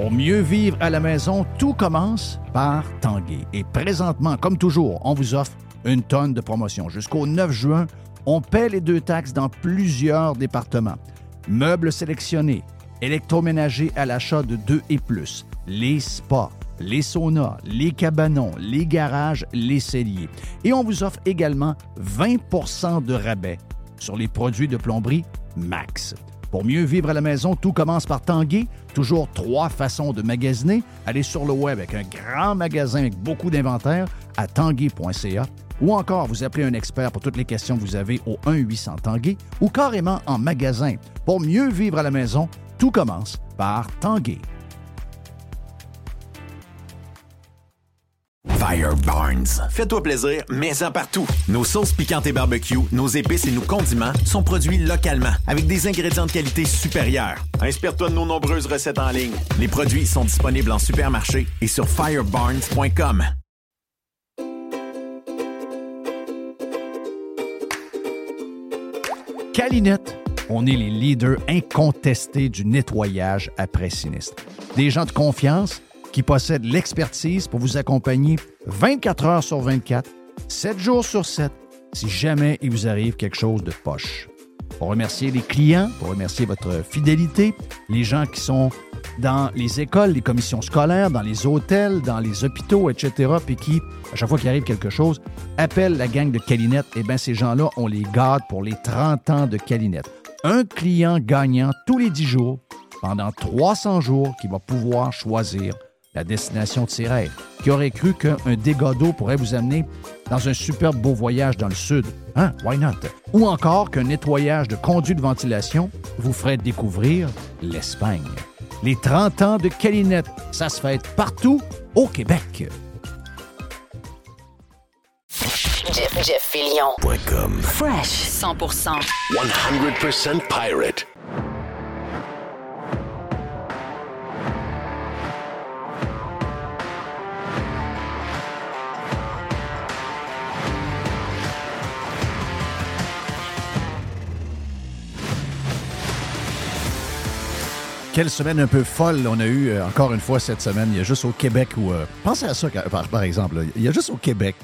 Pour mieux vivre à la maison, tout commence par Tanguay. Et présentement, comme toujours, on vous offre une tonne de promotions. Jusqu'au 9 juin, on paie les deux taxes dans plusieurs départements. Meubles sélectionnés, électroménagers à l'achat de deux et plus, les spas, les saunas, les cabanons, les garages, les celliers. Et on vous offre également 20% de rabais sur les produits de plomberie Max. Pour mieux vivre à la maison, tout commence par Tanguay. Toujours trois façons de magasiner. Allez sur le web avec un grand magasin avec beaucoup d'inventaire à tanguay.ca ou encore vous appelez un expert pour toutes les questions que vous avez au 1-800 Tanguay ou carrément en magasin. Pour mieux vivre à la maison, tout commence par Tanguay. Fire Barnes. Fais-toi plaisir, mets-en partout. Nos sauces piquantes et barbecue, nos épices et nos condiments sont produits localement avec des ingrédients de qualité supérieure. Inspire-toi de nos nombreuses recettes en ligne. Les produits sont disponibles en supermarché et sur firebarnes.com. Calinette, on est les leaders incontestés du nettoyage après sinistre. Des gens de confiance qui possèdent l'expertise pour vous accompagner 24 heures sur 24, 7 jours sur 7, si jamais il vous arrive quelque chose de poche. Pour remercier les clients, pour remercier votre fidélité, les gens qui sont dans les écoles, les commissions scolaires, dans les hôtels, dans les hôpitaux, etc., puis qui, à chaque fois qu'il arrive quelque chose, appellent la gang de Calinette, eh bien, ces gens-là, on les garde pour les 30 ans de Calinette. Un client gagnant tous les 10 jours, pendant 300 jours, qui va pouvoir choisir la destination de ses rêves. Qui aurait cru qu'un dégât d'eau pourrait vous amener dans un superbe beau voyage dans le sud? Hein? Why not? Ou encore qu'un nettoyage de conduits de ventilation vous ferait découvrir l'Espagne. Les 30 ans de Calinette, ça se fait partout au Québec. Jeff, Jeff Fresh 100%. 100% pirate. Quelle semaine un peu folle on a eu euh, encore une fois cette semaine. Il y a juste au Québec où. Euh, pensez à ça, par, exemple. il y a juste au Québec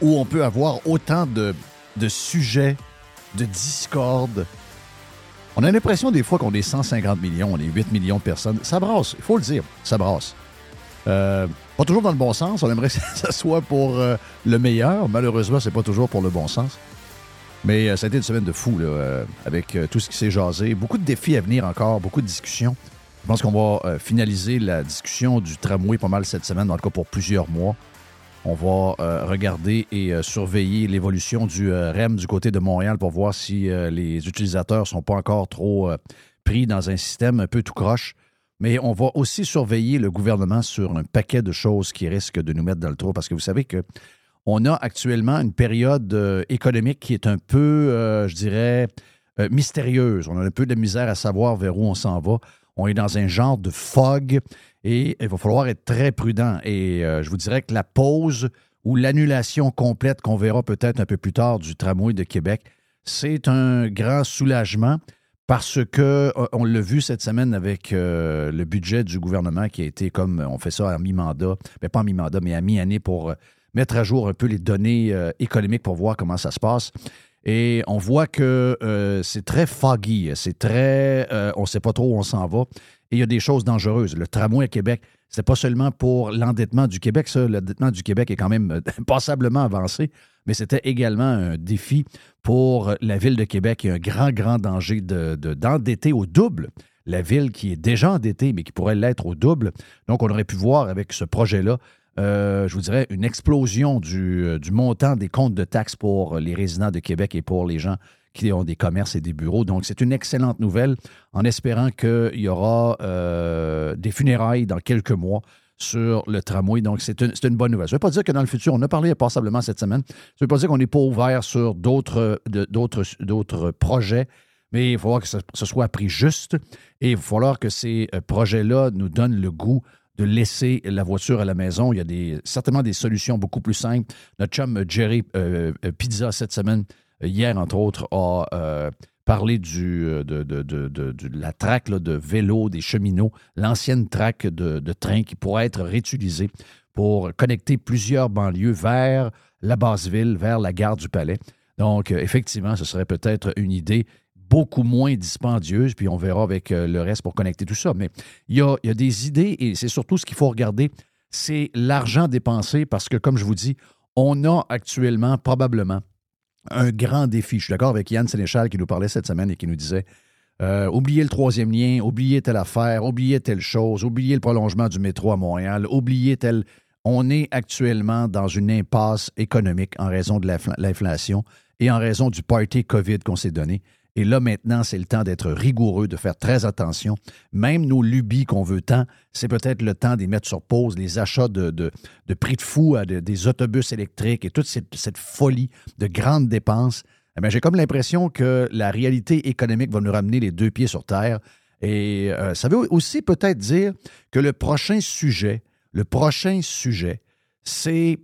où on peut avoir autant de, sujets, de discorde. On a l'impression des fois qu'on est 150 millions, on est 8 millions de personnes. Ça brasse, il faut le dire, ça brasse. Euh, pas toujours dans le bon sens. On aimerait que ça soit pour le meilleur. Malheureusement, c'est pas toujours pour le bon sens. Mais euh, ça a été une semaine de fou, là, euh, avec euh, tout ce qui s'est jasé. Beaucoup de défis à venir encore, beaucoup de discussions. Je pense qu'on va finaliser la discussion du tramway pas mal cette semaine, en tout cas pour plusieurs mois. On va regarder et surveiller l'évolution du REM du côté de Montréal pour voir si les utilisateurs ne sont pas encore trop pris dans un système un peu tout croche. Mais on va aussi surveiller le gouvernement sur un paquet de choses qui risquent de nous mettre dans le trou parce que vous savez que on a actuellement une période euh, économique qui est un peu, euh, je dirais, euh, mystérieuse. On a un peu de misère à savoir vers où on s'en va. On est dans un genre de fog et il va falloir être très prudent. Et je vous dirais que la pause ou l'annulation complète qu'on verra peut-être un peu plus tard du tramway de Québec, c'est un grand soulagement parce que on l'a vu cette semaine avec le budget du gouvernement qui a été comme on fait ça à mi-mandat, mais pas à mi-mandat, mais à mi-année pour mettre à jour un peu les données euh, économiques pour voir comment ça se passe. Et on voit que euh, c'est très foggy, c'est très. Euh, on ne sait pas trop où on s'en va. Et il y a des choses dangereuses. Le tramway à Québec, c'est pas seulement pour l'endettement du Québec, ça. L'endettement du Québec est quand même passablement avancé, mais c'était également un défi pour la ville de Québec. Il y a un grand, grand danger d'endetter de, au double la ville qui est déjà endettée, mais qui pourrait l'être au double. Donc, on aurait pu voir avec ce projet-là euh, je vous dirais, une explosion euh, du, montant des comptes de taxes pour les résidents de Québec et pour les gens qui ont des commerces et des bureaux. Donc, c'est une excellente nouvelle en espérant qu'il y aura euh, des funérailles dans quelques mois sur le tramway. Donc, c'est une, bonne nouvelle. Ça ne veut pas dire que dans le futur, on a parlé passablement cette semaine, ça ne veut pas dire qu'on n'est pas ouvert sur d'autres projets, mais il va falloir que ce, soit appris juste et il va falloir que ces projets-là nous donnent le goût de laisser la voiture à la maison. Il y a certainement des solutions beaucoup plus simples. Notre chum Jerry euh, euh, Pizza cette semaine, hier entre autres, a parlé du, de, la traque de vélo des cheminots, l'ancienne traque de, train qui pourrait être réutilisée pour connecter plusieurs banlieues vers la base ville, vers la gare du Palais. Donc, effectivement, ce serait peut-être une idée beaucoup moins dispendieuse, puis on verra avec euh, le reste pour connecter tout ça. Mais il y a, des idées et c'est surtout ce qu'il faut regarder, c'est l'argent dépensé parce que, comme je vous dis, on a actuellement probablement un grand défi. Je suis d'accord avec Yann Sénéchal qui nous parlait cette semaine et qui nous disait euh, oubliez le troisième lien, oubliez telle affaire, oubliez telle chose, oubliez le prolongement du métro à Montréal, oubliez tel. On est actuellement dans une impasse économique en raison de l'inflation et en raison du party COVID qu'on s'est donné. Et là, maintenant, c'est le temps d'être rigoureux, de faire très attention. Même nos lubies qu'on veut tant, c'est peut-être le temps d'y mettre sur pause, les achats de, prix de fou à des autobus électriques et toute cette, folie de grandes dépenses. Eh j'ai comme l'impression que la réalité économique va nous ramener les deux pieds sur terre. Et euh, ça veut aussi peut-être dire que le prochain sujet, le prochain sujet, c'est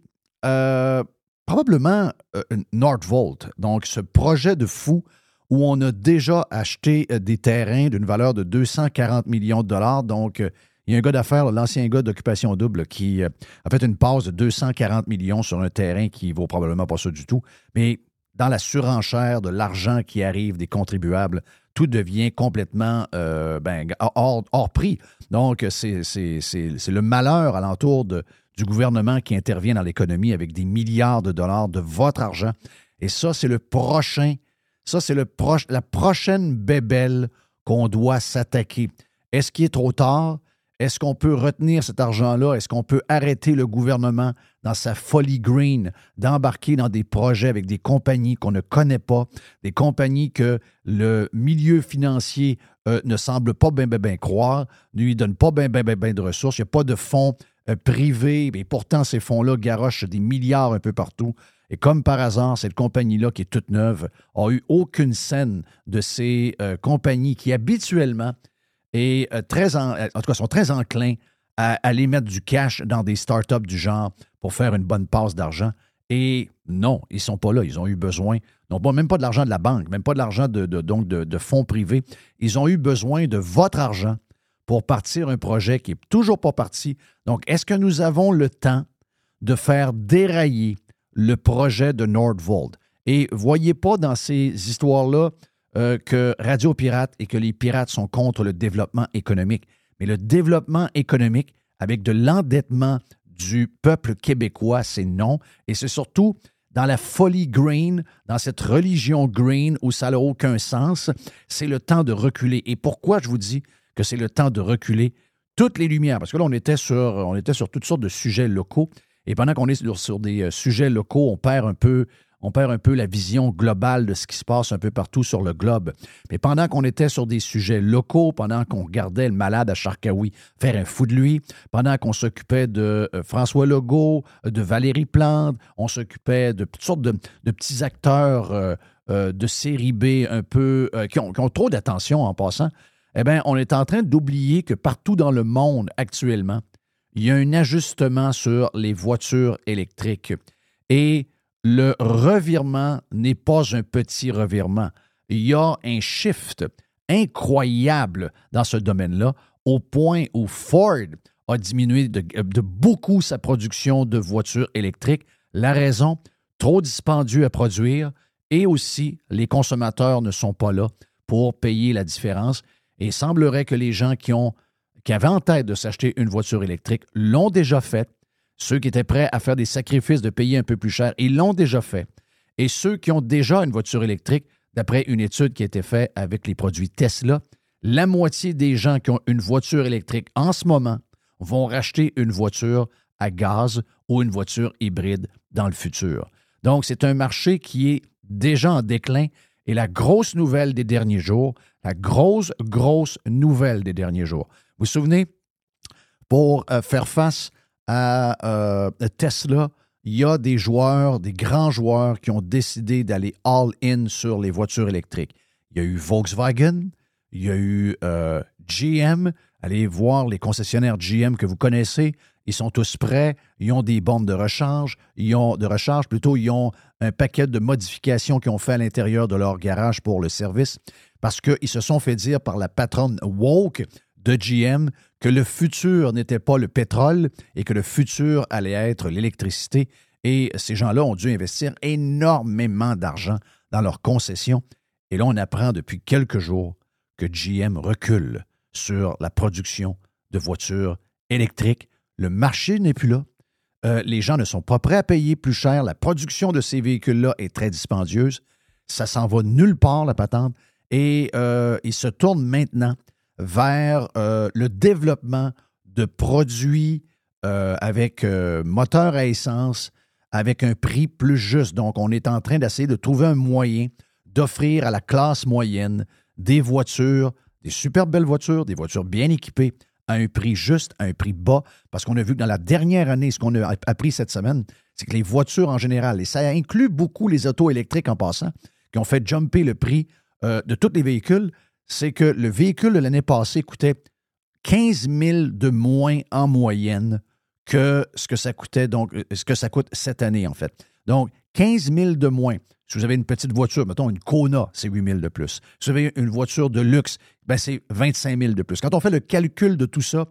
euh, probablement euh, Nordvolt. Donc, ce projet de fou où on a déjà acheté euh, des terrains d'une valeur de 240 millions de dollars. Donc, euh, il y a un gars d'affaires, l'ancien gars d'occupation double, qui euh, a fait une passe de 240 millions sur un terrain qui vaut probablement pas ça du tout. Mais dans la surenchère de l'argent qui arrive des contribuables, tout devient complètement ben, hors, prix. Donc, c'est le malheur alentour de, du gouvernement qui intervient dans l'économie avec des milliards de dollars de votre argent. Et ça, c'est le prochain ça, c'est la prochaine bébelle qu'on doit s'attaquer. Est-ce qu'il est trop tard? Est-ce qu'on peut retenir cet argent-là? Est-ce qu'on peut arrêter le gouvernement dans sa folie green d'embarquer dans des projets avec des compagnies qu'on ne connaît pas, des compagnies que le milieu financier euh, ne semble pas bien croire, ne lui donne pas bien de ressources, il n'y a pas de fonds euh, privés, et pourtant ces fonds-là garochent des milliards un peu partout. Et comme par hasard, cette compagnie-là, qui est toute neuve, a eu aucune scène de ces euh, compagnies qui habituellement est euh, très en, tout cas, sont très enclins à aller mettre du cash dans des startups du genre pour faire une bonne passe d'argent. Et non, ils ne sont pas là. Ils ont eu besoin, non pas, même pas de l'argent de la banque, même pas de l'argent de, donc de, de, fonds privés. Ils ont eu besoin de votre argent pour partir un projet qui n'est toujours pas parti. Donc, est-ce que nous avons le temps de faire dérailler le projet de Nordvolt. Et voyez pas dans ces histoires-là euh, que Radio Pirate et que les pirates sont contre le développement économique. Mais le développement économique avec de l'endettement du peuple québécois, c'est non. Et c'est surtout dans la folie green, dans cette religion green où ça n'a aucun sens, c'est le temps de reculer. Et pourquoi je vous dis que c'est le temps de reculer? Toutes les lumières, parce que là, était sur, on était sur toutes sortes de sujets locaux. Et pendant qu'on est sur, des euh, sujets locaux, on perd un peu on perd un peu la vision globale de ce qui se passe un peu partout sur le globe. Mais pendant qu'on était sur des sujets locaux, pendant qu'on regardait le malade à Charkaoui faire un fou de lui, pendant qu'on s'occupait de euh, François Legault, de Valérie Plante, on s'occupait de toutes sortes de, petits acteurs euh, de série B un peu qui, ont, qui, ont, trop d'attention en passant, eh bien, on est en train d'oublier que partout dans le monde actuellement, il y a un ajustement sur les voitures électriques. Et le revirement n'est pas un petit revirement. Il y a un shift incroyable dans ce domaine-là, au point où Ford a diminué de, beaucoup sa production de voitures électriques. La raison, trop dispendieux à produire et aussi les consommateurs ne sont pas là pour payer la différence. Et il semblerait que les gens qui ont qui avaient en tête de s'acheter une voiture électrique l'ont déjà fait. Ceux qui étaient prêts à faire des sacrifices de payer un peu plus cher, ils l'ont déjà fait. Et ceux qui ont déjà une voiture électrique, d'après une étude qui a été faite avec les produits Tesla, la moitié des gens qui ont une voiture électrique en ce moment vont racheter une voiture à gaz ou une voiture hybride dans le futur. Donc, c'est un marché qui est déjà en déclin. Et la grosse nouvelle des derniers jours, la grosse, grosse nouvelle des derniers jours, vous vous souvenez, pour euh, faire face à euh, Tesla, il y a des joueurs, des grands joueurs qui ont décidé d'aller all-in sur les voitures électriques. Il y a eu Volkswagen, il y a eu euh, GM. Allez voir les concessionnaires GM que vous connaissez. Ils sont tous prêts. Ils ont des bombes de recharge. Ils ont de recharge plutôt. Ils ont un paquet de modifications qu'ils ont fait à l'intérieur de leur garage pour le service parce qu'ils se sont fait dire par la patronne woke de GM que le futur n'était pas le pétrole et que le futur allait être l'électricité. Et ces gens-là ont dû investir énormément d'argent dans leurs concessions. Et là, on apprend depuis quelques jours que GM recule sur la production de voitures électriques. Le marché n'est plus là. Euh, les gens ne sont pas prêts à payer plus cher. La production de ces véhicules-là est très dispendieuse. Ça s'en va nulle part, la patente. Et euh, ils se tournent maintenant vers euh, le développement de produits avec moteur à essence, avec un prix plus juste. Donc, on est en train d'essayer de trouver un moyen d'offrir à la classe moyenne des voitures, des super belles voitures, des voitures bien équipées, à un prix juste, à un prix bas, parce qu'on a vu que dans la dernière année, ce qu'on a appris cette semaine, c'est que les voitures en général, et ça inclut beaucoup les autos électriques en passant, qui ont fait jumper le prix euh, de tous les véhicules, c'est que le véhicule de l'année passée coûtait 15 000 de moins en moyenne que ce que ça coûtait, donc euh, ce que ça coûte cette année, en fait. Donc, 15 000 de moins. Si vous avez une petite voiture, mettons une Kona, c'est 8 000 de plus. Si vous avez une voiture de luxe, ben c'est 25 000 de plus. Quand on fait le calcul de tout ça,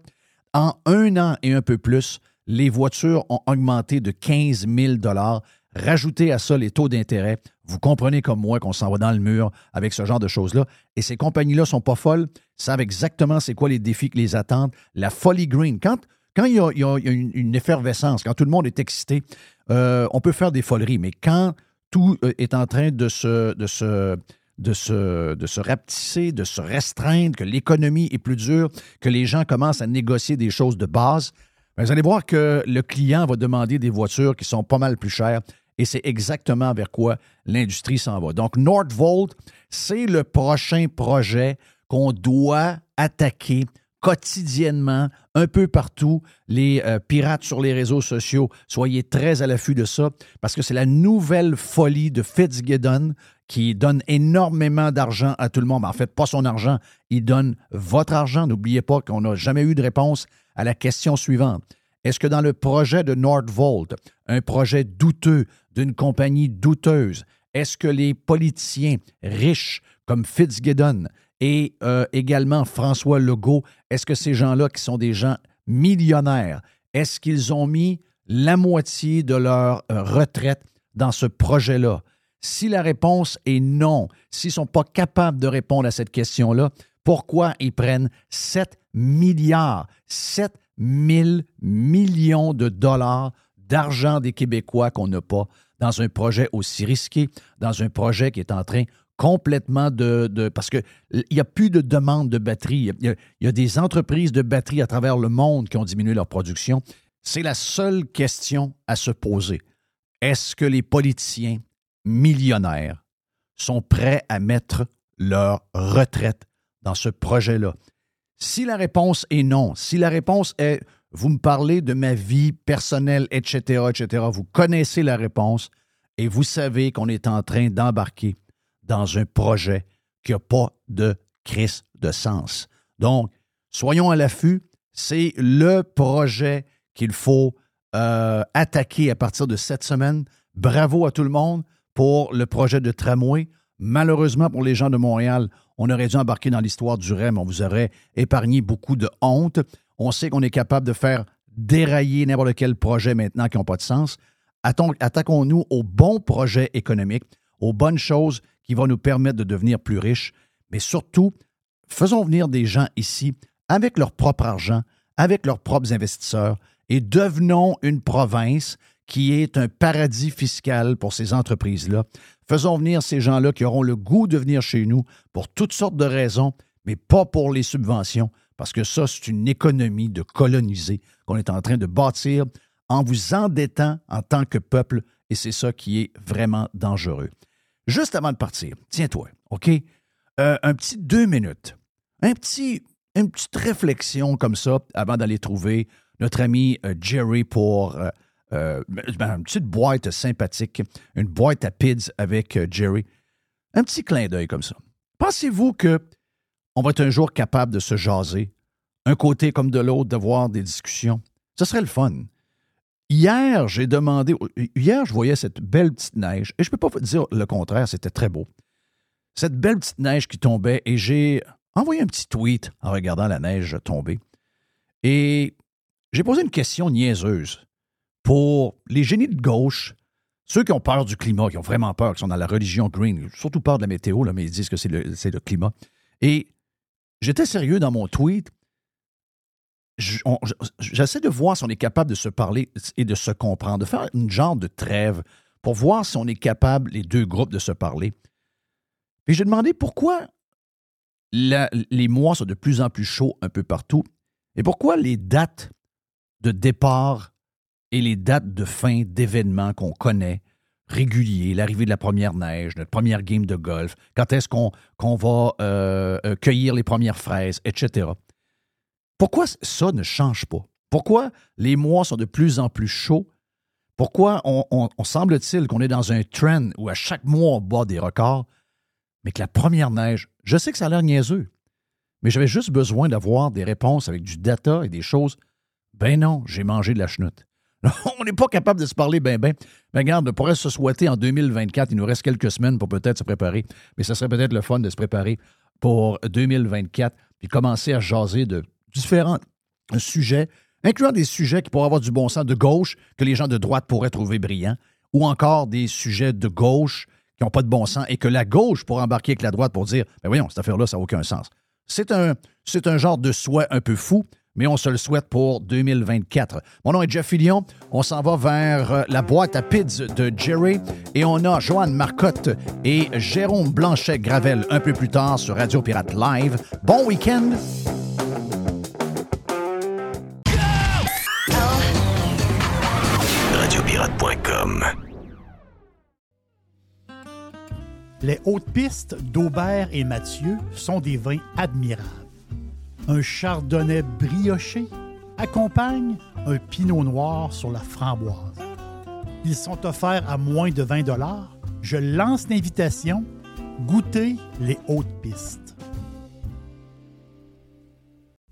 en un an et un peu plus, les voitures ont augmenté de 15 000 Rajoutez à ça les taux d'intérêt. Vous comprenez comme moi qu'on s'en va dans le mur avec ce genre de choses-là. Et ces compagnies-là ne sont pas folles, savent exactement c'est quoi les défis qui les attendent. La folie green. Quand, quand il, y a, une, effervescence, quand tout le monde est excité, euh, on peut faire des foleries. Mais quand tout euh, est en train de se, de se, de se, de se rapetisser, de se restreindre, que l'économie est plus dure, que les gens commencent à négocier des choses de base, ben, vous allez voir que le client va demander des voitures qui sont pas mal plus chères. Et c'est exactement vers quoi l'industrie s'en va. Donc, Nordvolt, c'est le prochain projet qu'on doit attaquer quotidiennement, un peu partout. Les euh, pirates sur les réseaux sociaux, soyez très à l'affût de ça, parce que c'est la nouvelle folie de Fitzgibbon qui donne énormément d'argent à tout le monde. En fait, pas son argent, il donne votre argent. N'oubliez pas qu'on n'a jamais eu de réponse à la question suivante. Est-ce que dans le projet de Nordvolt, un projet douteux d'une compagnie douteuse, est-ce que les politiciens riches comme Fitzgibbon et euh, également François Legault. Est-ce que ces gens-là, qui sont des gens millionnaires, est-ce qu'ils ont mis la moitié de leur euh, retraite dans ce projet-là? Si la réponse est non, s'ils ne sont pas capables de répondre à cette question-là, pourquoi ils prennent 7 milliards, 7 000 millions de dollars d'argent des Québécois qu'on n'a pas dans un projet aussi risqué, dans un projet qui est en train complètement de, parce qu'il n'y a plus de demande de batterie. Il y, a, des entreprises de batterie à travers le monde qui ont diminué leur production. C'est la seule question à se poser. Est-ce que les politiciens millionnaires sont prêts à mettre leur retraite dans ce projet-là? Si la réponse est non, si la réponse est vous me parlez de ma vie personnelle, etc., etc., vous connaissez la réponse et vous savez qu'on est en train d'embarquer dans un projet qui n'a pas de crise de sens. Donc, soyons à l'affût. C'est le projet qu'il faut euh, attaquer à partir de cette semaine. Bravo à tout le monde pour le projet de tramway. Malheureusement, pour les gens de Montréal, on aurait dû embarquer dans l'histoire du REM. On vous aurait épargné beaucoup de honte. On sait qu'on est capable de faire dérailler n'importe quel projet maintenant qui n'ont pas de sens. Attaquons-nous aux bons projets économiques, aux bonnes choses qui vont nous permettre de devenir plus riches, mais surtout, faisons venir des gens ici avec leur propre argent, avec leurs propres investisseurs, et devenons une province qui est un paradis fiscal pour ces entreprises-là. Faisons venir ces gens-là qui auront le goût de venir chez nous pour toutes sortes de raisons, mais pas pour les subventions, parce que ça, c'est une économie de coloniser qu'on est en train de bâtir en vous endettant en tant que peuple, et c'est ça qui est vraiment dangereux. Juste avant de partir, tiens-toi, OK? Euh, un petit deux minutes. Un petit une petite réflexion comme ça avant d'aller trouver notre ami euh, Jerry pour euh, ben, une petite boîte sympathique, une boîte à pids avec Jerry. Un petit clin d'œil comme ça. Pensez-vous que on va être un jour capable de se jaser, un côté comme de l'autre, d'avoir des discussions? Ce serait le fun. Hier, j'ai demandé. Hier, je voyais cette belle petite neige, et je ne peux pas vous dire le contraire, c'était très beau. Cette belle petite neige qui tombait, et j'ai envoyé un petit tweet en regardant la neige tomber. Et j'ai posé une question niaiseuse pour les génies de gauche, ceux qui ont peur du climat, qui ont vraiment peur, qui sont dans la religion green, surtout peur de la météo, là, mais ils disent que c'est le, le, climat. Et j'étais sérieux dans mon tweet j'essaie de voir si on est capable de se parler et de se comprendre, de faire une genre de trêve pour voir si on est capable, les deux groupes, de se parler. Puis j'ai demandé pourquoi les mois sont de plus en plus chauds un peu partout et pourquoi les dates de départ et les dates de fin d'événements qu'on connaît, réguliers, l'arrivée de la première neige, notre première game de golf, quand est-ce qu'on va euh, euh, cueillir les premières fraises, etc. Pourquoi ça ne change pas? Pourquoi les mois sont de plus en plus chauds? Pourquoi on, semble-t-il qu'on est dans un trend où à chaque mois on bat des records, mais que la première neige, je sais que ça a l'air niaiseux, mais j'avais juste besoin d'avoir des réponses avec du data et des choses. Ben non, j'ai mangé de la chenoute. on n'est pas capable de se parler ben ben. Ben regarde, on pourrait se souhaiter en 2024, il nous reste quelques semaines pour peut-être se préparer, mais ce serait peut-être le fun de se préparer pour 2024 puis commencer à jaser de différents sujets, incluant des sujets qui pourraient avoir du bon sens de gauche, que les gens de droite pourraient trouver brillants, ou encore des sujets de gauche qui n'ont pas de bon sens et que la gauche pourrait embarquer avec la droite pour dire Ben voyons, cette affaire-là, ça n'a aucun sens. C'est un, c'est un genre de souhait un peu fou, mais on se le souhaite pour 2024. Mon nom est Jeff Fillion. On s'en va vers euh, la boîte à pids de Jerry et on a Joanne Marcotte et Jérôme Blanchet-Gravel un peu plus tard sur Radio Pirate Live. Bon week-end! Les hautes pistes d'Aubert et Mathieu sont des vins admirables. Un chardonnay brioché accompagne un pinot noir sur la framboise. Ils sont offerts à moins de 20 Je lance l'invitation. Goûtez les hautes pistes.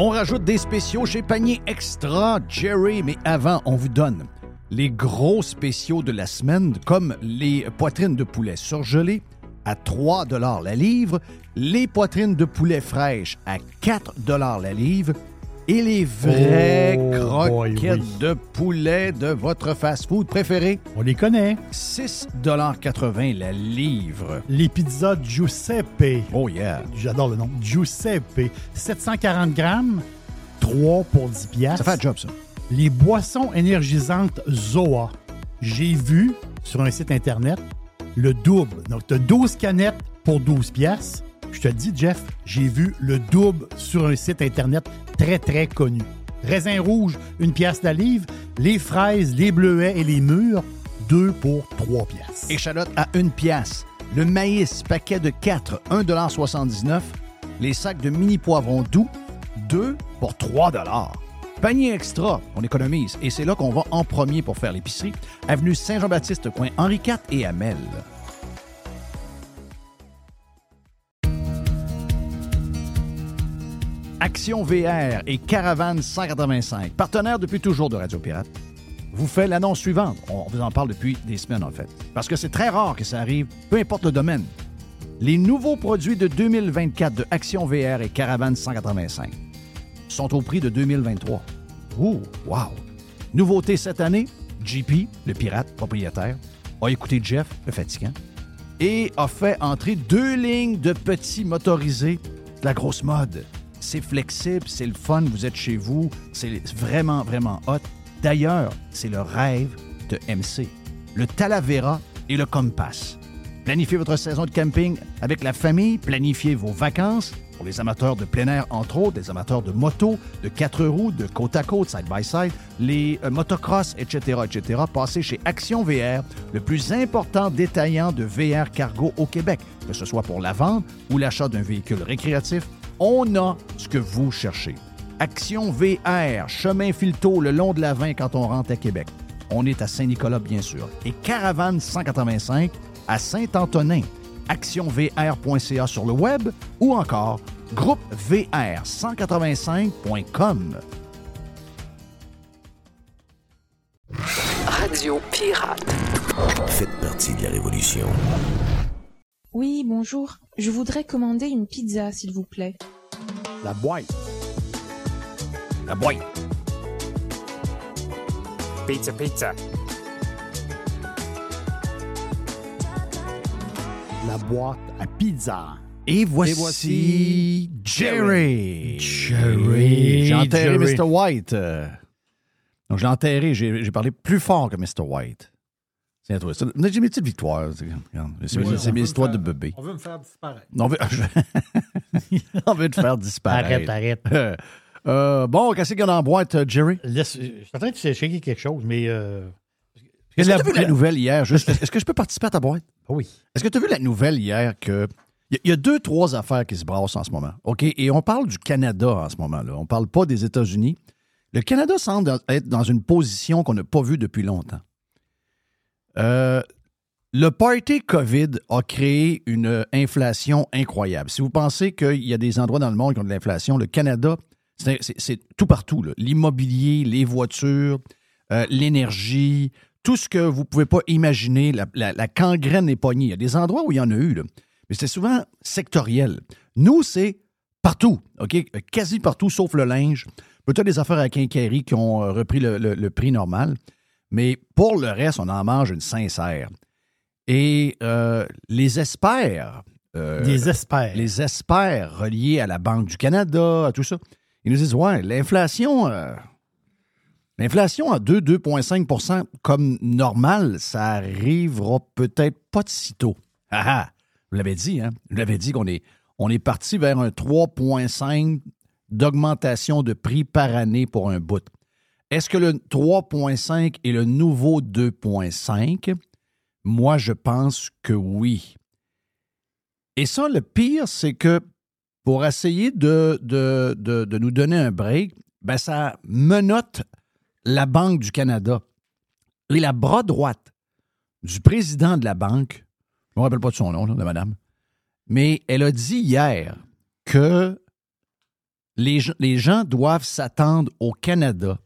On rajoute des spéciaux chez Panier Extra, Jerry, mais avant, on vous donne les gros spéciaux de la semaine, comme les poitrines de poulet surgelées à 3 la livre, les poitrines de poulet fraîches à 4 la livre et les vrais oh, croquettes de poulet de votre fast-food préféré. On les connaît. 6,80 la livre. Les pizzas Giuseppe. Oh yeah. J'adore le nom. Giuseppe. 740 grammes, 3 pour 10 piastres. Ça fait un job, ça. Les boissons énergisantes Zoa. J'ai vu sur un site Internet le double. Donc, tu as 12 canettes pour 12 piastres. Je te dis, Jeff, j'ai vu le double sur un site Internet très, très connu. Raisin rouge, une pièce la livre. Les fraises, les bleuets et les mûres, deux pour trois pièces. Échalote à une pièce. Le maïs, paquet de 4, 1,79 Les sacs de mini poivrons doux, 2 pour 3 Panier extra, on économise. Et c'est là qu'on va en premier pour faire l'épicerie. Avenue Saint-Jean-Baptiste, coin Henri IV et Amel. Action VR et Caravane 185, partenaires depuis toujours de Radio Pirate, vous fait l'annonce suivante. On vous en parle depuis des semaines, en fait. Parce que c'est très rare que ça arrive, peu importe le domaine. Les nouveaux produits de 2024 de Action VR et Caravane 185 sont au prix de 2023. Ouh, wow! Nouveauté cette année, JP, le pirate propriétaire, a écouté Jeff, le fatigant, et a fait entrer deux lignes de petits motorisés de la grosse mode. C'est flexible, c'est le fun, vous êtes chez vous, c'est vraiment, vraiment hot. D'ailleurs, c'est le rêve de MC. Le Talavera et le Compass. Planifiez votre saison de camping avec la famille, planifiez vos vacances pour les amateurs de plein air, entre autres, les amateurs de moto, de quatre roues, de côte à côte, side by side, les euh, motocross, etc., etc. Passez chez Action VR, le plus important détaillant de VR cargo au Québec, que ce soit pour la vente ou l'achat d'un véhicule récréatif. On a ce que vous cherchez. Action VR, chemin Filto le long de la 20 quand on rentre à Québec. On est à Saint-Nicolas, bien sûr. Et Caravane 185 à Saint-Antonin. actionvr.ca sur le web ou encore groupevr185.com. Radio Pirate. Faites partie de la révolution. Oui, bonjour. Je voudrais commander une pizza, s'il vous plaît. La boîte. La boîte. Pizza, pizza. La boîte à pizza. Et voici, voici Jerry. Jerry. J'ai enterré Jerry. Mr. White. euh. Donc, je l'ai enterré. J'ai j'ai parlé plus fort que Mr. White. Toi. Ça- J'ai mes petites victoires. c'est- mes- histoires de bébé. On veut me faire disparaître. On veut, on veut te faire disparaître. Arrête, arrête. Euh, bon, qu'est-ce qu'il y a dans la boîte, euh, Jerry? Laisse- je suis en train de checker quelque chose, mais. Euh... Est-ce que tu as vu La- la nouvelle hier? juste? Est-ce que je peux participer à ta boîte? Oui. Est-ce que tu as vu la nouvelle hier que. Il y y, a deux, trois affaires qui se brassent en ce moment. OK? Et on parle du Canada en ce moment-là. On ne parle pas des États-Unis. Le Canada semble être dans une position qu'on n'a pas vue depuis longtemps. Euh, le party COVID a créé une inflation incroyable. Si vous pensez qu'il y a des endroits dans le monde qui ont de l'inflation, le Canada, c'est tout partout. L'immobilier, les voitures, euh, l'énergie, tout ce que vous ne pouvez pas imaginer, la, la, la gangrène est pognée. Il y a des endroits où il y en a eu, mais c'est souvent sectoriel. Nous, c'est partout, OK? Quasi partout, sauf le linge. Peut-être des affaires à quincaillerie qui ont euh, repris le prix normal. Mais pour le reste, on en mange une sincère. Et euh, les experts, euh, Des experts. les experts reliés à la Banque du Canada, à tout ça, ils nous disent Ouais, l'inflation, euh, l'inflation à 2, 2,5% comme normal, ça arrivera peut-être pas de sitôt. Ah ah, vous l'avez dit, hein? Vous l'avez dit qu'on est, on est parti vers un 3,5% d'augmentation de prix par année pour un bout. Est-ce que le 3,5 est le nouveau 2,5? Moi, je pense que oui. Et ça, le pire, c'est que pour essayer de, nous donner un break, ben ça menotte la Banque du Canada. Et la bras droite du président de la banque, je ne me rappelle pas de son nom, de madame, mais elle a dit hier que les, gens- doivent s'attendre au Canada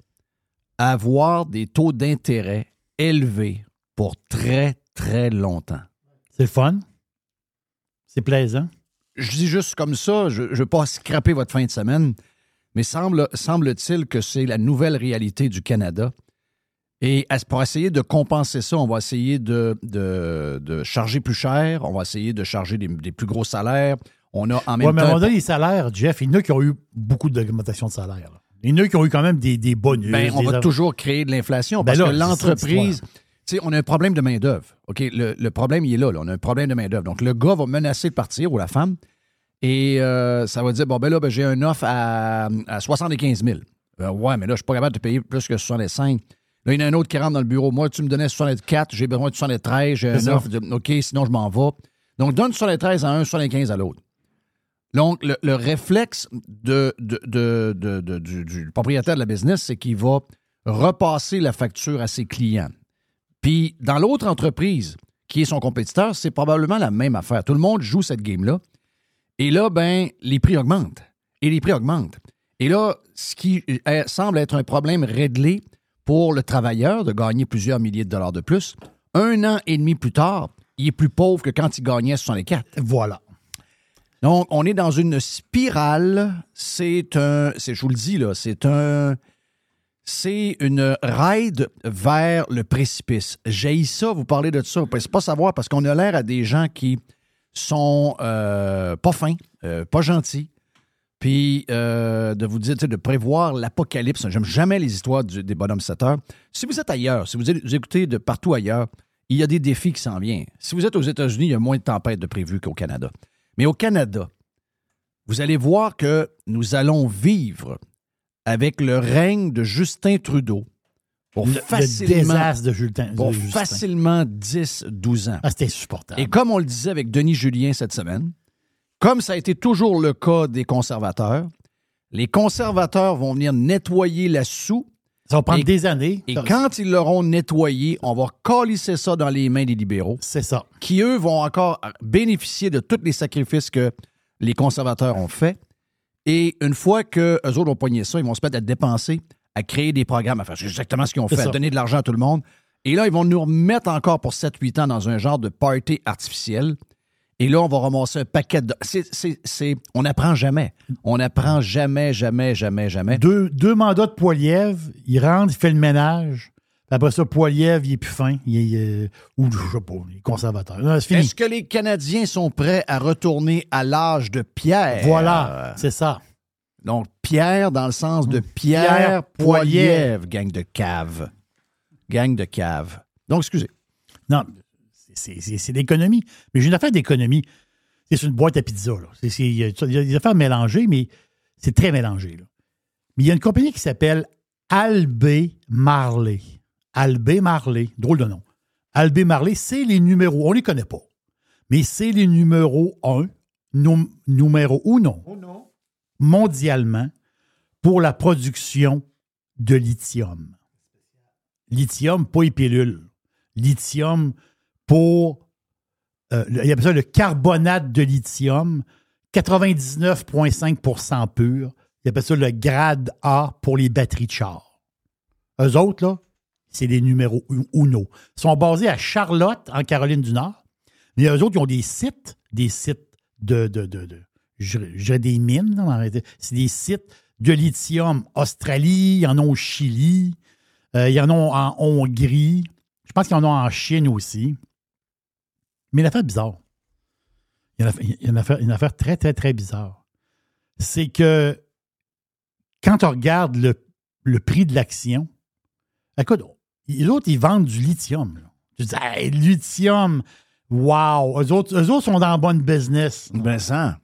avoir des taux d'intérêt élevés pour très, très longtemps. C'est fun. C'est plaisant. je dis juste comme ça, je ne veux pas scraper votre fin de semaine, mais semble, semble-t-il que c'est la nouvelle réalité du Canada. Et pour essayer de compenser ça, on va essayer de, de- de charger plus cher, on va essayer de charger des, des plus gros salaires. On a en même Oui, mais temps. moment donné, les salaires, Jeff, il y en a qui ont eu beaucoup d'augmentation de salaire. là. En a qui ont eu quand même des, des bonus. Ben, on des va toujours créer de l'inflation Ben parce là, que l'entreprise. Tu sais, on a un problème de main-d'œuvre. OK? Le, le problème, il est là, là. On a un problème de main-d'œuvre. Donc, le gars va menacer de partir ou la femme. Et euh, ça va dire bon, ben là, ben, j'ai un offre à, à 75 000. Euh, ouais, mais là, je suis pas capable de payer plus que 65. Là, il y en a un autre qui rentre dans le bureau. Moi, tu me donnais 64, j'ai besoin de 73, j'ai un offre. de- OK, sinon, je m'en vais. Donc, donne 73 à un, 75 à l'autre. Donc, le, le réflexe du propriétaire de la business, c'est qu'il va repasser la facture à ses clients. Puis, dans l'autre entreprise, qui est son compétiteur, c'est probablement la même affaire. Tout le monde joue cette game-là. Et là, ben, les prix augmentent. Et les prix augmentent. Et là, ce qui euh, semble être un problème réglé pour le travailleur de gagner plusieurs milliers de dollars de plus, un an et demi plus tard, il est plus pauvre que quand il gagnait 64. Voilà. Donc, on est dans une spirale. C'est un, je vous le dis, là, c'est un, c'est une ride vers le précipice. J'ai ça, vous parlez de ça. Vous ne pas savoir parce qu'on a l'air à des gens qui sont euh, pas fins, euh, pas gentils. Puis euh, de vous dire, de prévoir l'apocalypse. J'aime jamais les histoires des bonhommes 7 heures. Si vous êtes ailleurs, si vous écoutez de partout ailleurs, il y a des défis qui s'en viennent. Si vous êtes aux États-Unis, il y a moins de tempêtes de prévues qu'au Canada. Mais au Canada, vous allez voir que nous allons vivre avec le règne de Justin Trudeau pour facilement, de Justin, pour facilement 10-12 ans. Ah, c'était insupportable. Et comme on le disait avec Denis Julien cette semaine, comme ça a été toujours le cas des conservateurs, les conservateurs vont venir nettoyer la soue. Ça va prendre des années. Et quand ils l'auront nettoyé, on va colisser ça dans les mains des libéraux. C'est ça. Qui, eux, vont encore bénéficier de tous les sacrifices que les conservateurs ont faits. Et une fois qu'eux autres ont pogné ça, ils vont se mettre à dépenser, à créer des programmes, à faire exactement ce qu'ils ont fait, à donner de l'argent à tout le monde. Et là, ils vont nous remettre encore pour 7-8 ans dans un genre de party artificiel. Et là, on va ramasser un paquet de. C'est, On n'apprend jamais. On n'apprend jamais, jamais, jamais, jamais. Deux, deux mandats de Poiliev, il rentre, il fait le ménage. Après ça, Poiliev, il est plus fin. Il est, ou je sais pas, il est conservateur. Est-ce que les Canadiens sont prêts à retourner à l'âge de Pierre? Voilà, c'est ça. Donc, Pierre dans le sens de Pierre, Poiliev, gang de cave. Gang de cave. Donc, excusez. Non, c'est l'économie. Mais j'ai une affaire d'économie. C'est une boîte à pizza. Il y, a des affaires mélangées, mais c'est très mélangé. Mais il y a une compagnie qui s'appelle Albé Marley. Albé Marley, drôle de nom. Albé Marley, c'est les numéros, on ne les connaît pas, mais c'est les numéros 1, numéro 1 non, mondialement pour la production de lithium. Lithium, pas les pilules. Lithium pour, euh, il y a ça le carbonate de lithium, 99,5% pur. Il appelle ça le grade A pour les batteries de char. Eux autres, là, c'est les numéros UNO. Ils sont basés à Charlotte, en Caroline du Nord. Mais eux autres, ils ont des sites, des sites de, de, de, de des mines, c'est des sites de lithium Australie, ils en ont au Chili, euh, ils en ont en Hongrie, je pense qu'ils en ont en Chine aussi. Mais l'affaire bizarre, il y a une affaire, une affaire très, très, très bizarre. C'est que quand on regarde le, le prix de l'action, écoute, les autres, ils vendent du lithium. Tu dis, hey, lithium, wow! Eux autres, eux autres sont dans le bon business. Ben ça.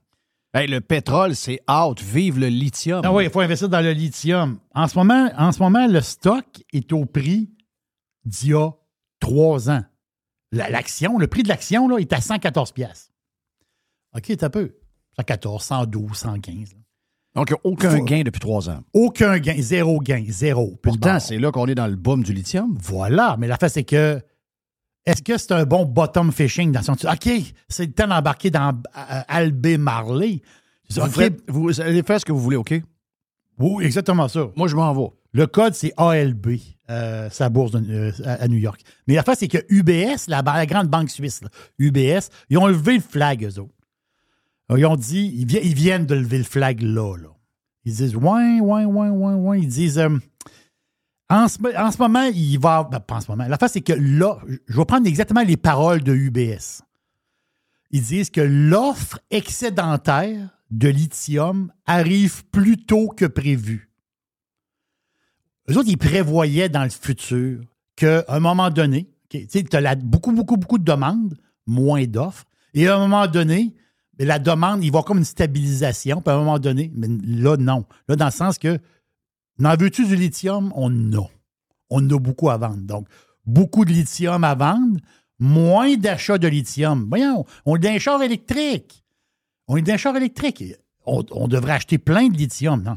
Hey, le pétrole, c'est out. Vive le lithium. Ah oui, il faut investir dans le lithium. En ce moment, en ce moment le stock est au prix d'il y a trois ans. L'action, le prix de l'action est à 114 pièces. OK, c'est un peu. 114, 112, 115. Donc, aucun gain depuis trois ans. Aucun gain, zéro gain, zéro. Pourtant, c'est là qu'on est dans le boom du lithium. Voilà, mais la fait, c'est que est-ce que c'est un bon bottom fishing dans son. OK, c'est le temps d'embarquer dans euh, Albé Marley. Vous, allez faire ce que vous voulez, OK? Oui, exactement ça. Moi, je m'en vais. Le code, c'est ALB, euh, sa bourse euh, à, New York. Mais la face, c'est que UBS, la, grande banque suisse, UBS, ils ont levé le flag, eux autres. Ils ont dit, ils, viennent de lever le flag là, là. Ils disent, ouais, ouais, ouais, ouais, ouais. Ils disent, euh, en, ce, moment, il va. Ben, pas en ce moment. La face, c'est que là, je vais prendre exactement les paroles de UBS. Ils disent que l'offre excédentaire de lithium arrive plus tôt que prévu. Eux autres, ils prévoyaient dans le futur qu'à un moment donné, tu as beaucoup, beaucoup, beaucoup de demandes, moins d'offres, et à un moment donné, mais la demande, il va comme une stabilisation. Puis à un moment donné, mais là, non. Là, dans le sens que, n'en veux-tu du lithium? On en a. On a beaucoup à vendre. Donc, beaucoup de lithium à vendre, moins d'achats de lithium. Voyons, on est d'un char électrique. On est d'un char électrique. On, on, devrait acheter plein de lithium. Non?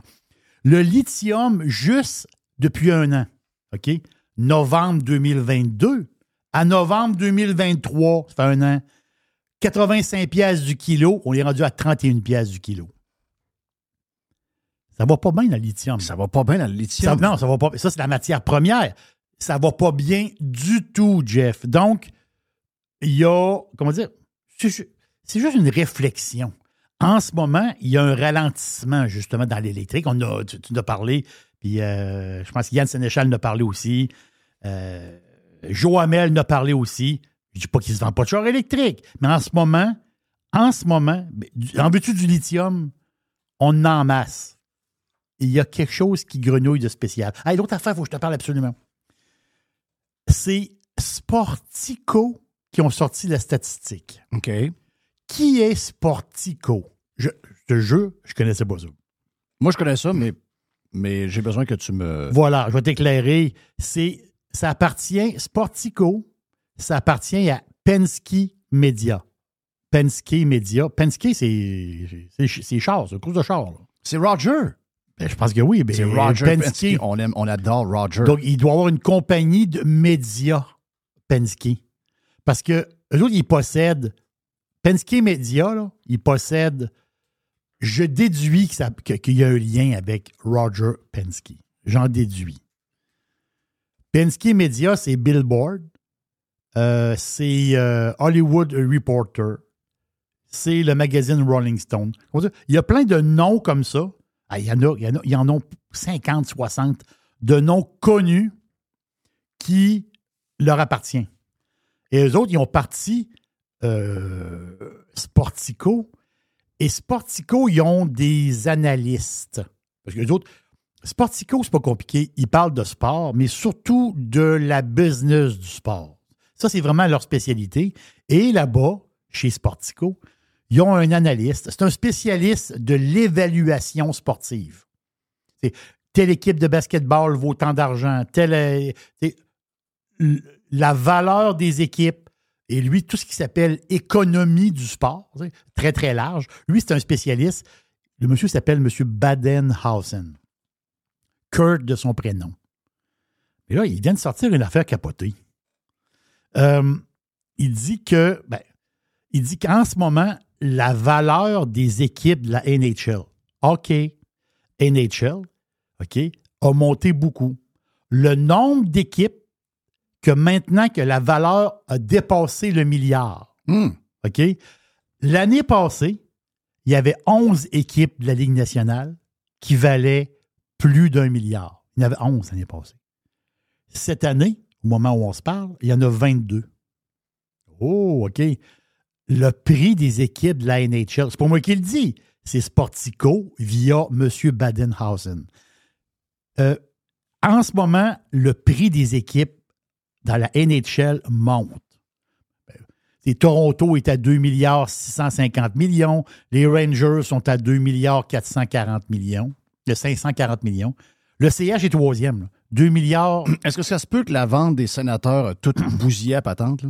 Le lithium, juste depuis un an, OK? Novembre 2022 à novembre 2023, ça fait un an, 85 pièces du kilo, on est rendu à 31 pièces du kilo. Ça va pas bien dans le lithium. Ça va pas bien dans le lithium. non, ça va pas. Ça, c'est la matière première. Ça va pas bien du tout, Jeff. Donc, il y a, comment dire, c'est juste une réflexion. En ce moment, il y a un ralentissement justement dans l'électrique. On a, tu, as parlé Puis euh, je pense que Yann Sénéchal en a parlé aussi. Euh, Joe Hamel en a parlé aussi. Je dis pas qu'il ne se vend pas de char électrique, mais en ce moment, en ce moment, en veux-tu du lithium? On en masse. Il y a quelque chose qui grenouille de spécial. Ah, l'autre affaire, il faut que je te parle absolument. C'est Sportico qui ont sorti la statistique. OK. Qui est Sportico? Je, je te jure, je connaissais pas ça. Moi, je connais ça, mais, mais j'ai besoin que tu me. Voilà, je vais t'éclairer. C'est, ça appartient, Sportico, ça appartient à Penske Media. Penske Media. Penske, c'est, c'est, c'est char, c'est course de char. C'est Roger. Ben, je pense que oui. Ben, C'est Roger Penske. Penske. On, aime, on adore Roger. Donc, il doit avoir une compagnie de médias, Penske. Parce que eux autres, ils possèdent. Penske Media, là, ils possèdent. Je déduis qu'il y a un lien avec Roger Penske. J'en déduis. Penske Media, c'est Billboard. Euh, c'est euh, Hollywood Reporter. C'est le magazine Rolling Stone. Il y a plein de noms comme ça. Ah, il, y en a, il, y a, il y en a 50, 60 de noms connus qui leur appartiennent. Et eux autres, ils ont parti euh, Sportico. Et Sportico, ils ont des analystes. Parce que les autres, Sportico, c'est pas compliqué. Ils parlent de sport, mais surtout de la business du sport. Ça, c'est vraiment leur spécialité. Et là-bas, chez Sportico, ils ont un analyste. C'est un spécialiste de l'évaluation sportive. C'est telle équipe de basketball vaut tant d'argent, telle. la valeur des équipes. Et lui, tout ce qui s'appelle économie du sport, très, très large. Lui, c'est un spécialiste. Le monsieur s'appelle M. Badenhausen. Kurt de son prénom. Et là, il vient de sortir une affaire capotée. Euh, il dit que, ben, il dit qu'en ce moment, la valeur des équipes de la NHL, OK, NHL, OK, a monté beaucoup. Le nombre d'équipes que maintenant que la valeur a dépassé le milliard, Hmm. OK, l'année passée, il y avait 11 équipes de la Ligue nationale qui valaient plus d'un milliard. Il y en avait 11 l'année passée. Cette année, au moment où on se parle, il y en a 22. Oh, OK. Le prix des équipes de la NHL, c'est pas moi qui le dis, c'est Sportico via M. Badenhausen. Euh, en ce moment, le prix des équipes dans la NHL monte. Et Toronto est à 2 milliards 650 millions. Les Rangers sont à 2 milliards 440 millions. Le 540 millions. Le CH est troisième. là. 2 milliards. Est-ce que ça se peut que la vente des sénateurs a toute bousillé à patente, là?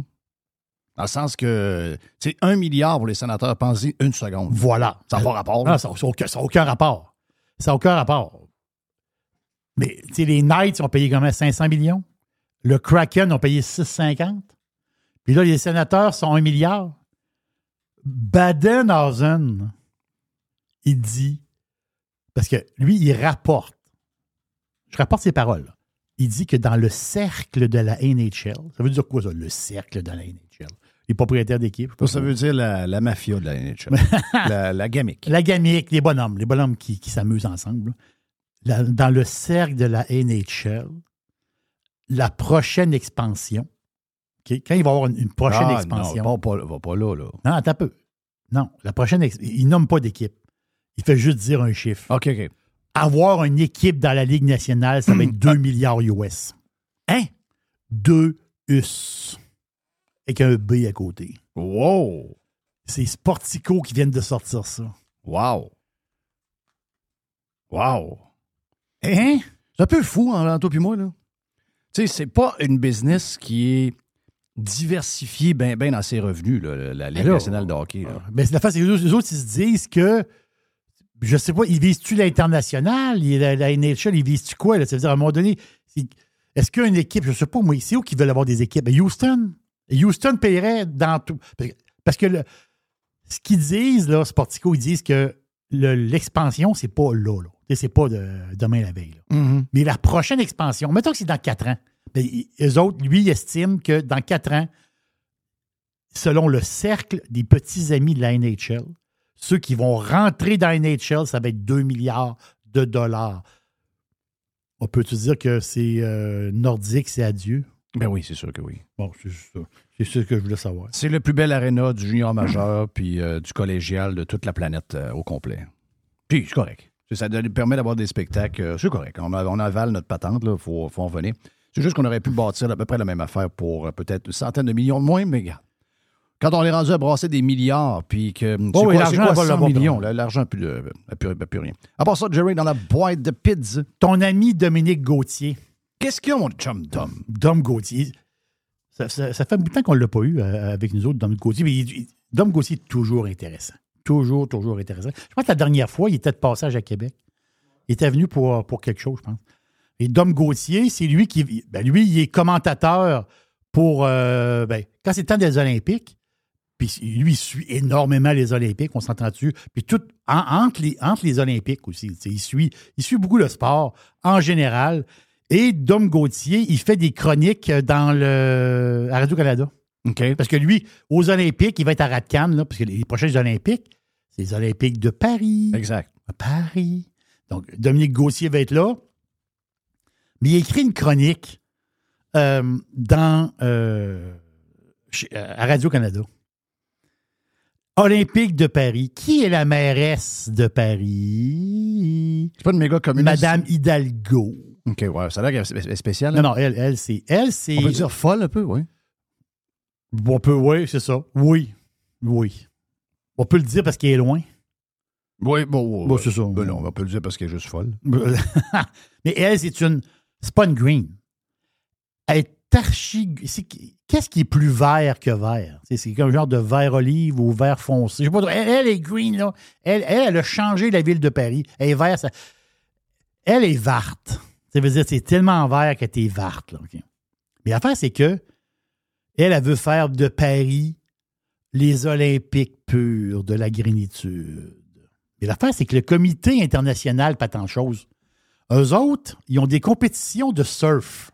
Dans le sens que, c'est un milliard pour les sénateurs, pensez une seconde. Voilà. Ça n'a pas rapport. là. Ah, ça n'a aucun rapport. Ça n'a aucun rapport. Mais tu sais, les Knights ont payé comment 500 millions? Le Kraken ont payé 650. Puis là, les sénateurs sont 1 milliard. Badenhausen, il dit, parce que lui, il rapporte. Je rapporte ses paroles. là. Il dit que dans le cercle de la NHL, ça veut dire quoi ça, le cercle de la NHL? Les propriétaires d'équipe. Ça, veut dire la, la mafia de la NHL. la, la gamique. la gamique, les bonhommes, les bonhommes qui, qui s'amusent ensemble. là. La- dans le cercle de la NHL, la prochaine expansion, quand il va y avoir une, une prochaine Ah, expansion. Non, va pas, va pas là, là. Non, attends un peu. Non, la prochaine, il nomme pas d'équipe. Il fait juste dire un chiffre. OK, OK. Avoir une équipe dans la Ligue nationale, ça va être 2 milliards US. Hein? 2 US. Avec un B à côté. Wow! C'est Sportico qui viennent de sortir ça. Wow! Wow! Hein? C'est un peu fou, hein, toi puis moi, là. Tu sais, c'est pas une business qui est diversifiée bien ben dans ses revenus, là, la Ligue Alors, nationale de hockey. là. Ben, c'est la face, les autres, les autres, ils se disent que, je sais pas, ils visent-tu l'international, la, la NHL, ils visent-tu quoi? Là? Ça veut dire, à un moment donné, est-ce qu'il y a une équipe, je sais pas, moi, c'est où qu'ils veulent avoir des équipes? Ben, Houston. Houston paierait dans tout. Parce que- le- ce qu'ils disent, là, Sportico, ils disent que le- l'expansion, c'est pas là, là. C'est pas de, demain la veille. là. Mm-hmm. Mais la prochaine expansion, mettons que c'est dans quatre ans, ils- eux autres, lui, estiment que dans quatre ans, selon le cercle des petits amis de la NHL, ceux qui vont rentrer dans la NHL, ça va être 2 milliards de dollars. On peut-tu dire que c'est euh, nordique, c'est adieu? Ben oui, c'est sûr que oui. Bon, c'est ça. C'est ce que je voulais savoir. C'est le plus bel aréna du junior majeur puis euh, du collégial de toute la planète euh, au complet. Puis, c'est correct. Ça permet d'avoir des spectacles. euh, c'est correct. On, a- on avale notre patente, il faut, faut en venir. C'est juste qu'on aurait pu bâtir à peu près la même affaire pour euh, peut-être une centaine de millions de moins, mais regarde. Quand on est rendu à brasser des milliards, puis que. c'est oui, quoi, l'argent, c'est quoi, elle va 100 l'avoir millions? pour- là, L'argent n'a plus, plus, rien. À part ça, Jerry, dans la boîte de pizza, Ton ami Dominique Gauthier, qu'est-ce qu'il y a, mon chum Dom? Dom Gauthier, ça, ça- ça fait un bout de temps qu'on ne l'a pas eu euh, avec nous autres, Dom Gauthier. Mais il- il- Dom Gauthier est toujours intéressant. Toujours, toujours intéressant. Je pense que la dernière fois, il était de passage à Québec. Il était venu pour, pour quelque chose, je pense. Et Dom Gauthier, c'est lui qui. ben, lui, il est commentateur pour. euh, ben, quand c'est le temps des Olympiques, puis lui, il suit énormément les Olympiques, on s'entend dessus. Puis tout, en- entre, les, entre les Olympiques aussi, il suit, il suit beaucoup le sport en général. Et Dom Gauthier, il fait des chroniques dans le à Radio-Canada. Parce que lui, aux Olympiques, il va être à Radcan, là, parce que les prochains Olympiques, c'est les Olympiques de Paris. Exact. À Paris. Donc, Dominique Gauthier va être là. Mais il écrit une chronique euh, dans, euh, chez- à Radio-Canada. Olympique de Paris. Qui est la mairesse de Paris? C'est pas une méga communiste. Madame Hidalgo. OK, ouais. Ça a l'air. Non, hein? non, elle, elle, c'est. Elle, c'est. On peut dire folle un peu, oui. On peut, oui, c'est ça. Oui. Oui. On peut le dire parce qu'il est loin. Oui, bon. Bon, c'est ça. Ben non, on peut le dire parce qu'elle est juste folle. Mais elle, c'est une. C'est pas une green. Elle est archi. Qu'est-ce qui est plus vert que vert? C'est comme un genre de vert olive ou vert foncé. Je sais pas. Elle, elle est green, là. Elle, elle, elle a changé la ville de Paris. Elle est verte. ça- Elle est verte. Ça veut dire c'est tellement vert que t'es verte, là. OK? Mais l'affaire, c'est que elle, elle veut faire de Paris les Olympiques purs de la grénitude. Mais l'affaire, c'est que le comité international, pas tant de choses, eux autres, ils ont des compétitions de surf.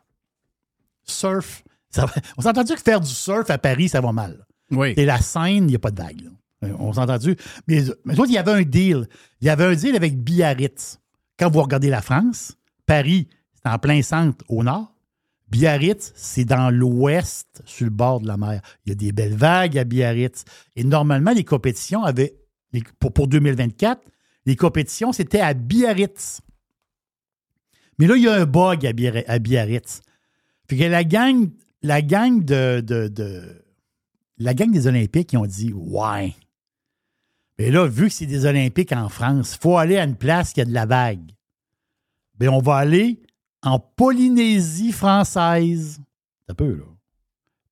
Surf. ça va- on s'est entendu que faire du surf à Paris, ça va mal. Oui. C'est la Seine, il n'y a pas de vague. là. Euh, On s'est entendu. Mais, mais il y avait un deal. Il y avait un deal avec Biarritz. Quand vous regardez la France, Paris, c'est en plein centre au nord. Biarritz, c'est dans l'ouest, sur le bord de la mer. Il y a des belles vagues à Biarritz. Et normalement, les compétitions avaient, pour, pour 2024, les compétitions, c'était à Biarritz. Mais là, il y a un bug à, Biarri- à Biarritz. Fait que la gang, la gang de, la gang des Olympiques, ils ont dit Ouais. Mais là, vu que c'est des Olympiques en France, il faut aller à une place qui a de la vague. Mais on va aller en Polynésie française. Un peu, là.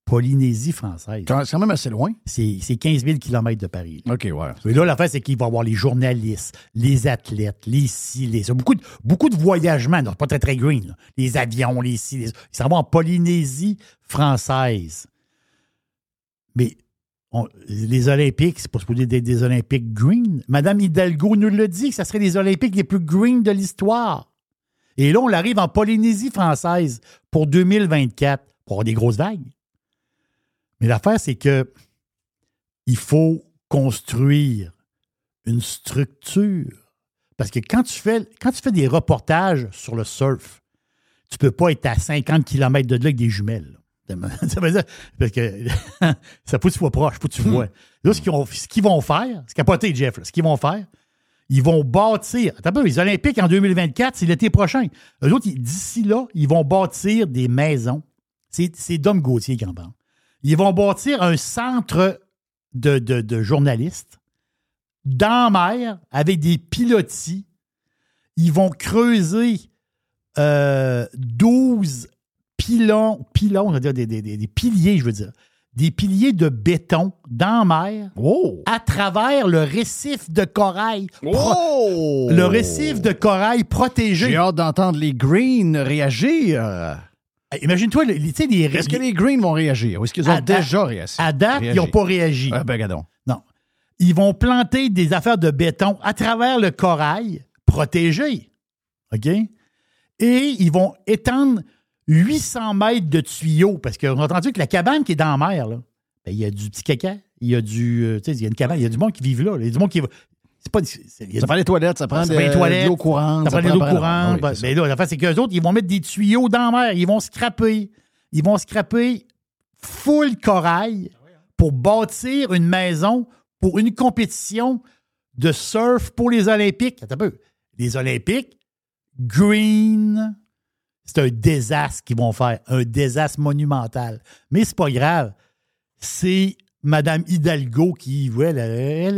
Polynésie française. C'est quand même assez loin. C'est c'est 15 000 km de Paris. là. OK, ouais. Mais là, l'affaire, c'est qu'il va y avoir les journalistes, les athlètes, les ci, les ça. Beaucoup de, beaucoup de voyagements. c'est pas très, très green. là. Les avions, les ci, les ça. Ils s'en vont en Polynésie française. Mais on- les Olympiques, c'est pas supposé être des Olympiques green. Madame Hidalgo nous le dit que ça serait les Olympiques les plus green de l'histoire. Et là, on arrive en Polynésie française pour 2024 pour avoir des grosses vagues. Mais l'affaire, c'est que il faut construire une structure. Parce que quand tu fais, quand tu fais des reportages sur le surf, tu peux pas être à 50 km de là avec des jumelles. Ça veut dire, parce que ça faut que tu sois proche, faut que tu vois. Là, ce qu'ils vont, ce qu'ils vont faire, c'est capoté, Jeff, là, ce qu'ils vont faire, ils vont bâtir. Attends les Olympiques en 2024, c'est l'été prochain. Eux autres, d'ici là, ils vont bâtir des maisons. C'est, Dom Gauthier qui en parle. Ils vont bâtir un centre de, de- de journalistes dans mer avec des pilotis. Ils vont creuser euh, 12 pylons, pylons, c'est-à-dire des, des- des- des piliers, je veux dire, des piliers de béton dans la mer Oh! à travers le récif de corail. Oh! Le récif de corail protégé. J'ai hâte d'entendre les Greens réagir. Imagine-toi, les- tu sais, les, Est-ce que les Greens vont réagir ou est-ce qu'ils ont date- déjà réagi? à date, ils n'ont pas réagi. Ah, ben. Non. Ils vont planter des affaires de béton à travers le corail protégé. OK? Et ils vont étendre 800 mètres de tuyaux parce qu'on a entendu que la cabane qui est dans la mer, là, ben, il y a du petit caca, il y a du. euh, tu sais, il y a une cabane, il y a du monde qui vit là. Il y a du monde qui. C'est pas. a- Ça prend les toilettes, ça prend, Ça de, prend les toilettes, de l'eau courante. Ça prend de l'eau courante. Ah oui, Ben, ben là, l'affaire, c'est qu'eux autres, ils vont mettre des tuyaux dans la mer. Ils vont scraper. Ils vont scraper full corail pour bâtir une maison pour une compétition de surf pour les Olympiques. Attends un peu. Les Olympiques, green. C'est un désastre qu'ils vont faire. Un désastre monumental. Mais c'est pas grave. C'est Mme Hidalgo qui, ouais, elle,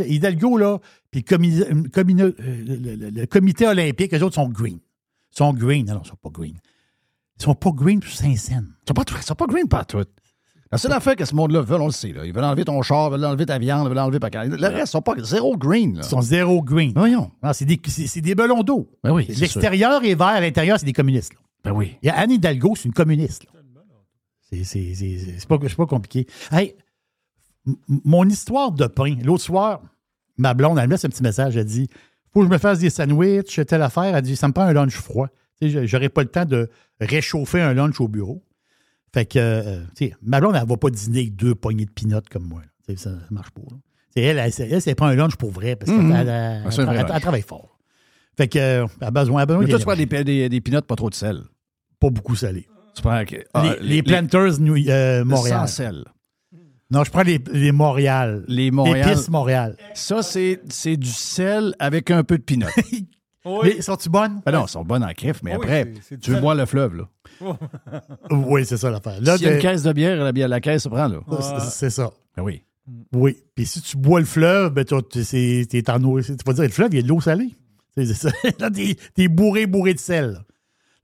elle- Hidalgo, là, puis le, comi- comi- euh, le- le- le comité olympique, eux autres sont green. Ils sont green. Non, non, ils sont pas green. Ils sont pas green pour Saint-Saëns. Ils sont pas, ils sont pas green pas tout. La seule affaire que ce monde-là veut, on le sait. Là. Ils veulent enlever ton char, ils veulent enlever ta viande, ils veulent enlever ta. Le reste, ils sont pas zéro green. Là. Ils sont zéro green. Voyons. C'est des, des ballons d'eau. Ben oui. L'extérieur est vert, l'intérieur, c'est des communistes. là. Ben oui. Il y a Anne Hidalgo, c'est une communiste. C'est pas, pas compliqué. Hey, mon histoire de pain, l'autre soir, ma blonde, elle me laisse un petit message. Elle dit Faut que je me fasse des sandwichs, telle affaire. Elle dit Ça me prend un lunch froid. J'aurais pas le temps de réchauffer un lunch au bureau. Fait que, euh, sais, ma blonde, elle va pas dîner avec deux poignées de pinottes comme moi. Ça, ça marche pas. Elle, elle, elle, elle, prend un lunch pour vrai parce qu'elle elle- elle- Ah, travaille fort. Fait que, euh, a besoin, a besoin Mais toi, tu prends des, des, des peanuts, pas trop de sel. pas beaucoup salé. Tu prends ah, les, les Planters New- euh, Montréal. Sans sel. Non, je prends les, les Montréal. Les Montréal. Épices Montréal. Ça, c'est c'est du sel avec un peu de peanut. Mais sont-tu bonnes? ben non, ils sont bonnes en crif, mais Oui, après, tu veux boire le fleuve, là. Oui, c'est ça l'affaire. Là, S'il y a une t'es- caisse de bière, la, bière- la caisse se prend, là. c'est- c'est ça. Ben oui. Oui. Puis si tu bois le fleuve, ben, c'est- t'es en eau. Tu vas dire, le fleuve, il y a de l'eau salée. Là, t'es bourré, bourré de sel. là.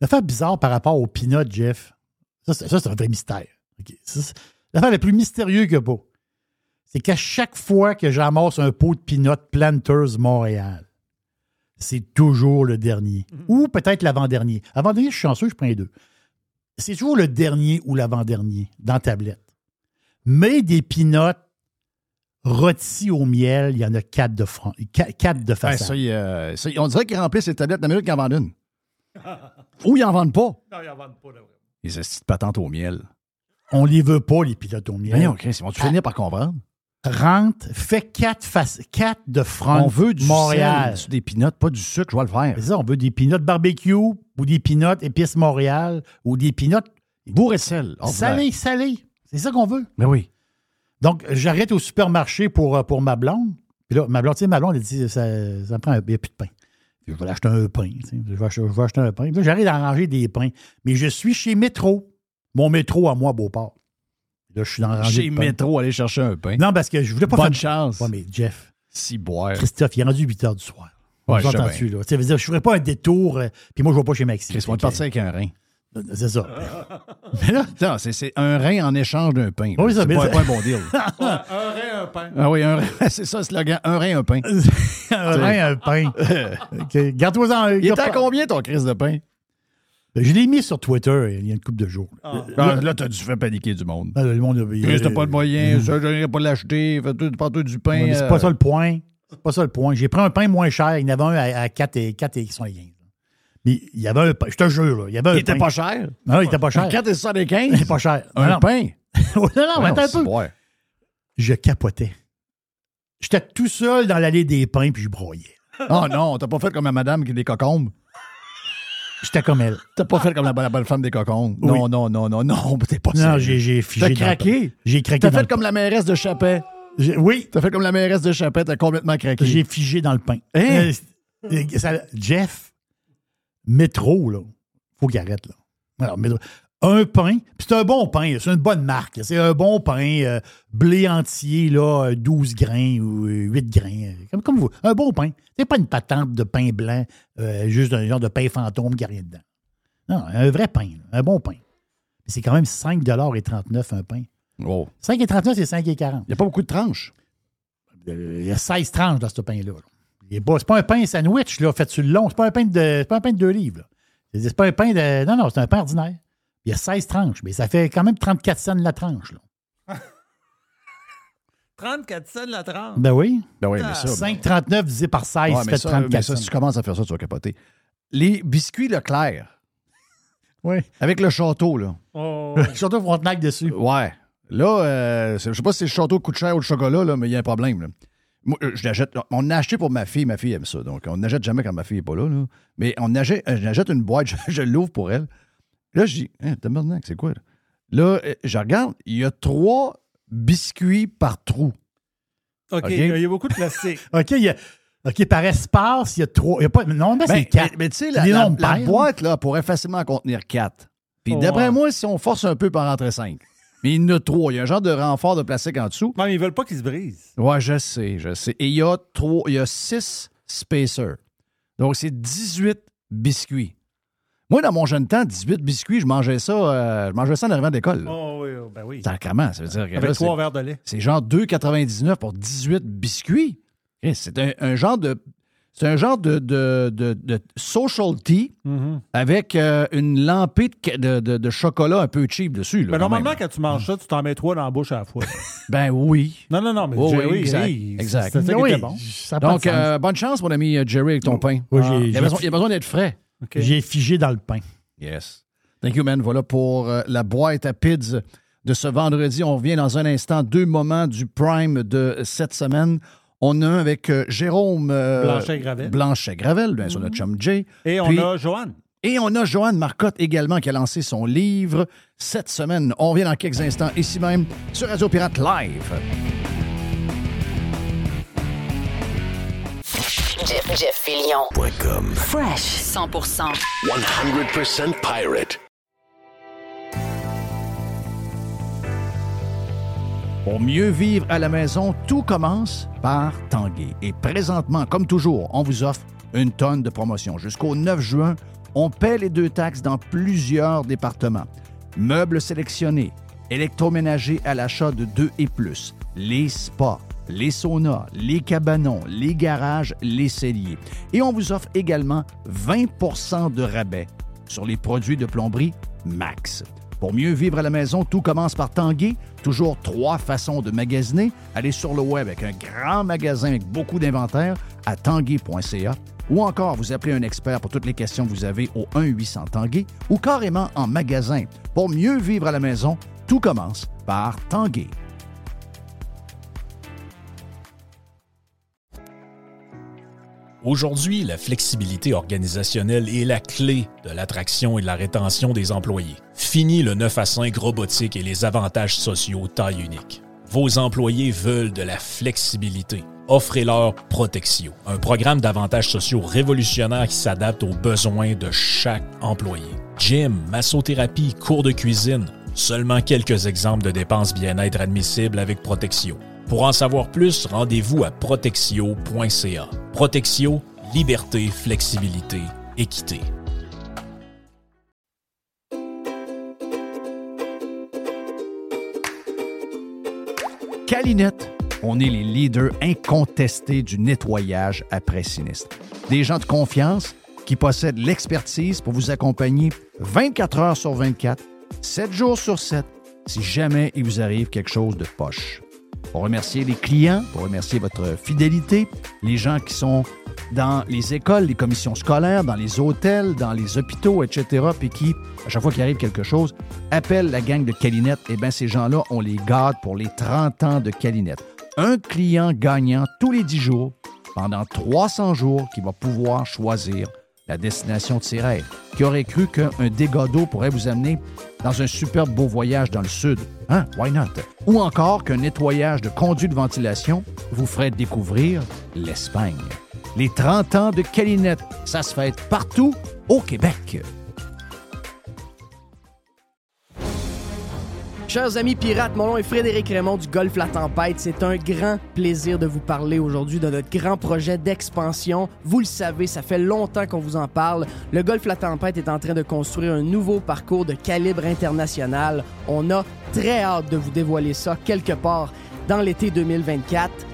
L'affaire bizarre par rapport au peanut, Jeff, ça, c'est ça, c'est un vrai mystère. OK? Ça, c'est- L'affaire la plus mystérieuse que pas, c'est qu'à chaque fois que j'amasse un pot de peanut Planters Montréal, c'est toujours le dernier. Ou peut-être l'avant-dernier. Avant-dernier, je suis chanceux, je prends les deux. C'est toujours le dernier ou l'avant-dernier dans la tablette. Mais des peanuts rôtis au miel, il y en a quatre de, front, quatre, quatre de Ben, façade. ça, euh, ça, on dirait qu'ils remplissent les tablettes d'Amérique qu'ils en vendent une. Ou ils en vendent pas. Non, ils en vendent pas, là. Les petites patentes au miel. On les veut pas, les peanuts au miel. Ben non, Chris, ils vont-tu finir par comprendre? Rentre, fais quatre, faces, quatre de front On veut du Montréal. sel des peanuts, pas du sucre, je vais le faire. C'est ça, on veut des peanuts barbecue ou des peanuts épices Montréal ou des peanuts Bourré de sel. salés, salés. C'est ça qu'on veut. Ben oui. Donc, j'arrête au supermarché pour, euh, pour ma blonde. Puis là, ma blonde, tu sais, ma blonde, elle dit, ça, ça me prend un, il n'y a plus de pain. Puis je vais acheter un pain. tu sais. Je vais acheter, je vais acheter un pain. Puis là, j'arrive à ranger des pains. Mais je suis chez Métro. Mon métro à moi, Beauport. Là, je suis dans la rangée Chez de pain. Métro, aller chercher un pain. Non, parce que je voulais pas Bonne faire... chance. Ouais, mais Jeff, Si boire. Christophe, il est rendu 8 heures du soir. Ouais, je veut dire, je ne ferais pas un détour, euh, puis moi, je ne vais pas chez Maxime. Chris, on est parti avec un rein. C'est ça. mais là, c'est- c'est un rein en échange d'un pain. là. Oui, ça, c'est pas, pas un bon deal. un rein, un pain. ah oui, un rein, c'est ça le slogan. Un rein, un pain. un rein, un pain. Garde-toi-en. Il est à combien ton crise de pain? Je l'ai mis sur Twitter il y a une couple de jours. Ah. Ah, là, t'as dû faire paniquer du monde. Ah, le monde a- Chris, t'as pas de moyens, Mm. ça, je n'irai pas l'acheter, fais-toi du pain. C'est euh, pas ça le point. C'est pas ça le point. J'ai pris un pain moins cher. Il y en avait un à, à 4 et 4 et 15. Mais il y avait un pain. Je te jure, là. Il y avait un Il était pain. pas cher? Non, il était pas cher. 4 et Il 75. était pas cher. Un non, pain. non, non, mais attends un peu. Je capotais. J'étais tout seul dans l'allée des pains, puis je broyais. Oh non, t'as pas fait comme la madame qui a des cocombes? J'étais comme elle. T'as pas fait comme la, bonne- la bonne femme des cocombes? Oui. Non, non, non, non, non, t'es pas Non, j'ai j'ai figé. T'as craqué? J'ai craqué. T'as fait comme la mairesse de Chapet? Oui, T'as fait comme la mairesse de Chapet, t'as complètement craqué. j'ai figé dans le pain. Hein? Euh, ça- Jeff, métro, là, faut qu'il arrête, là. Alors, métro. Un pain, puis c'est un bon pain, c'est une bonne marque. C'est un bon pain, euh, blé entier, là, euh, 12 grains ou euh, 8 grains, euh, comme, comme vous. Un bon pain. C'est pas une patente de pain blanc, euh, juste un genre de pain fantôme qui n'a rien dedans. Non, un vrai pain, là, un bon pain. C'est quand même 5,39 un pain. Oh. 5,39 c'est 5,40. Il n'y a pas beaucoup de tranches. Euh, Il y a 16 tranches dans ce pain-là. là. Il est pas- C'est pas un pain sandwich, là, fait sur le long. C'est pas un pain de, c'est pas un pain de 2 livres. là. C'est pas un pain de. Non, non, c'est un pain ordinaire. Il y a 16 tranches, mais ça fait quand même 34 cents la tranche. Là. 34 cents la tranche? Ben oui. Ben oui, mais ça. 5,39 divisé par 16, Ouais, ça fait ça, 34 mais ça, cents. si tu commences à faire ça, tu vas capoter. Les biscuits Leclerc, Oui. avec le château, là. Oh. Surtout Frontenac dessus. Ouais. Là, euh, je sais pas si c'est le château coûte cher ou le chocolat, là, mais il y a un problème. là. Moi, euh, je l'achète. On a acheté pour ma fille. Ma fille aime ça. Donc, on n'achète jamais quand ma fille n'est pas là, là. Mais on achète, euh, j'achète une boîte, je, je l'ouvre pour elle. Là, je dis, hein, tabarnak, c'est quoi? Là, Là, euh, je regarde, il y a trois biscuits par trou. OK, il y a beaucoup de plastique. OK, il y a- OK, par espace, il y a trois. Il y a pas, non, mais Ben, c'est quatre. Mais, tu sais, la, boîte là, pourrait facilement contenir quatre. Puis Oh, d'après moi, si on force un peu, en rentrer cinq. Mais il y en a trois. Il y a un genre de renfort de plastique en dessous. Non, mais ils veulent pas qu'ils se brisent. Ouais, je sais, je sais. Et il y a trois, il y a six spacers. Donc, c'est 18 biscuits. Moi, dans mon jeune temps, 18 biscuits, je mangeais ça, euh, je mangeais ça en arrivant d'école. Oh oui, oh, ben oui. Sacrement, ça veut dire que Avec là, trois verres de lait. c'est genre 2,99 pour 18 biscuits. C'est un, un genre de. C'est un genre de, de, de- de social tea Mhm. avec euh, une lampée de, de- de- de chocolat un peu cheap dessus. là, Ben, quand normalement, même. quand tu manges ça, tu t'en mets trois dans la bouche à la fois. Ben oui. non, non, non, mais Oh, oui, Jerry, exact, hey, exact. C'était ça qui Oui, était bon. ça Donc, euh, bonne chance, mon ami euh, Jerry, avec ton pain. Oui, ah, Il y a besoin, besoin d'être frais. J'ai figé dans le pain. Yes. Thank you, man. Voilà pour euh, la boîte à PIDS de ce vendredi. On revient dans un instant. Deux moments du Prime de cette semaine. On a un avec euh, Jérôme euh, Blanchet-Gravel. Blanchet-Gravel, bien sûr, notre chum Jay. Et on Puis- a Joanne. Et on a Joanne Marcotte également qui a lancé son livre cette semaine. On revient dans quelques instants ici même sur Radio Pirate Live. Jeff, Jeff Fillion. Point com. Fresh 100%. 100% pirate. Pour mieux vivre à la maison, tout commence par Tanguay. Et présentement, comme toujours, on vous offre une tonne de promotions. Jusqu'au 9 juin, on paie les deux taxes dans plusieurs départements. Meubles sélectionnés, électroménagers à l'achat de 2 et plus, les spas, les saunas, les cabanons, les garages, les celliers. Et on vous offre également 20% de rabais sur les produits de plomberie Max. Pour mieux vivre à la maison, tout commence par Tanguay. Toujours trois façons de magasiner. Allez sur le web avec un grand magasin avec beaucoup d'inventaire à tanguay.ca ou encore vous appelez un expert pour toutes les questions que vous avez au 1-800 Tanguay ou carrément en magasin. Pour mieux vivre à la maison, tout commence par Tanguay. Aujourd'hui, la flexibilité organisationnelle est la clé de l'attraction et de la rétention des employés. Fini le 9 à 5 robotique et les avantages sociaux taille unique. Vos employés veulent de la flexibilité. Offrez-leur Protexio, un programme d'avantages sociaux révolutionnaire qui s'adapte aux besoins de chaque employé. Gym, massothérapie, cours de cuisine, seulement quelques exemples de dépenses bien-être admissibles avec Protexio. Pour en savoir plus, rendez-vous à protexio.ca. Protexio, liberté, flexibilité, équité. Calinette, on est les leaders incontestés du nettoyage après sinistre. Des gens de confiance qui possèdent l'expertise pour vous accompagner 24 heures sur 24, 7 jours sur 7, si jamais il vous arrive quelque chose de poche. Pour remercier les clients, pour remercier votre fidélité, les gens qui sont dans les écoles, les commissions scolaires, dans les hôtels, dans les hôpitaux, etc., puis qui, à chaque fois qu'il arrive quelque chose, appellent la gang de Calinette. Eh bien, ces gens-là, on les garde pour les 30 ans de Calinette. Un client gagnant tous les 10 jours, pendant 300 jours, qui va pouvoir choisir la destination de ses rêves. Qui aurait cru qu'un dégât d'eau pourrait vous amener dans un superbe beau voyage dans le sud? Hein? Why not? Ou encore qu'un nettoyage de conduits de ventilation vous ferait découvrir l'Espagne. Les 30 ans de Calinette, ça se fête partout au Québec. Chers amis pirates, mon nom est Frédéric Raymond du Golfe La Tempête. C'est un grand plaisir de vous parler aujourd'hui de notre grand projet d'expansion. Vous le savez, ça fait longtemps qu'on vous en parle. Le Golfe La Tempête est en train de construire un nouveau parcours de calibre international. On a très hâte de vous dévoiler ça quelque part dans l'été 2024.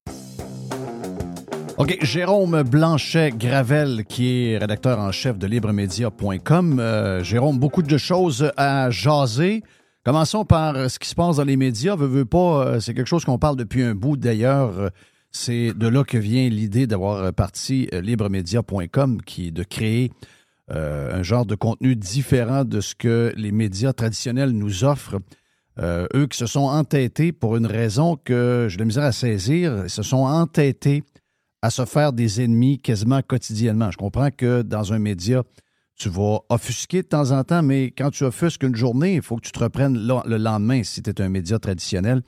OK, Jérôme Blanchet-Gravel, qui est rédacteur en chef de libremedia.com. Euh, Jérôme, beaucoup de choses à jaser. Commençons par ce qui se passe dans les médias. Veux, veux pas, euh, c'est quelque chose qu'on parle depuis un bout d'ailleurs. C'est de là que vient l'idée d'avoir parti euh, libremedia.com, qui est de créer un genre de contenu différent de ce que les médias traditionnels nous offrent. Eux qui se sont entêtés pour une raison que j'ai de misère à saisir, se sont entêtés à se faire des ennemis quasiment quotidiennement. Je comprends que dans un média, tu vas offusquer de temps en temps, mais quand tu offusques une journée, il faut que tu te reprennes le le lendemain si tu es un média traditionnel.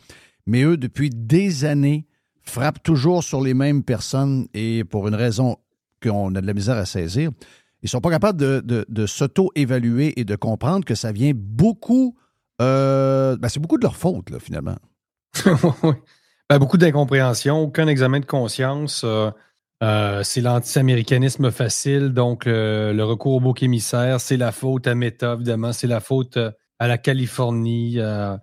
Mais eux, depuis des années, frappent toujours sur les mêmes personnes et pour une raison qu'on a de la misère à saisir, ils sont pas capables de s'auto-évaluer et de comprendre que ça vient beaucoup. euh, ben, c'est beaucoup de leur faute, là, finalement. Ben, beaucoup d'incompréhension, aucun examen de conscience. euh, euh, c'est l'anti-américanisme facile, donc le recours au bouc émissaire, c'est la faute à Meta, évidemment, c'est la faute euh, à la Californie, euh,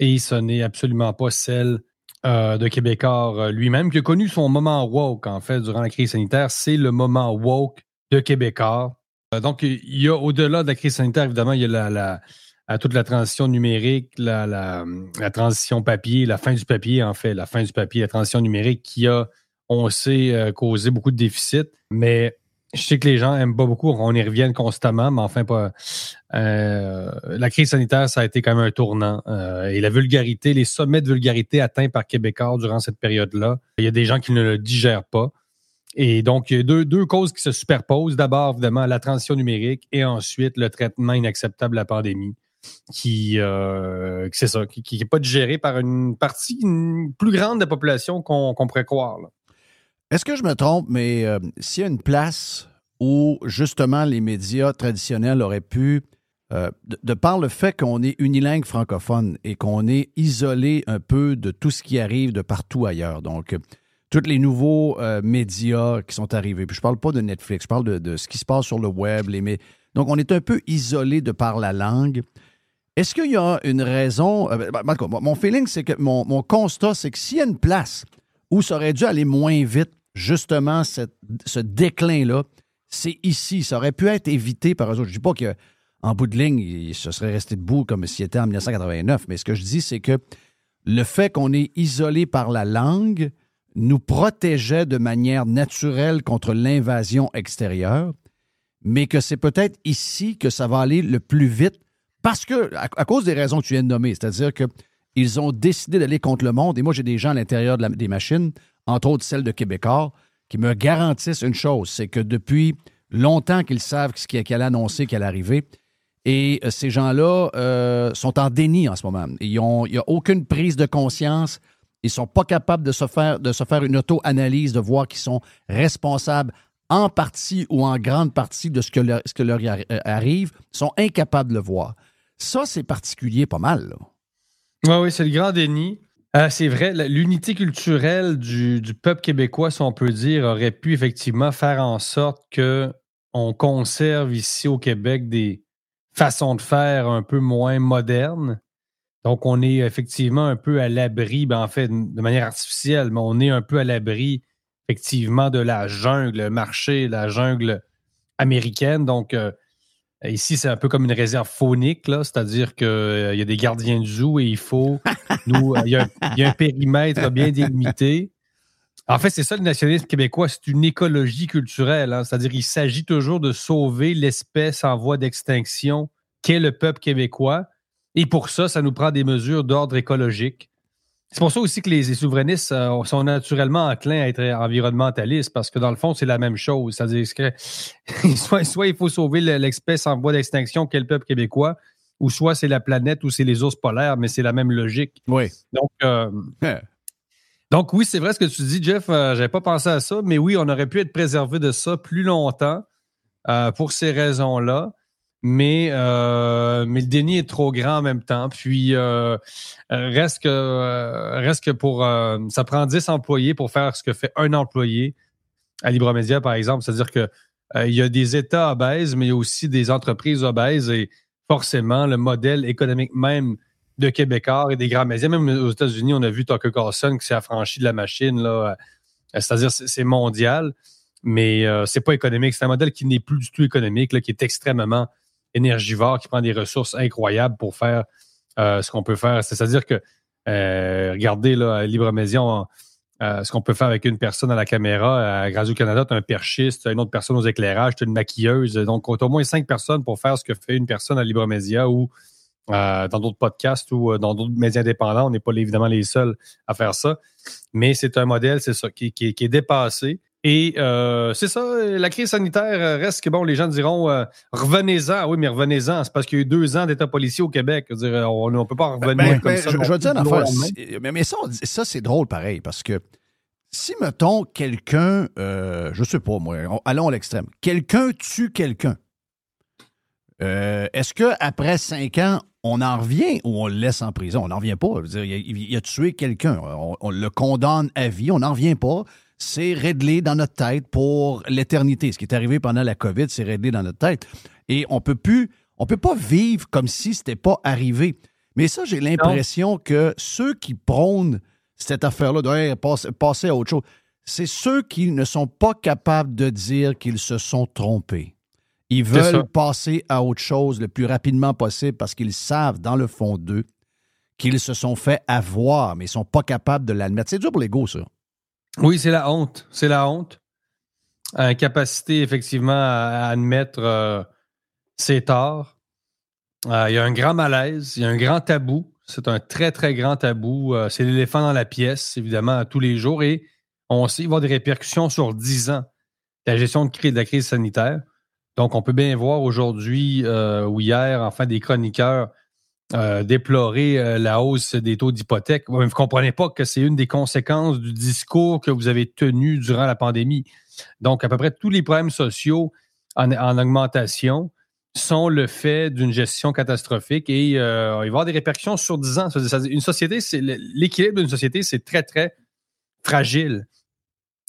et ce n'est absolument pas celle de Québécois lui-même, qui a connu son moment woke, en fait, durant la crise sanitaire. C'est le moment woke de Québécois. Donc, il y a, au-delà de la crise sanitaire, évidemment, il y a la, à toute la transition numérique, la, transition papier, la fin du papier, en fait, la fin du papier, la transition numérique qui a, on sait, euh, causé beaucoup de déficits. Mais je sais que les gens aiment pas beaucoup, on y revient constamment, mais enfin, pas. euh, la crise sanitaire, ça a été quand même un tournant. Euh, et la vulgarité, les sommets de vulgarité atteints par Québécois durant cette période-là, il y a des gens qui ne le digèrent pas. Et donc, il y a deux, deux causes qui se superposent. D'abord, évidemment, la transition numérique et ensuite le traitement inacceptable de la pandémie qui, euh, c'est ça, qui n'est pas digéré par une partie plus grande de la population qu'on pourrait croire. Est-ce que je me trompe, mais euh, s'il y a une place où justement les médias traditionnels auraient pu, euh, de, par le fait qu'on est unilingue francophone et qu'on est isolé un peu de tout ce qui arrive de partout ailleurs, donc tous les nouveaux euh, médias qui sont arrivés, puis je parle pas de Netflix, je parle de, ce qui se passe sur le web, les donc on est un peu isolé de par la langue. Est-ce qu'il y a une raison? euh, ben, en tout cas, mon feeling, c'est que mon, mon constat, c'est que s'il y a une place où ça aurait dû aller moins vite, justement, ce déclin-là, c'est ici. Ça aurait pu être évité par eux autres. Je ne dis pas qu'en bout de ligne, il se serait resté debout comme s'il était en 1989, mais ce que je dis, c'est que le fait qu'on est isolé par la langue nous protégeait de manière naturelle contre l'invasion extérieure, mais que c'est peut-être ici que ça va aller le plus vite parce que, à, cause des raisons que tu viens de nommer, c'est-à-dire qu'ils ont décidé d'aller contre le monde. Et moi, j'ai des gens à l'intérieur des machines, entre autres celles de Québécois, qui me garantissent une chose c'est que depuis longtemps qu'ils savent ce qu'elle a annoncé, qu'elle arriver. Et euh, ces gens-là euh, sont en déni en ce moment. Il n'y a aucune prise de conscience. Ils ne sont pas capables de se faire, de se faire une auto-analyse, de voir qu'ils sont responsables en partie ou en grande partie de ce que leur, ce que leur euh, arrive. Sont incapables de le voir. Ça, c'est particulier pas mal. Oui, oui, c'est le grand déni. Euh, c'est vrai, l'unité culturelle du, du peuple québécois, si on peut dire, aurait pu effectivement faire en sorte que on conserve ici au Québec des façons de faire un peu moins modernes. Donc, on est effectivement un peu à l'abri, ben, en fait, de manière artificielle, mais on est un peu à l'abri, effectivement, de la jungle, le marché, la jungle américaine. Donc, euh, Ici, c'est un peu comme une réserve faunique, là, c'est-à-dire qu'il y a des gardiens du zoo et il faut. nous, euh, il y, a un- il y a un périmètre bien délimité. En fait, c'est ça le nationalisme québécois, c'est une écologie culturelle, hein, c'est-à-dire qu'il s'agit toujours de sauver l'espèce en voie d'extinction qu'est le peuple québécois. Et pour ça, ça nous prend des mesures d'ordre écologique. C'est pour ça aussi que les, les souverainistes euh, sont naturellement enclins à être environnementalistes, parce que dans le fond, c'est la même chose. C'est-à-dire que soit, soit il faut sauver le- l'espèce en voie d'extinction qu'est le peuple québécois, ou soit c'est la planète ou c'est les ours polaires, mais c'est la même logique. Oui. Donc, euh, donc oui, c'est vrai ce que tu dis, Jeff. euh, J'avais pas pensé à ça, mais oui, on aurait pu être préservé de ça plus longtemps euh, pour ces raisons-là. Mais, euh, mais le déni est trop grand en même temps. Puis euh, euh, reste que reste que pour ça prend 10 employés pour faire ce que fait un employé à Libremédia, par exemple. C'est-à-dire que il y a des États obèses, mais il y a aussi des entreprises obèses et forcément, le modèle économique même de Québécois et des grands médias, même aux États-Unis, on a vu Tucker Carlson qui s'est affranchi de la machine là, C'est-à-dire, c'est c'est mondial, mais euh, c'est pas économique. C'est un modèle qui n'est plus du tout économique, là, qui est extrêmement énergivore, qui prend des ressources incroyables pour faire euh, ce qu'on peut faire. C'est-à-dire que, euh, regardez, là, Libre Média, on- euh, ce qu'on peut faire avec une personne à la caméra. À Radio-Canada, tu as un perchiste, as une autre personne aux éclairages, tu as une maquilleuse. Donc, tu as au moins cinq personnes pour faire ce que fait une personne à Libre Média ou dans d'autres podcasts ou dans d'autres médias indépendants. On n'est pas évidemment les seuls à faire ça. Mais c'est un modèle, c'est ça, qui est dépassé. Et euh, c'est ça, la crise sanitaire euh, reste que, bon, les gens diront, euh, revenez-en. Ah Oui, mais revenez-en. C'est parce qu'il y a eu deux ans d'État policier au Québec. Je veux dire, on ne peut pas revenir Ben, comme ben, ça. je, non je vais te dire une affaire. Mais, mais ça, dit- ça c'est drôle pareil, parce que si, mettons, quelqu'un, euh, je sais pas moi, on- allons à l'extrême, quelqu'un tue quelqu'un, est-ce qu'après cinq ans, on en revient ou on le laisse en prison? On n'en revient pas. Je veux dire, il, a, il a tué quelqu'un. On, on le condamne à vie. On n'en revient pas. C'est réglé dans notre tête pour l'éternité. Ce qui est arrivé pendant la COVID, c'est réglé dans notre tête. Et on peut plus, on peut pas vivre comme si c'était pas arrivé. Mais ça, j'ai l'impression que ceux qui prônent cette affaire-là de Hey, passer à autre chose, c'est ceux qui ne sont pas capables de dire qu'ils se sont trompés. Ils veulent passer à autre chose le plus rapidement possible parce qu'ils savent, dans le fond d'eux, qu'ils se sont fait avoir, mais ils ne sont pas capables de l'admettre. C'est dur pour l'ego, ça. Oui, c'est la honte. C'est la honte. Incapacité, effectivement, à, admettre euh, ses torts. Euh, il y a un grand malaise, il y a un grand tabou. C'est un très, très grand tabou. Euh, c'est l'éléphant dans la pièce, évidemment, tous les jours. Et on sait qu'il des répercussions sur 10 ans de la gestion de, de la crise sanitaire. Donc, on peut bien voir aujourd'hui euh, ou hier, enfin, des chroniqueurs euh, déplorer euh, la hausse des taux d'hypothèque. Vous ne comprenez pas que c'est une des conséquences du discours que vous avez tenu durant la pandémie. Donc, à peu près tous les problèmes sociaux en, en augmentation sont le fait d'une gestion catastrophique et euh, il va y avoir des répercussions sur 10 ans. Une société, l'équilibre d'une société, c'est très, très fragile.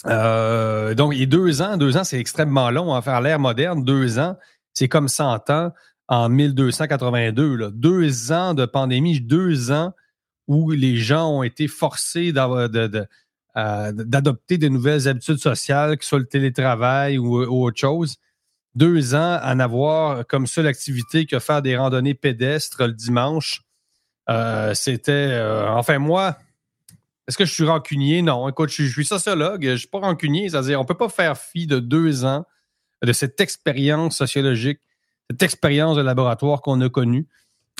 Donc, et deux ans, deux ans, c'est extrêmement long. En faire l'ère moderne, deux ans, c'est comme 100 ans en 1282. là. Deux ans de pandémie, deux ans où les gens ont été forcés euh, d'adopter de nouvelles habitudes sociales, que ce soit le télétravail ou, autre chose. Deux ans à n'avoir comme seule activité que faire des randonnées pédestres le dimanche. Euh, C'était. euh, enfin, moi, est-ce que je suis rancunier? Non. Écoute, je, je suis sociologue, je ne suis pas rancunier. C'est-à-dire, on ne peut pas faire fi de deux ans de cette expérience sociologique, cette expérience de laboratoire qu'on a connue.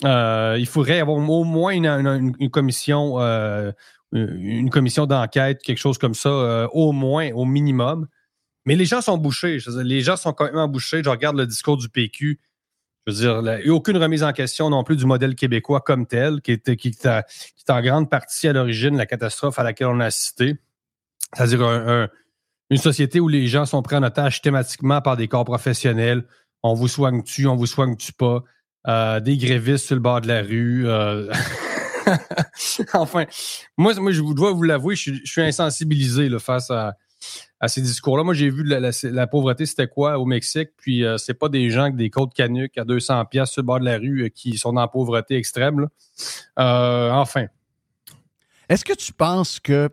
Euh, il faudrait avoir au moins une, une- commission, euh, une commission d'enquête, quelque chose comme ça, euh, au moins, au minimum. Mais les gens sont bouchés. Les gens sont quand même bouchés. Je regarde le discours du PQ. Je veux dire, il n'y a aucune remise en question non plus du modèle québécois comme tel, qui est, qui est, qui est en grande partie à l'origine de la catastrophe à laquelle on a assisté. C'est-à-dire un- un- une société où les gens sont pris en otage thématiquement par des corps professionnels. On vous soigne-tu, on vous soigne-tu pas? Euh, des grévistes sur le bord de la rue. euh. enfin, moi, je dois vous l'avouer, je, suis- insensibilisé face à, ces discours-là. Moi, j'ai vu la, pauvreté, c'était quoi au Mexique, puis euh, c'est pas des gens avec des côtes canuques à 200 pièces sur le bord de la rue euh, qui sont la pauvreté extrême. enfin. Est-ce que tu penses que.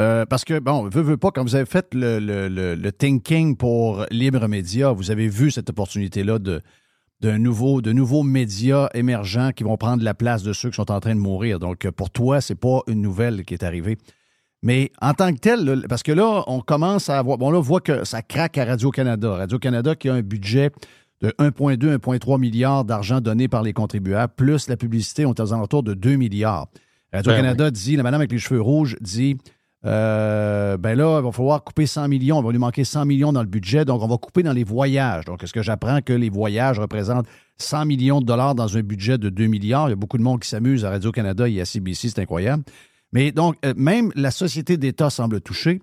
Euh, parce que, bon, veux, veux pas, quand vous avez fait le, le- le- le thinking pour Libre Média, vous avez vu cette opportunité-là de, d'un nouveau, de nouveaux médias émergents qui vont prendre la place de ceux qui sont en train de mourir. Donc, pour toi, c'est pas une nouvelle qui est arrivée. Mais en tant que tel, là, parce que là, on commence à avoir. Bon, là, on voit que ça craque à Radio-Canada. Radio-Canada qui a un budget de 1,2, 1,3 milliards d'argent donné par les contribuables, plus la publicité, on est aux alentours de 2 milliards. Radio-Canada dit, la madame avec les cheveux rouges dit euh, ben là, il va falloir couper 100 millions. Il va lui manquer 100 millions dans le budget, donc on va couper dans les voyages. Donc, est-ce que j'apprends que les voyages représentent 100 millions de dollars dans un budget de 2 milliards? Il y a beaucoup de monde qui s'amuse à Radio-Canada et à CBC, c'est incroyable. Mais donc, euh, même la société d'État semble touchée.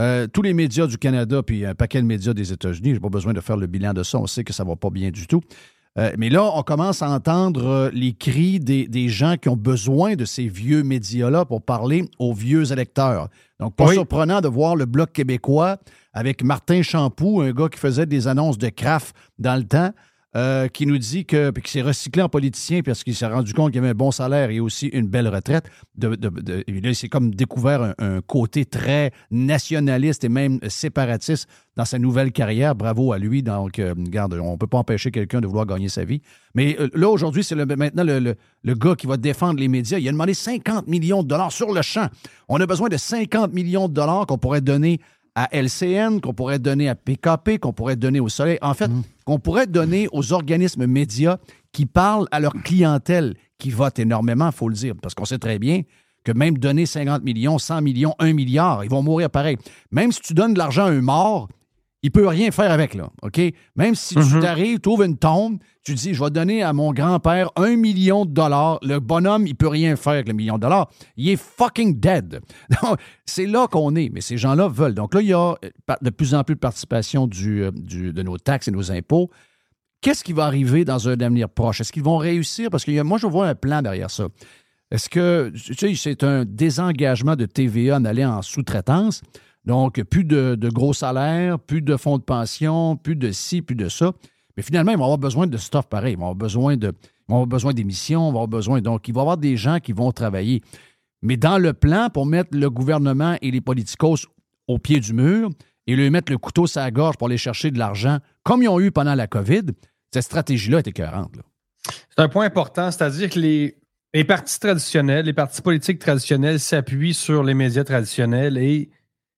Euh, tous les médias du Canada, puis un paquet de médias des États-Unis, je n'ai pas besoin de faire le bilan de ça, on sait que ça va pas bien du tout. Euh, mais là, on commence à entendre euh, les cris des, des gens qui ont besoin de ces vieux médias-là pour parler aux vieux électeurs. Donc, pas Oui. surprenant de voir le Bloc québécois avec Martin Champoux, un gars qui faisait des annonces de craft dans le temps, euh, qui nous dit que, qui s'est recyclé en politicien parce qu'il s'est rendu compte qu'il avait un bon salaire et aussi une belle retraite. Là, il s'est comme découvert un, côté très nationaliste et même séparatiste dans sa nouvelle carrière. Bravo à lui. Donc, euh, on ne peut pas empêcher quelqu'un de vouloir gagner sa vie. Mais euh, là, aujourd'hui, c'est maintenant le, le- le gars qui va défendre les médias. Il a demandé 50 millions de dollars sur le champ. On a besoin de 50 millions de dollars qu'on pourrait donner à LCN, qu'on pourrait donner à PKP, qu'on pourrait donner au Soleil. En fait, qu'on pourrait donner aux organismes médias qui parlent à leur clientèle, qui vote énormément, il faut le dire, parce qu'on sait très bien que même donner 50 millions, 100 millions, 1 milliard, ils vont mourir pareil. Même si tu donnes de l'argent à un mort, il peut rien faire avec, là, OK? Même si tu t'arrives, tu ouvres une tombe, tu dis, je vais donner à mon grand-père un million de dollars, le bonhomme, il peut rien faire avec le million de dollars. Il est fucking dead. Donc, c'est là qu'on est, mais ces gens-là veulent. Donc là, il y a euh, de plus en plus de participation du, euh, du- de nos taxes et nos impôts. Qu'est-ce qui va arriver dans un avenir proche? Est-ce qu'ils vont réussir? Parce que a- moi, je vois un plan derrière ça. Est-ce que, tu sais, c'est un désengagement de TVA en aller en sous-traitance? Donc, plus de, gros salaires, plus de fonds de pension, plus de ci, plus de ça. Mais finalement, ils vont avoir besoin de stuff pareil. Ils vont avoir besoin de, ils vont avoir besoin d'émissions, ils vont avoir besoin. Donc, il va y avoir des gens qui vont travailler. Mais dans le plan, pour mettre le gouvernement et les politicos au pied du mur et lui mettre le couteau sur la gorge pour aller chercher de l'argent, comme ils ont eu pendant la COVID, cette stratégie-là est écœurante. C'est un point important, c'est-à-dire que les partis traditionnels, les partis politiques traditionnels s'appuient sur les médias traditionnels et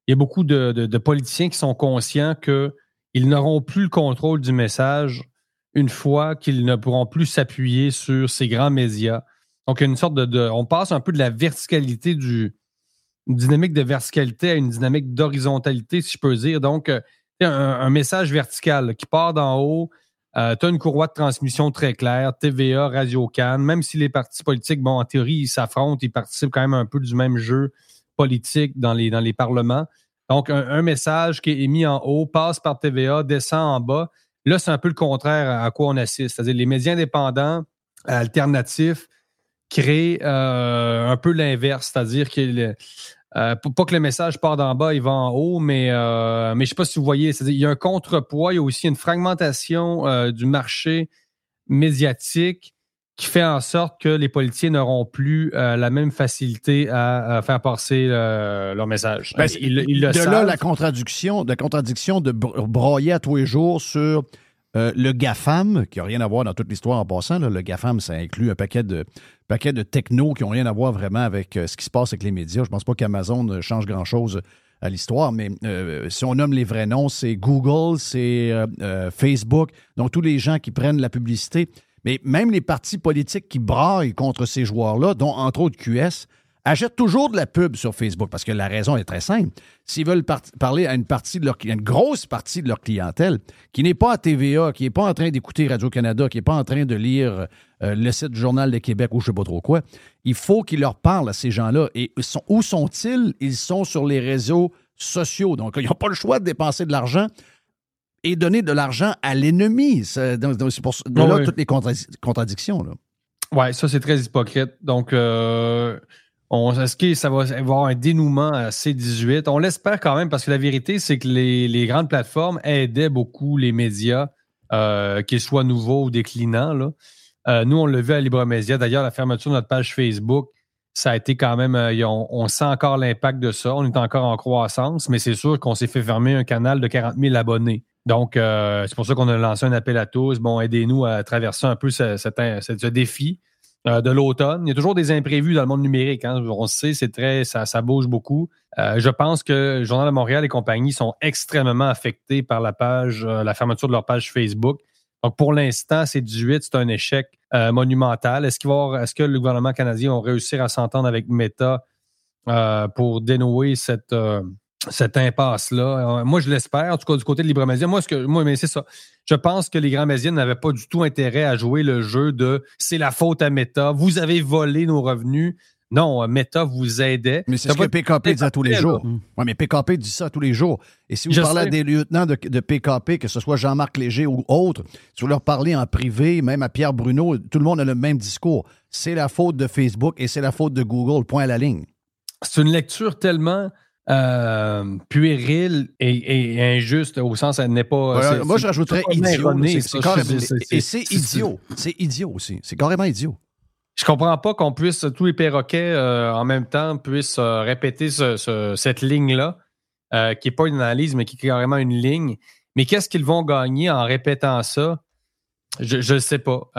il y a beaucoup de, politiciens qui sont conscients qu'ils n'auront plus le contrôle du message une fois qu'ils ne pourront plus s'appuyer sur ces grands médias. Donc, il y a une sorte de, On passe un peu de la verticalité du. Une dynamique de verticalité à une dynamique d'horizontalité, si je peux dire. Donc, euh, un, un message vertical qui part d'en haut, tu as une courroie de transmission très claire, TVA, Radio Cannes, même si les partis politiques, bon, en théorie, ils s'affrontent, ils participent quand même un peu du même jeu politique dans les, dans les parlements. Donc, un, un message qui est émis en haut, passe par TVA, descend en bas. Là, c'est un peu le contraire à quoi on assiste. C'est-à-dire les médias indépendants, alternatifs, créent euh, un peu l'inverse, c'est-à-dire que euh, pas que le message part d'en bas, il va en haut, mais, euh, mais je sais pas si vous voyez, il y a un contrepoids, il y a aussi une fragmentation du marché médiatique qui fait en sorte que les politiciens n'auront plus euh, la même facilité à, à faire passer euh, leur message. Ben, c'est- ils, le- ils le de là, la contradiction, la contradiction de br- broyer à tous les jours sur euh, le GAFAM, qui n'a rien à voir dans toute l'histoire en passant. là. Le GAFAM, ça inclut un paquet de, paquet de technos qui n'ont rien à voir vraiment avec ce qui se passe avec les médias. Je pense pas qu'Amazon change grand-chose à l'histoire, mais euh, si on nomme les vrais noms, c'est Google, c'est euh, euh, Facebook, donc tous les gens qui prennent la publicité. Mais même les partis politiques qui braillent contre ces joueurs-là, dont entre autres QS, achètent toujours de la pub sur Facebook parce que la raison est très simple. S'ils veulent par- parler à une partie de leur une grosse partie de leur clientèle qui n'est pas à TVA, qui n'est pas en train d'écouter Radio-Canada, qui n'est pas en train de lire euh, le site du Journal de Québec ou je ne sais pas trop quoi, il faut qu'ils leur parlent à ces gens-là. Et où sont-ils? Ils sont sur les réseaux sociaux. Donc, ils n'ont pas le choix de dépenser de l'argent et donner de l'argent à l'ennemi. C'est pour de Ah là oui. toutes les contra- contradictions. Là. Ouais, ça, c'est très hypocrite. Donc, euh, on, est-ce que ça va avoir un dénouement à C18? On l'espère quand même parce que la vérité, c'est que les, les grandes plateformes aidaient beaucoup les médias, euh, qu'ils soient nouveaux ou déclinants. Là. Euh, nous, on l'a vu à Libre Média. D'ailleurs, la fermeture de notre page Facebook, ça a été quand même. euh, on, on sent encore l'impact de ça. On est encore en croissance, mais c'est sûr qu'on s'est fait fermer un canal de 40 000 abonnés. Donc, euh, c'est pour ça qu'on a lancé un appel à tous. Bon, aidez-nous à traverser un peu ce, défi euh, de l'automne. Il y a toujours des imprévus dans le monde numérique. hein. On sait, c'est très, ça, ça bouge beaucoup. Euh, je pense que le Journal de Montréal et compagnie sont extrêmement affectés par la page, la fermeture de leur page Facebook. Donc, pour l'instant, c'est 18, c'est un échec monumental. Est-ce qu'il va est-ce que le gouvernement canadien va réussir à s'entendre avec Meta pour dénouer cette, cette impasse-là? Euh, moi, je l'espère, en tout cas du côté de Libre Média. Moi, ce que, moi, mais c'est ça. Je pense que les grands médias n'avaient pas du tout intérêt à jouer le jeu de c'est la faute à Meta, vous avez volé nos revenus. Non, Meta vous aidait. Mais c'est ce que PKP dit à tous les jours. Oui, mais PKP dit ça tous les jours. Et si vous Je parlez à des lieutenants de, de PKP, que ce soit Jean-Marc Léger ou autres, si vous leur parlez en privé, même à Pierre Bruno, tout le monde a le même discours. C'est la faute de Facebook et c'est la faute de Google, point à la ligne. c'est une lecture tellement euh, puéril et, et injuste au sens elle n'est pas. Moi, je rajouterais idiot. C'est- carrément- Et idiot. C'est idiot aussi. C'est carrément idiot. Je comprends pas qu'on puisse, tous les perroquets euh, en même temps puissent euh, répéter ce- ce- cette ligne-là, qui n'est pas une analyse, mais qui est carrément une ligne. Mais qu'est-ce qu'ils vont gagner en répétant ça? Je ne sais pas.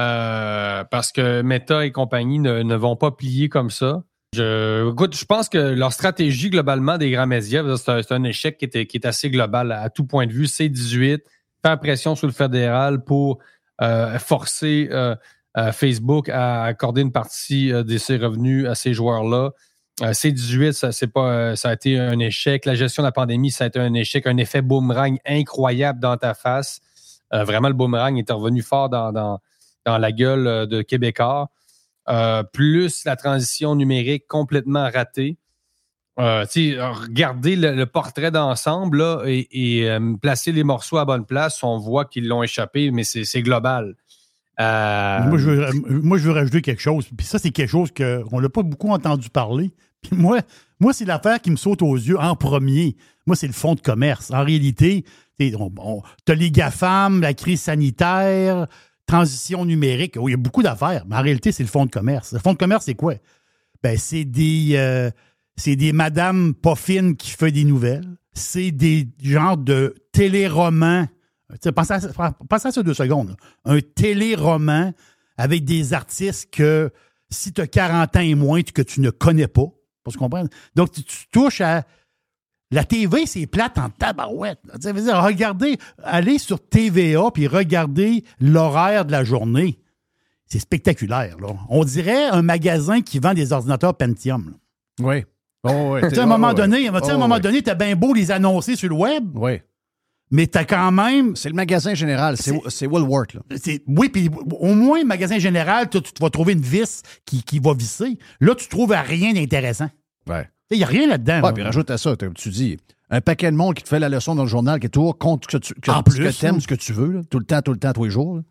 Parce que Meta et compagnie ne, ne vont pas plier comme ça. Je, écoute, je pense que leur stratégie globalement des grands médias, c'est un, c'est échec qui est, qui est assez global à, tout point de vue. C18, faire pression sur le fédéral pour euh, forcer euh, euh, Facebook à accorder une partie de ses revenus à ces joueurs-là. Euh, C18, ça, c'est ça a été un échec. La gestion de la pandémie, ça a été un échec, un effet boomerang incroyable dans ta face. Vraiment, le boomerang est revenu fort dans, dans, dans la gueule de Québécois. Euh, plus la transition numérique complètement ratée. Euh, regarder le, portrait d'ensemble et, euh, placer les morceaux à bonne place, on voit qu'ils l'ont échappé, mais c'est global. Moi, je veux, moi, je veux rajouter quelque chose. Puis ça, c'est quelque chose qu'on n'a pas beaucoup entendu parler. Puis moi, moi c'est l'affaire qui me saute aux yeux en premier. Moi, c'est le fonds de commerce. En réalité, tu as les GAFAM, la crise sanitaire, transition numérique. Oui, il y a beaucoup d'affaires, mais en réalité, c'est le fonds de commerce. Le fonds de commerce, c'est quoi? Ben, c'est des, euh, c'est des madames pas fines qui font des nouvelles. C'est des genres de téléromans. Pensez à, ça- pensez à ça deux secondes. Un téléroman avec des artistes que si tu as 40 ans et moins, que tu ne connais pas. Pour se comprendre? Donc, tu touches à. La TV, c'est plate en tabarouette. là. Dire, regardez, allez sur TVA puis regardez l'horaire de la journée. C'est spectaculaire. Là. On dirait un magasin qui vend des ordinateurs Pentium. là. Oui. Oh, ouais. À un moment donné, tu sais, à un Oh, moment ouais. donné, t'as bien beau les annoncer sur le web, Oui. mais t'as quand même. C'est le magasin général. C'est Woolworth. Là. Oui, puis au moins, magasin général, tu, tu vas trouver une vis qui, qui va visser. Là, tu trouves rien d'intéressant. Ouais. Il n'y a rien là-dedans. Ouais, là. puis rajoute à ça, tu dis, un paquet de monde qui te fait la leçon dans le journal, qui est toujours contre ce que tu que, En ce plus, que t'aimes, là. ce que tu veux, là, tout le temps, tout le temps, tous les jours. là.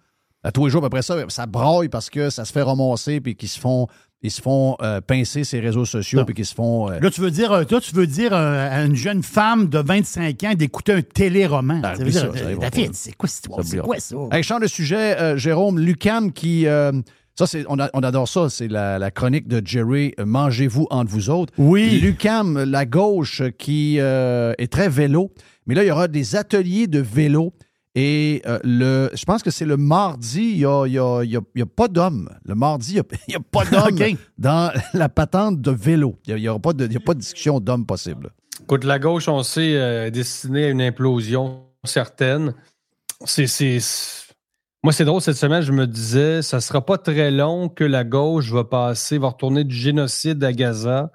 À tous les jours, après ça, ça braille parce que ça se fait ramasser, puis qu'ils se font, ils se font euh, pincer ces réseaux sociaux, puis qu'ils se font. euh, Là, tu veux dire, euh, toi, tu veux dire à une jeune femme de 25 ans d'écouter un téléroman. Ah, Ça ça, ça David, c'est quoi cette histoire? C'est quoi ça? Hey, change de sujet, Jérôme, Lucam qui. Euh, ça, c'est, on, a- on adore ça. C'est la, la chronique de Jerry. euh, Mangez-vous entre vous autres. Oui. Lucam, la gauche, qui euh, est très vélo. Mais là, il y aura des ateliers de vélo. Et euh, le, je pense que c'est le mardi, il n'y a, y a- il y a- il y a pas d'hommes. Le mardi, il n'y a, il y a pas d'hommes OK. dans la patente de vélo. Il n'y aura pas de, il y a pas de discussion d'hommes possible. Écoute, la gauche, on sait, euh, est destinée à une implosion certaine. C'est, c'est- c'est- Moi, c'est drôle, cette semaine, je me disais, ça sera pas très long que la gauche va passer, va retourner du génocide à Gaza,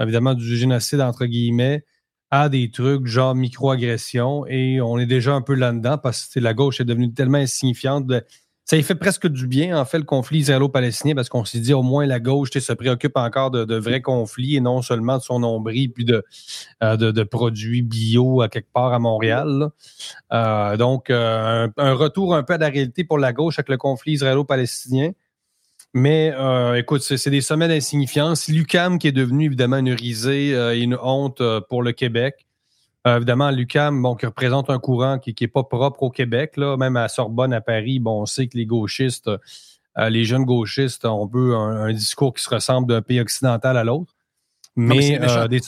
évidemment du génocide entre guillemets, à des trucs genre microagression. Et on est déjà un peu là-dedans parce que la gauche est devenue tellement insignifiante. Ça y fait presque du bien, en fait, le conflit israélo-palestinien, parce qu'on s'est dit au moins la gauche se préoccupe encore de, de vrais conflits et non seulement de son nombril puis de, euh, de, de produits bio à quelque part à Montréal. Euh, donc, euh, un, un retour un peu à la réalité pour la gauche avec le conflit israélo-palestinien. Mais euh, écoute, c'est c'est des sommets d'insignifiance. L'UCAM qui est devenu évidemment une risée euh, et une honte euh, pour le Québec. Euh, évidemment, l'UCAM, bon, qui représente un courant qui n'est pas propre au Québec. Là. Même à Sorbonne, à Paris, bon, on sait que les gauchistes, euh, les jeunes gauchistes ont un peu un, un discours qui se ressemble d'un pays occidental à l'autre. Mais, euh, des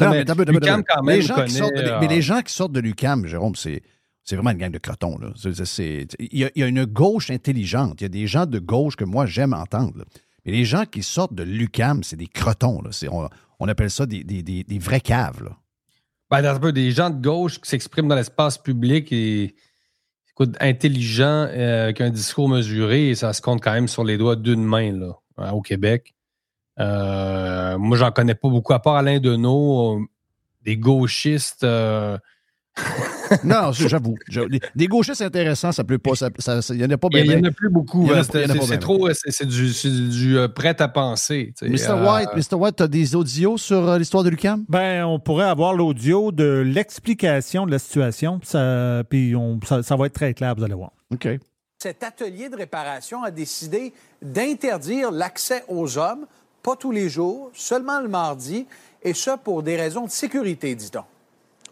mais les gens qui sortent de- Mais les gens qui sortent de l'UCAM, Jérôme, c'est. C'est vraiment une gang de crotons. Là. Il, y a, il y a une gauche intelligente. Il y a des gens de gauche que moi, j'aime entendre. là. Mais les gens qui sortent de l'UCAM, c'est des crotons. Là. On, on appelle ça des, des- des- des vrais caves. Là. Ben, un peu des gens de gauche qui s'expriment dans l'espace public et écoute, intelligents, euh, avec un discours mesuré, et ça se compte quand même sur les doigts d'une main là, hein, au Québec. Euh, moi, j'en connais pas beaucoup, à part Alain Deneau, euh, des gauchistes. Non, j'avoue. Des, gauchistes intéressants, ça peut pas. ça- ça- ça- Il n'y en a pas Il bien. n'y en a plus beaucoup. Il y en a hein, en a c'est- trop, euh, c'est du, euh, prêt à penser. Mr. Euh, White, Mr. White, tu as des audios sur euh, l'histoire de l'UCAM? Ben, on pourrait avoir l'audio de l'explication de la situation, ça, puis on, ça, ça va être très clair, vous allez voir. OK. Cet atelier de réparation a décidé d'interdire l'accès aux hommes, pas tous les jours, seulement le mardi, et ce pour des raisons de sécurité, dit-on.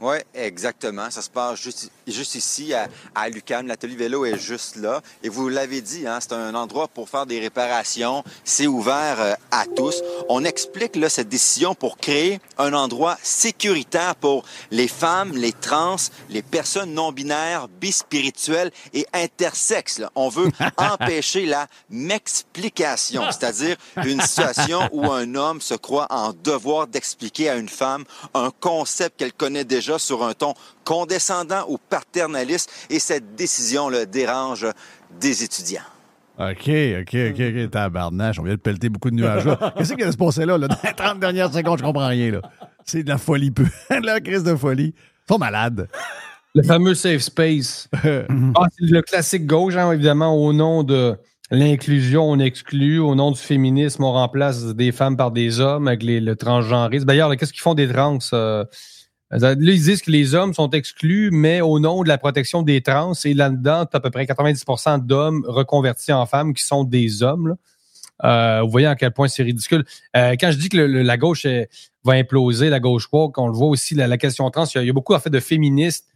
Oui, exactement. Ça se passe juste, juste ici à, à l'UQAM. L'atelier vélo est juste là. Et vous l'avez dit, hein, c'est un endroit pour faire des réparations. C'est ouvert euh, à tous. On explique là, cette décision pour créer un endroit sécuritaire pour les femmes, les trans, les personnes non binaires, bispirituelles et intersexes. là. On veut empêcher la m'explication, c'est-à-dire une situation où un homme se croit en devoir d'expliquer à une femme un concept qu'elle connaît déjà sur un ton condescendant ou paternaliste et cette décision le dérange des étudiants. OK, OK, OK, OK. Tabarnache, on vient de pelleter beaucoup de nuages là. Qu'est-ce qui va se passer là, là? Dans les 30 dernières secondes, je comprends rien, là. C'est de la folie peu. de la crise de folie. Ils sont malades. Le fameux safe space. Ah, c'est le classique gauche, hein, évidemment, au nom de l'inclusion, on exclut. Au nom du féminisme, on remplace des femmes par des hommes avec les- le transgenrisme. D'ailleurs, qu'est-ce qu'ils font des trans? euh, Là, ils disent que les hommes sont exclus, mais au nom de la protection des trans, et là-dedans, tu as à peu près 90% d'hommes reconvertis en femmes qui sont des hommes. là. Euh, vous voyez à quel point c'est ridicule. Euh, quand je dis que le- le- la gauche est- va imploser, la gauche woke, on le voit aussi, la, la question trans, il y a, il y a beaucoup en fait de féministes,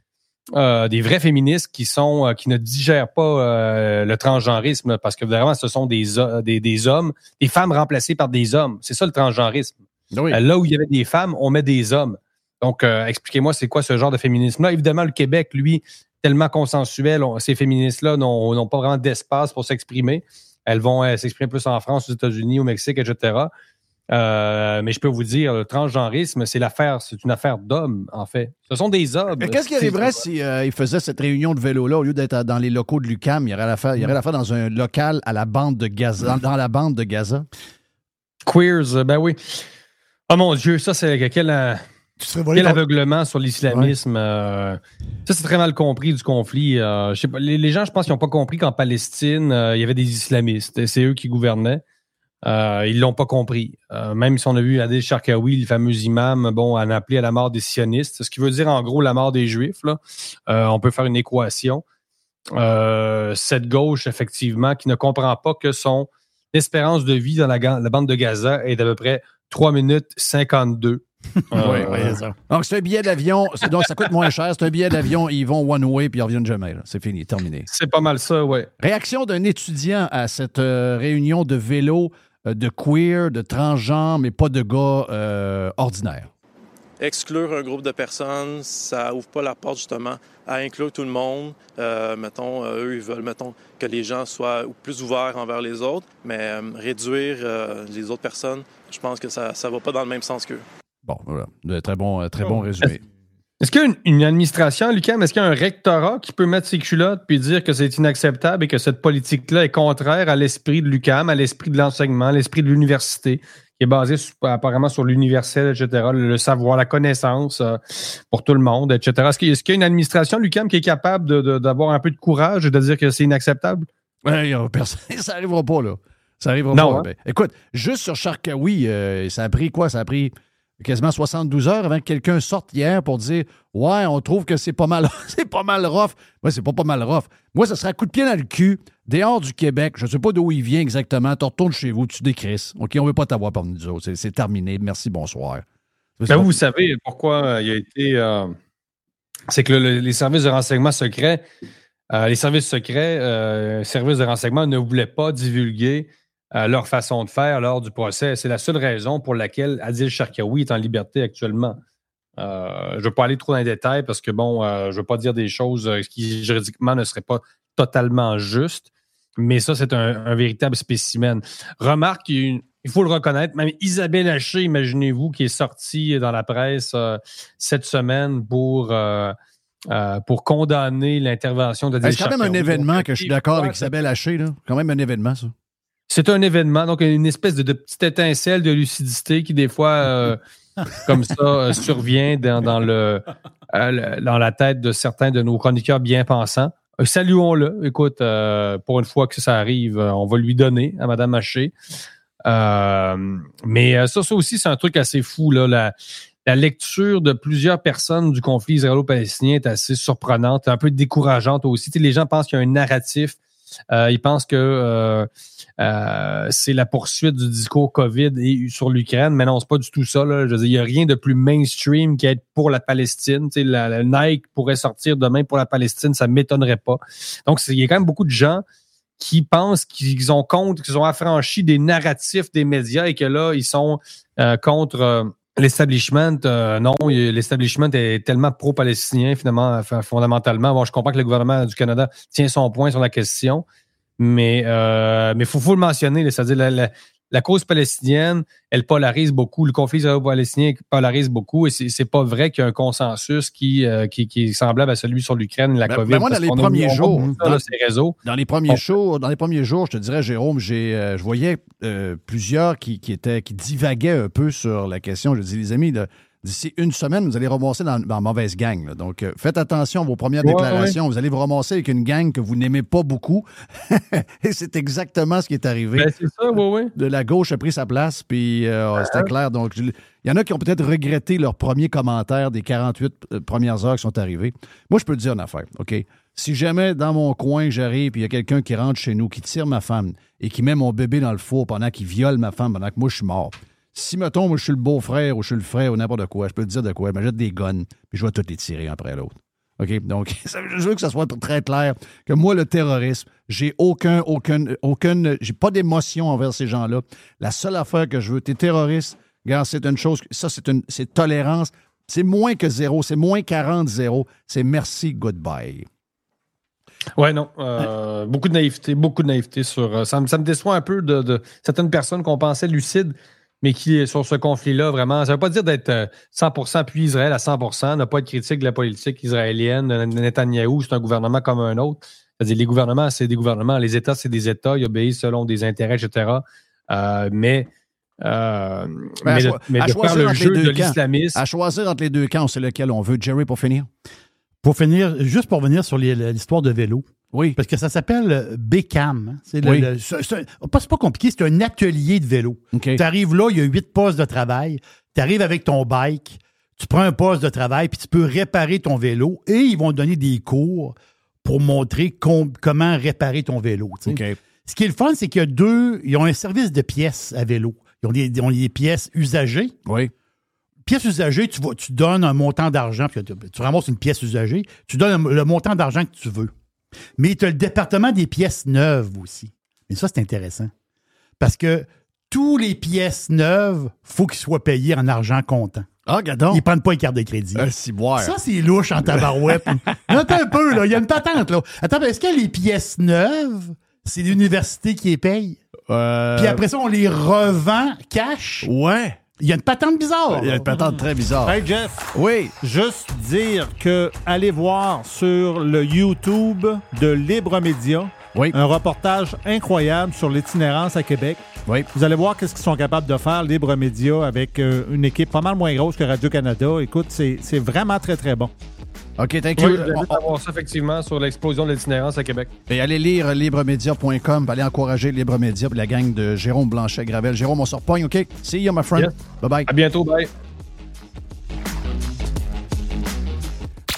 euh, des vrais féministes qui sont euh, qui ne digèrent pas euh, le transgenrisme, là, parce que vraiment, ce sont des, ho- des, des hommes, des femmes remplacées par des hommes. C'est ça le transgenrisme. Oui. Euh, là où il y avait des femmes, on met des hommes. Donc, euh, expliquez-moi, c'est quoi ce genre de féminisme-là? Évidemment, le Québec, lui, tellement consensuel, on- ces féministes-là n'ont n'ont pas vraiment d'espace pour s'exprimer. Elles vont euh, s'exprimer plus en France, aux États-Unis, au Mexique, etc. Euh, mais je peux vous dire, le transgenrisme, c'est l'affaire, c'est une affaire d'hommes, en fait. Ce sont des hommes. Mais qu'est-ce qui arriverait si euh, faisait cette réunion de vélo-là au lieu d'être dans les locaux de l'UCAM? Il y aurait la faire, il y aurait la faire dans un local à la bande de Gaza, dans, dans la bande de Gaza? Queers, ben oui. Oh mon Dieu, ça, c'est quel, euh, quel aveuglement sur l'islamisme. euh, ça, c'est très mal compris du conflit. euh, je sais pas, les, les gens, je pense, qu'ils n'ont pas compris qu'en Palestine, euh, il y avait des islamistes. et C'est eux qui gouvernaient. Ils l'ont pas compris. Même si on a vu Adel Sharkawi, le fameux imam, bon, en appeler à la mort des sionistes, ce qui veut dire en gros la mort des juifs. Là. On peut faire une équation. Cette gauche, effectivement, qui ne comprend pas que son espérance de vie dans la, la bande de Gaza est d'à peu près 3 minutes 52. Oui, Euh, oui, ça. Donc, c'est un billet d'avion. Donc, ça coûte moins cher. C'est un billet d'avion. Ils vont one way puis ils reviennent jamais. C'est fini, terminé. C'est pas mal ça, oui. Réaction d'un étudiant à cette euh, réunion de vélo euh, de queer, de transgenre, mais pas de gars euh, ordinaires. exclure un groupe de personnes, ça ouvre pas la porte justement à inclure tout le monde. Euh, mettons, eux, ils veulent, mettons, que les gens soient plus ouverts envers les autres, mais euh, réduire euh, les autres personnes, je pense que ça ne va pas dans le même sens qu'eux. Bon, voilà. De très bon, euh, très bon résumé. Est-ce qu'il y a une, une administration, Lucam, est-ce qu'il y a un rectorat qui peut mettre ses culottes puis dire que c'est inacceptable et que cette politique-là est contraire à l'esprit de l'UCAM, à l'esprit de l'enseignement, à l'esprit de l'université, qui est basé sur- apparemment sur l'universel, etc., le, le savoir, la connaissance euh, pour tout le monde, etc. Est-ce qu'il est-ce qu'il y a une administration, Lucam, qui est capable de- de- d'avoir un peu de courage et de dire que c'est inacceptable? Ouais, personne- ça n'arrivera pas, là. Ça n'arrivera pas. hein? Ben, écoute, juste sur Sharkawi, euh, ça a pris quoi? Ça a pris quasiment 72 heures avant que quelqu'un sorte hier pour dire Ouais, on trouve que c'est pas mal, c'est pas mal rough. Ouais, c'est pas pas mal. Moi, ça serait un coup de pied dans le cul, dehors du Québec. Je ne sais pas d'où il vient exactement. Tu retournes chez vous, tu décrisses. OK, on veut pas t'avoir parmi nous autres. C'est- terminé. Merci, bonsoir. Ben, vous, savez pourquoi euh, il a été. euh, c'est que le- le- les services de renseignement secrets, euh, les services secrets, services de renseignement ne voulaient pas divulguer euh, leur façon de faire lors du procès. C'est la seule raison pour laquelle Adil Sharkawi est en liberté actuellement. Euh, je ne veux pas aller trop dans les détails parce que, bon, euh, je ne veux pas dire des choses qui juridiquement ne seraient pas totalement justes, mais ça, c'est un, un véritable spécimen. Remarque, il faut le reconnaître, même Isabelle Haché, imaginez-vous, qui est sortie dans la presse cette semaine pour, euh, pour condamner l'intervention de C'est quand même un événement que je suis d'accord avec Isabelle Haché. là. quand même un événement, ça. C'est un événement, donc une espèce de, de petite étincelle de lucidité qui, des fois, euh, comme ça, euh, survient dans, dans le, euh, le- dans la tête de certains de nos chroniqueurs bien pensants. Saluons-le. Écoute, pour une fois que ça arrive, on va lui donner à Mme Haché. Mais ça, ça aussi, c'est un truc assez fou. Là, la, la lecture de plusieurs personnes du conflit israélo-palestinien est assez surprenante, un peu décourageante aussi. Tu sais, les gens pensent qu'il y a un narratif Euh, ils pensent que euh, euh, c'est la poursuite du discours COVID et sur l'Ukraine, mais non, c'est pas du tout ça. Là. Je veux dire, il n'y a rien de plus mainstream qu'être pour la Palestine. Tu sais, la, Nike pourrait sortir demain pour la Palestine, ça m'étonnerait pas. Donc, il y a quand même beaucoup de gens qui pensent qu'ils ont contre, qu'ils ont affranchi des narratifs des médias et que là, ils sont euh, contre l'establishment. Euh, non, l'establishment est tellement pro-palestinien, finalement, fondamentalement. Bon, je comprends que le gouvernement du Canada tient son point sur la question, mais euh, mais faut, faut le mentionner, c'est-à-dire la, cause palestinienne, elle polarise beaucoup. Le conflit israélo-palestinien polarise beaucoup et c'est pas vrai qu'il y a un consensus qui, euh, qui, qui est semblable à celui sur l'Ukraine, la Ben, COVID. ben moi, dans les premiers jours, dans- là, ces réseaux. Dans les premiers On- jours, dans les premiers jours, je te dirais, Jérôme, j'ai, euh, je voyais euh, plusieurs qui, qui étaient, qui divaguaient un peu sur la question. Je dis, les amis, là, d'ici une semaine, vous allez ramasser dans, dans la mauvaise gang. là. Donc, euh, faites attention à vos premières Ouais, déclarations. Vous allez vous ramasser avec une gang que vous n'aimez pas beaucoup. Et c'est exactement ce qui est arrivé. Ben, c'est ça, oui, oui. De la gauche a pris sa place, puis euh, c'était clair. Donc, il y en a qui ont peut-être regretté leur premier commentaire des 48 euh, premières heures qui sont arrivées. Moi, je peux te dire une affaire, OK? Si jamais dans mon coin, j'arrive, puis il y a quelqu'un qui rentre chez nous, qui tire ma femme et qui met mon bébé dans le four pendant qu'il viole ma femme, pendant que moi, je suis mort. Si, mettons, moi, je suis le beau-frère ou je suis le frère ou n'importe quoi, je peux te dire de quoi. Je m'achète des guns, puis je vais toutes les tirer un après l'autre. OK? Donc, je veux que ça soit très clair que moi, le terrorisme, j'ai aucun, aucun, aucun, j'ai pas d'émotion envers ces gens-là. La seule affaire que je veux, t'es terroriste, regarde, c'est une chose, ça, c'est une, c'est tolérance. C'est moins que zéro, c'est moins 40 zéro. C'est merci, goodbye. Ouais, non. euh, Beaucoup de naïveté, beaucoup de naïveté sur. euh, ça, me, ça me déçoit un peu de certaines personnes qu'on pensait lucides, mais qui, sur ce conflit-là, vraiment, ça veut pas dire d'être euh, 100% appuyé Israël à 100%, ne pas être critique de la politique israélienne. Euh, Netanyahou, c'est un gouvernement comme un autre. C'est-à-dire, les gouvernements, c'est des gouvernements. Les États, c'est des États. Ils obéissent selon des intérêts, etc. Euh, mais. euh, Ben, à mais de, à de faire choisir le entre jeu les de deux camps. l'islamisme. À choisir entre les deux camps, c'est lequel on veut. Jerry, pour finir? Pour finir, juste pour revenir sur l'histoire de vélo. Oui. Parce que ça s'appelle euh, Bécam. hein. C'est Oui. c'est- pas, c'est pas compliqué, c'est un atelier de vélo. Tu arrives là, il y a huit postes de travail. Tu arrives avec ton bike, tu prends un poste de travail, puis tu peux réparer ton vélo et ils vont te donner des cours pour montrer com- comment réparer ton vélo. Ce qui est le fun, c'est qu'il y a deux, ils ont un service de pièces à vélo. Ils ont des, ils ont des pièces usagées. Oui. Pièces usagées, tu, vas- tu donnes un montant d'argent, puis tu, tu ramasses une pièce usagée, tu donnes le montant d'argent que tu veux. Mais tu as le département des pièces neuves aussi. Mais ça, c'est intéressant. Parce que tous les pièces neuves, faut qu'ils soient payés en argent comptant. Ah, gadon. Ils prennent pas les cartes de crédit. Un ciboire. Ça, c'est louche en tabarouette. Attends un peu, là. Il y a une patente, là. Attends, est-ce que les pièces neuves, c'est l'université qui les paye? Euh, Puis après ça, on les revend cash? Ouais. Il y a une patente bizarre. Il y a une patente très bizarre. Hey Jeff. Oui. Juste dire que allez voir sur le YouTube de Libre Média un reportage incroyable sur l'itinérance à Québec. Oui. Vous allez voir qu'est-ce qu'ils sont capables de faire, Libre Média, avec euh, une équipe pas mal moins grosse que Radio-Canada. Écoute, c'est c'est vraiment très, très bon. OK, thank Oui, you. je vais avoir ça effectivement sur l'explosion de l'itinérance à Québec. Et allez lire libremedia.com, allez encourager Libre Média et la gang de Jérôme Blanchet-Gravel. Jérôme, on se repogne, OK? See you, my friend. Yes. Bye-bye. À bientôt, bye.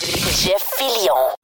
Jeff Fillion.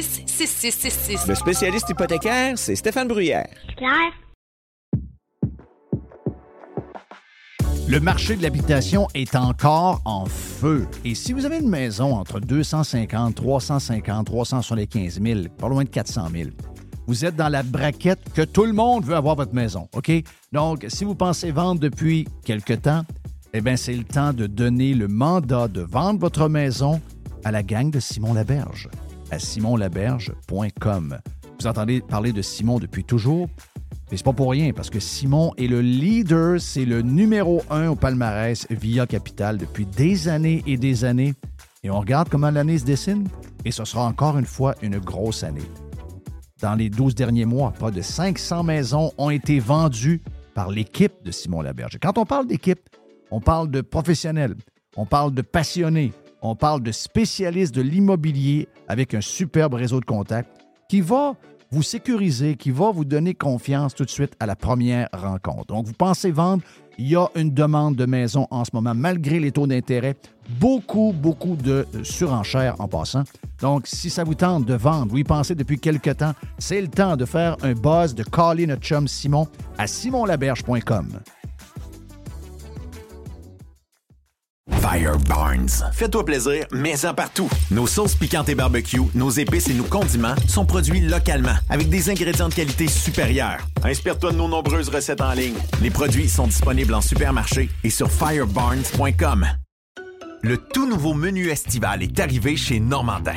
266-6666. Le spécialiste hypothécaire, c'est Stéphane Bruyère. Claire. Le marché de l'habitation est encore en feu. Et si vous avez une maison entre 250, 350, 375 000, pas loin de 400 000, vous êtes dans la braquette que tout le monde veut avoir votre maison, OK? Donc, si vous pensez vendre depuis quelque temps, eh bien, c'est le temps de donner le mandat de vendre votre maison à la gang de Simon Laberge, à simonlaberge.com. Vous entendez parler de Simon depuis toujours, mais c'est pas pour rien, parce que Simon est le leader, c'est le numéro un au palmarès via Capital depuis des années et des années. Et on regarde comment l'année se dessine, et ce sera encore une fois une grosse année. dans les 12 derniers mois. Pas de 500 maisons ont été vendues par l'équipe de Simon Laberge. Quand on parle d'équipe, on parle de professionnels, on parle de passionnés, on parle de spécialistes de l'immobilier avec un superbe réseau de contacts qui va vous sécuriser, qui va vous donner confiance tout de suite à la première rencontre. Donc, vous pensez vendre, il y a une demande de maison en ce moment, malgré les taux d'intérêt. Beaucoup, beaucoup de surenchères en passant. Donc, si ça vous tente de vendre, vous y pensez depuis quelque temps, c'est le temps de faire un buzz, de caller notre chum Simon à simonlaberge.com. Fire Barnes. Fais-toi plaisir, mais-en partout. Nos sauces piquantes et barbecue, nos épices et nos condiments sont produits localement avec des ingrédients de qualité supérieure. Inspire-toi de nos nombreuses recettes en ligne. Les produits sont disponibles en supermarché et sur firebarnes.com. Le tout nouveau menu estival est arrivé chez Normandin.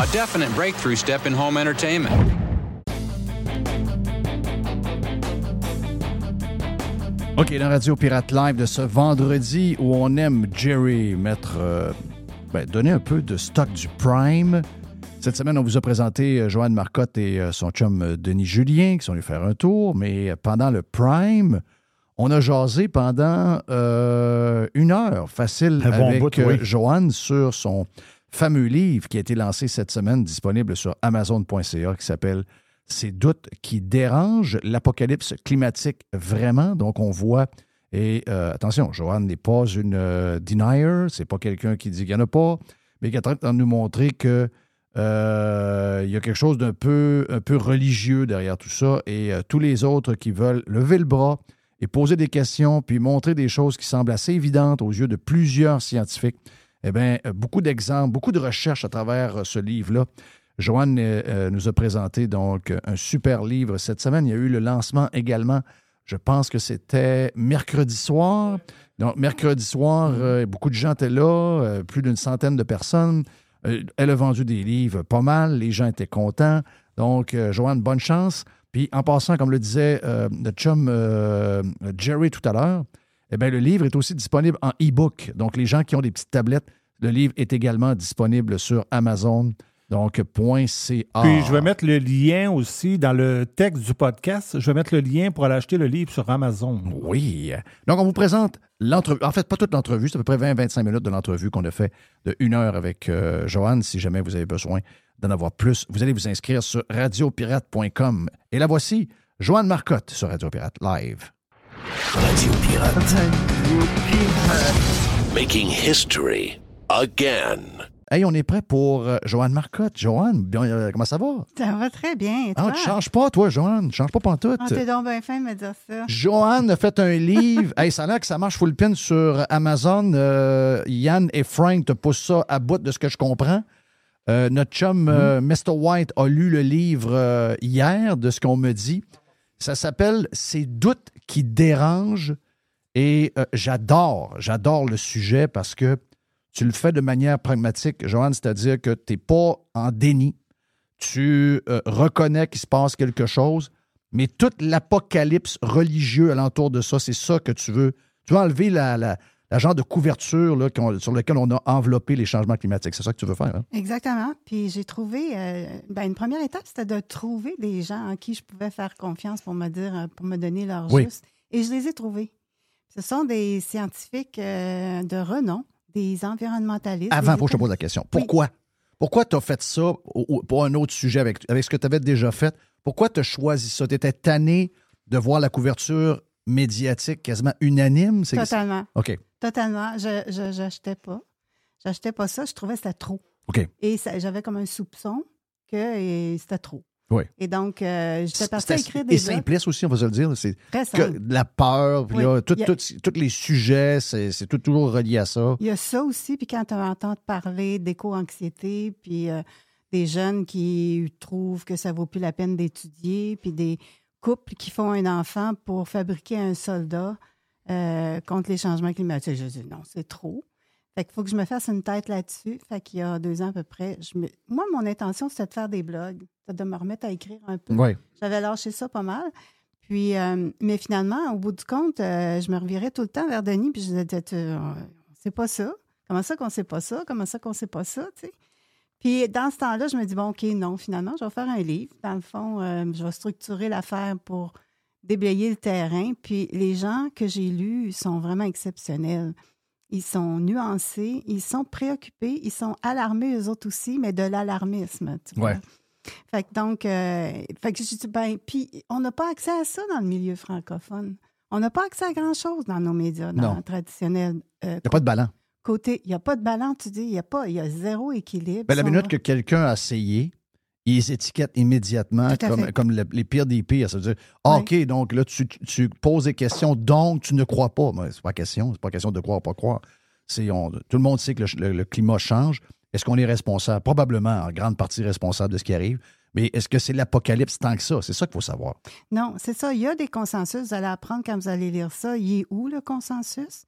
A definite breakthrough step in home entertainment. OK, la Radio Pirate Live de ce vendredi où on aime Jerry mettre, euh, ben, donner un peu de stock du Prime. Cette semaine, on vous a présenté euh, Joanne Marcotte et euh, son chum Denis Julien qui sont allés faire un tour, mais pendant le Prime, on a jasé pendant euh, une heure facile Un bon avec bout, oui. Joanne sur son fameux livre qui a été lancé cette semaine, disponible sur Amazon.ca, qui s'appelle Ces doutes qui dérangent l'apocalypse climatique vraiment. Donc, on voit. Et euh, attention, Joanne n'est pas une euh, denier, c'est pas quelqu'un qui dit qu'il n'y en a pas, mais qui est en train de nous montrer que euh, y a quelque chose d'un peu, un peu religieux derrière tout ça. Et tous les autres qui veulent lever le bras et poser des questions, puis montrer des choses qui semblent assez évidentes aux yeux de plusieurs scientifiques, eh bien, euh, beaucoup d'exemples, beaucoup de recherches à travers euh, ce livre-là. Joanne euh, nous a présenté donc un super livre cette semaine. Il y a eu le lancement également. Je pense que c'était mercredi soir. Donc, mercredi soir, euh, beaucoup de gens étaient là, euh, plus d'une centaine de personnes. Elle a vendu des livres pas mal, les gens étaient contents. Donc, Joanne, bonne chance. Puis, en passant, comme le disait notre chum Jerry tout à l'heure, eh bien, le livre est aussi disponible en e-book. Donc, les gens qui ont des petites tablettes, le livre est également disponible sur Amazon. Donc, .ca. Puis je vais mettre le lien aussi dans le texte du podcast. Je vais mettre le lien pour aller acheter le livre sur Amazon. Oui. Donc, on vous présente l'entrevue. En fait, pas toute l'entrevue, c'est à peu près 20-25 minutes de l'entrevue qu'on a fait de une heure avec euh, Joanne. Si jamais vous avez besoin d'en avoir plus, vous allez vous inscrire sur radiopirate.com. Et la voici, Joanne Marcotte sur Radio Pirate Live. Radio Pirate. Making history again. Hey, on est prêt pour euh, Joanne Marcotte. Joanne, bien, euh, comment ça va? Ça va très bien. Et Ah, toi? tu changes pas, toi, Joanne. Tu changes pas pantoute. Ah, t'es donc bien fin de me dire ça. Joanne a fait un livre. hey, ça a l'air que ça marche full pin sur Amazon. Euh, Yann et Frank te poussent ça à bout de ce que je comprends. Euh, notre chum euh, Mr. White a lu le livre euh, hier de ce qu'on me dit. Ça s'appelle Ces doutes qui dérangent. Et euh, j'adore, j'adore le sujet parce que tu le fais de manière pragmatique, Joanne, c'est-à-dire que tu n'es pas en déni. Tu euh, reconnais qu'il se passe quelque chose, mais toute l'apocalypse religieux alentour de ça, c'est ça que tu veux. Tu veux enlever la- la genre de couverture là, sur laquelle on a enveloppé les changements climatiques. C'est ça que tu veux faire. hein? Exactement. Puis j'ai trouvé, euh, ben, une première étape, c'était de trouver des gens en qui je pouvais faire confiance pour me dire, euh, pour me donner leur Oui. juste. Et je les ai trouvés. Ce sont des scientifiques euh, de renom, des environnementalistes. Avant, faut que je te pose la question. Pourquoi? Pourquoi tu as fait ça pour un autre sujet avec, avec ce que tu avais déjà fait? Pourquoi tu as choisi ça? Tu étais tanné de voir la couverture médiatique quasiment unanime? C'est- Totalement. OK. Totalement. Je j'achetais pas. J'achetais pas ça. Je trouvais que c'était trop. OK. Et j'avais comme un soupçon que et c'était trop. Oui. Et donc, euh, j'étais partie à écrire et des simpliste aussi, on va se le dire. C'est la peur, puis Oui. là, a- tous les sujets, c'est c'est tout toujours relié à ça. Il y a ça aussi, puis quand tu entends parler d'éco-anxiété, puis euh, des jeunes qui trouvent que ça vaut plus la peine d'étudier, puis des couples qui font un enfant pour fabriquer un soldat euh, contre les changements climatiques. Je dis non, c'est trop. Fait qu'il faut que je me fasse une tête là-dessus. Fait qu'il y a deux ans à peu près, je me... moi, mon intention, c'était de faire des blogs, de me remettre à écrire un peu. Ouais. J'avais lâché ça pas mal. Puis, euh, mais finalement, au bout du compte, euh, je me revirais tout le temps vers Denis, puis je disais, Tu- c'est pas ça. Comment ça qu'on sait pas ça? Comment ça qu'on sait pas ça? tu sais? Puis, dans ce temps-là, je me dis, bon, OK, non, finalement, je vais faire un livre. Dans le fond, euh, je vais structurer l'affaire pour déblayer le terrain. Puis, les gens que j'ai lus sont vraiment exceptionnels. Ils sont nuancés, ils sont préoccupés, ils sont alarmés, eux autres aussi, mais de l'alarmisme. Ouais. Fait que donc, euh, fait que j'ai dit, ben, puis on n'a pas accès à ça dans le milieu francophone. On n'a pas accès à grand-chose dans nos médias dans Non. traditionnels. euh, Il n'y a pas de ballon. Côté, il n'y a pas de balance, tu dis, il y a pas, il y a zéro équilibre. Ben, la minute que quelqu'un a essayé, ils étiquettent immédiatement comme, fait. comme le- les pires des pires. Ça veut dire, ah, OK, donc là, tu, tu poses des questions, donc tu ne crois pas. Mais c'est pas question. C'est pas question de croire ou pas croire. C'est, on- tout le monde sait que le, le- le climat change. Est-ce qu'on est responsable? Probablement, en grande partie responsable de ce qui arrive. Mais est-ce que c'est l'apocalypse tant que ça? C'est ça qu'il faut savoir. Non, c'est ça. Il y a des consensus. Vous allez apprendre quand vous allez lire ça. Il est où le consensus?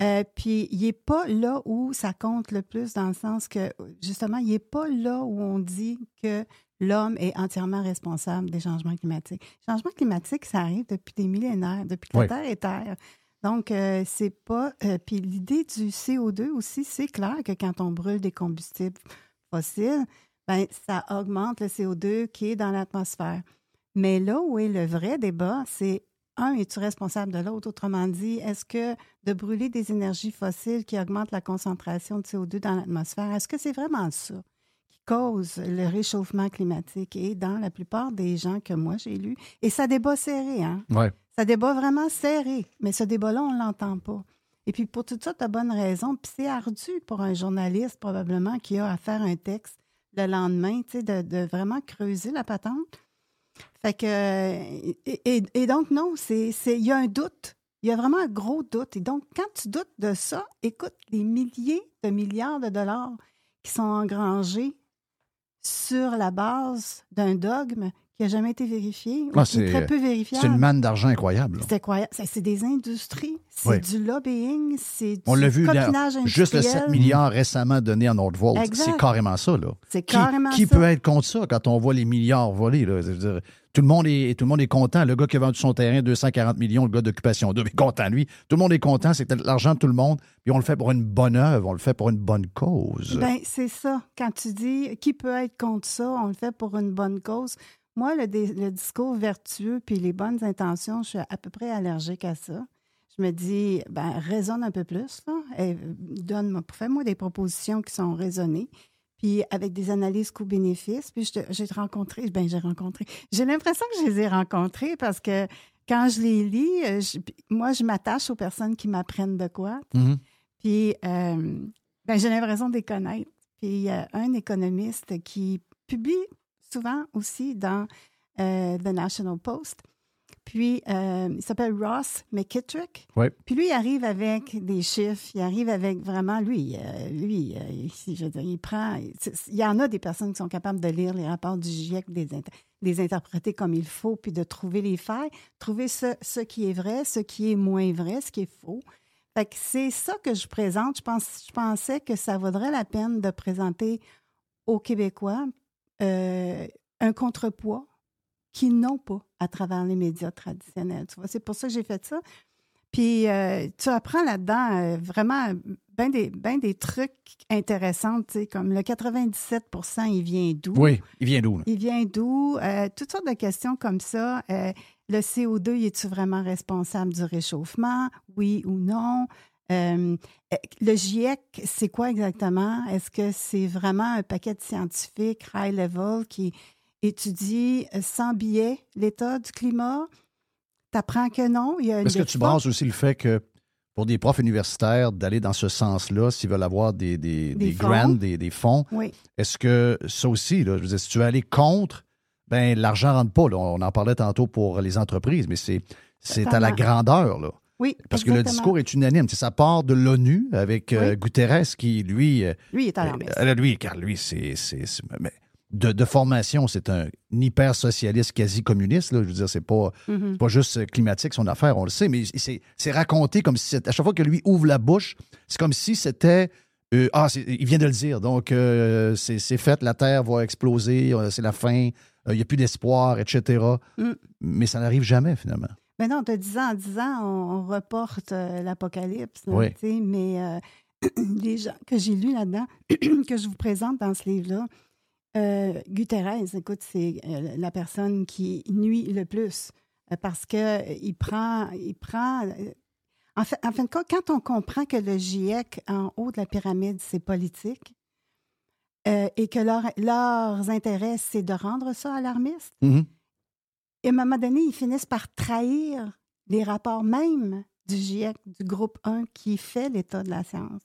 Euh, puis, il n'est pas là où ça compte le plus, dans le sens que, justement, il n'est pas là où on dit que l'homme est entièrement responsable des changements climatiques. Les changements climatiques, ça arrive depuis des millénaires, depuis que Oui. la Terre est Terre. Donc, euh, c'est pas. euh, puis, l'idée du CO2 aussi, c'est clair que quand on brûle des combustibles fossiles, ben, ça augmente le CO2 qui est dans l'atmosphère. Mais là où est le vrai débat, c'est un, es-tu responsable de l'autre? Autrement dit, est-ce que de brûler des énergies fossiles qui augmentent la concentration de CO2 dans l'atmosphère, est-ce que c'est vraiment ça qui cause le réchauffement climatique? Et dans la plupart des gens que moi j'ai lus, et ça débat serré, hein? Ouais. Ça débat vraiment serré, mais ce débat-là, on ne l'entend pas. Et puis pour toutes sortes de bonnes raisons, puis c'est ardu pour un journaliste probablement qui a à faire un texte le lendemain, tu sais, de, de vraiment creuser la patente. Fait que, et, donc, non, c'est- il y a un doute. Il y a vraiment un gros doute. Et donc, quand tu doutes de ça, écoute, les milliers de milliards de dollars qui sont engrangés sur la base d'un dogme qui n'a jamais été vérifié ou Ah, qui est très peu vérifiable. c'est une manne d'argent incroyable. C'est incroyable. C'est des industries, c'est Oui. du lobbying, c'est du On l'a vu, là, juste le 7 industriel. milliards récemment donné à Nordvolt. C'est carrément ça. Là. C'est Qui- carrément Qui ça. peut être contre ça quand on voit les milliards volés? Là? Dire, tout, le monde est, tout le monde est content. Le gars qui a vendu son terrain, 240 millions, le gars d'Occupation 2, est content, lui. Tout le monde est content. C'est l'argent de tout le monde. Puis on le fait pour une bonne œuvre. On le fait pour une bonne cause. Ben, c'est ça. Quand tu dis qui peut être contre ça, on le fait pour une bonne cause. Moi, le, discours vertueux puis les bonnes intentions, je suis à peu près allergique à ça. Je me dis, ben, raisonne un peu plus, là. Et donne-moi, fais-moi des propositions qui sont raisonnées, puis avec des analyses coûts-bénéfices. Puis j'ai rencontré, ben, j'ai rencontré. J'ai l'impression que je les ai rencontrés parce que quand je les lis, euh, je- moi, je m'attache aux personnes qui m'apprennent de quoi. Mhm. Puis, euh, ben, j'ai l'impression de les connaître. Puis, il y a un économiste qui publie souvent aussi dans euh, The National Post. Puis, euh, il s'appelle Ross McKittrick. Ouais. Puis, lui, il arrive avec des chiffres. Il arrive avec vraiment, lui, euh, lui euh, ici, je veux dire, il prend. Il y en a des personnes qui sont capables de lire les rapports du GIEC, des, inter- les interpréter comme il faut, puis de trouver les failles, trouver ce, ce qui est vrai, ce qui est moins vrai, ce qui est faux. Fait que c'est ça que je présente. Je, pense, je pensais que ça vaudrait la peine de présenter aux Québécois euh, un contrepoids qu'ils n'ont pas à travers les médias traditionnels. Tu vois, c'est pour ça que j'ai fait ça. Puis euh, tu apprends là-dedans euh, vraiment bien des, ben des trucs intéressants, tu sais, comme le 97% il vient d'où? Oui, il vient d'où? Il vient d'où? Euh, toutes sortes de questions comme ça. Le CO2, es-tu vraiment responsable du réchauffement? Oui ou non? Euh, euh, le GIEC, c'est quoi exactement? Est-ce que c'est vraiment un paquet de scientifiques high level qui étudie euh, sans biais l'état du climat? T'apprends que non? Est-ce que tu bases aussi le fait que pour des profs universitaires, d'aller dans ce sens-là, s'ils veulent avoir des, des, Des grants, des, des fonds, Oui. est-ce que ça aussi, là, je veux dire, si tu veux aller contre, ben l'argent ne rentre pas. là. On en parlait tantôt pour les entreprises, mais c'est, c'est à la grandeur. Là. Oui, Parce que le discours est unanime. Tu sais, ça part de l'ONU avec euh. Guterres qui, lui. euh, Lui, est alarmiste. euh, lui, car lui, c'est. de, de formation. C'est un hyper-socialiste quasi-communiste. là. Je veux dire, c'est pas, Mhm. c'est pas juste climatique son affaire, on le sait, mais c'est raconté comme si, à chaque fois que lui ouvre la bouche, c'est comme si c'était... euh, ah, il vient de le dire. Donc, euh, c'est fait, la Terre va exploser, euh, c'est la fin, il n'y a plus d'espoir, etc. Mm. Mais ça n'arrive jamais, finalement. Mais non, de 10 ans en 10 ans, on, on reporte euh, l'apocalypse. Oui. Mais euh, les gens que j'ai lus là-dedans, que je vous présente dans ce livre-là, euh, Guterres, écoute, c'est la personne qui nuit le plus parce qu'il prend. Il prend en, fait, en fin de compte, quand on comprend que le GIEC, en haut de la pyramide, c'est politique, euh, et que leur- leurs intérêts, c'est de rendre ça alarmiste, Mhm. Et à un moment donné, ils finissent par trahir les rapports même du GIEC, du groupe 1 qui fait l'état de la science.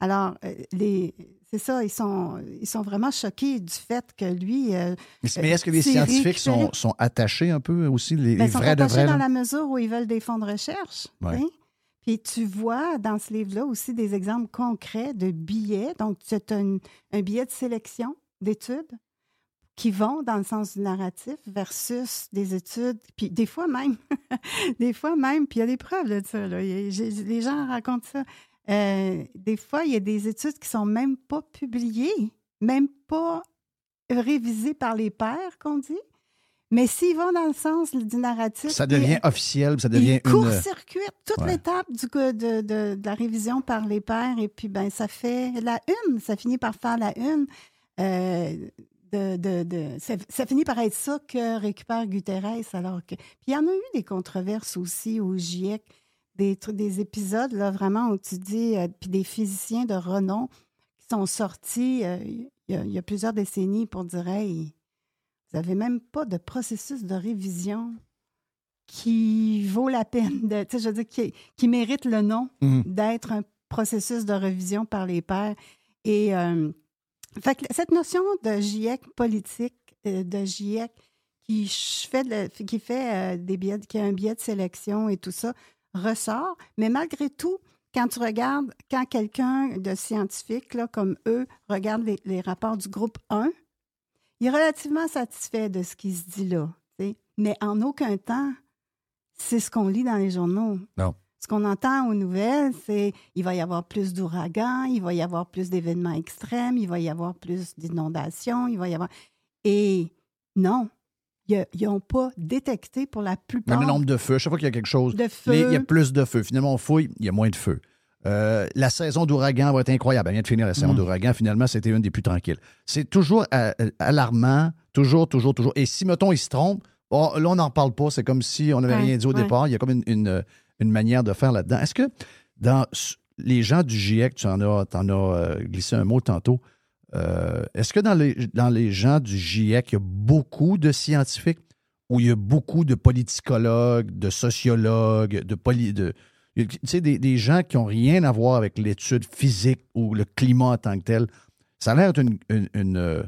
Alors, euh, les, c'est ça, ils sont, ils sont vraiment choqués du fait que lui. euh, Mais, est-ce que les s'est scientifiques sont, sont attachés un peu aussi, les, Ben, les ils sont vrais de attachés vrais? dans la mesure où ils veulent des fonds de recherche. Ouais. Puis tu vois dans ce livre-là aussi des exemples concrets de billets. Donc, c'est un, un billet de sélection d'études qui vont dans le sens du narratif versus des études. Puis des fois même, des fois même, puis il y a des preuves de ça. là. Les gens racontent ça. Euh, des fois, il y a des études qui sont même pas publiées, même pas révisées par les pairs, qu'on dit. Mais s'ils vont dans le sens du narratif... Ça devient officiel, ça devient il une. court-circuite toute Ouais. l'étape du, de, de- de la révision par les pairs et puis ben ça fait la une, ça finit par faire la une. Euh, de, de- de- ça, ça finit par être ça que récupère Guterres alors que puis il y en a eu des controverses aussi au GIEC des épisodes là vraiment où tu dis euh, puis des physiciens de renom qui sont sortis euh, il y, a- il y a plusieurs décennies pour dire hey vous n'avez même pas de processus de révision qui vaut la peine, de, je veux dire, qui, qui mérite le nom Mhm. d'être un processus de révision par les pairs. Et euh, fait que cette notion de GIEC politique, euh, de GIEC qui fait, qui fait euh, des billets, qui a un billet de sélection et tout ça, ressort. Mais malgré tout, quand tu regardes, quand quelqu'un de scientifique, là, comme eux, regarde les, rapports du groupe 1, il est relativement satisfait de ce qui se dit là. Mais en aucun temps, c'est ce qu'on lit dans les journaux. Non. Ce qu'on entend aux nouvelles, c'est il va y avoir plus d'ouragans, il va y avoir plus d'événements extrêmes, il va y avoir plus d'inondations, il va y avoir. Et non, ils n'ont pas détecté pour la plupart. Même le nombre de feux. Chaque fois qu'il y a quelque chose, De il y a plus de feux. Finalement, on fouille, il y a moins de feux. Euh, la saison d'ouragan va être incroyable. Elle vient de finir la saison Mm. d'ouragan. Finalement, c'était une des plus tranquilles. C'est toujours euh, euh, alarmant. Toujours, toujours, toujours. Et si, mettons, il se trompe, oh, là, on n'en parle pas. C'est comme si on n'avait Ouais, rien dit au ouais. départ. Il y a comme une, une, une manière de faire là-dedans. Est-ce que dans les gens du GIEC, tu en as, t'en as euh, glissé un mot tantôt, euh, est-ce que dans les, dans les gens du GIEC, il y a beaucoup de scientifiques où il y a beaucoup de politicologues, de sociologues, de poli, de, tu sais, des, des gens qui n'ont rien à voir avec l'étude physique ou le climat en tant que tel? Ça a l'air d'être une, une, euh,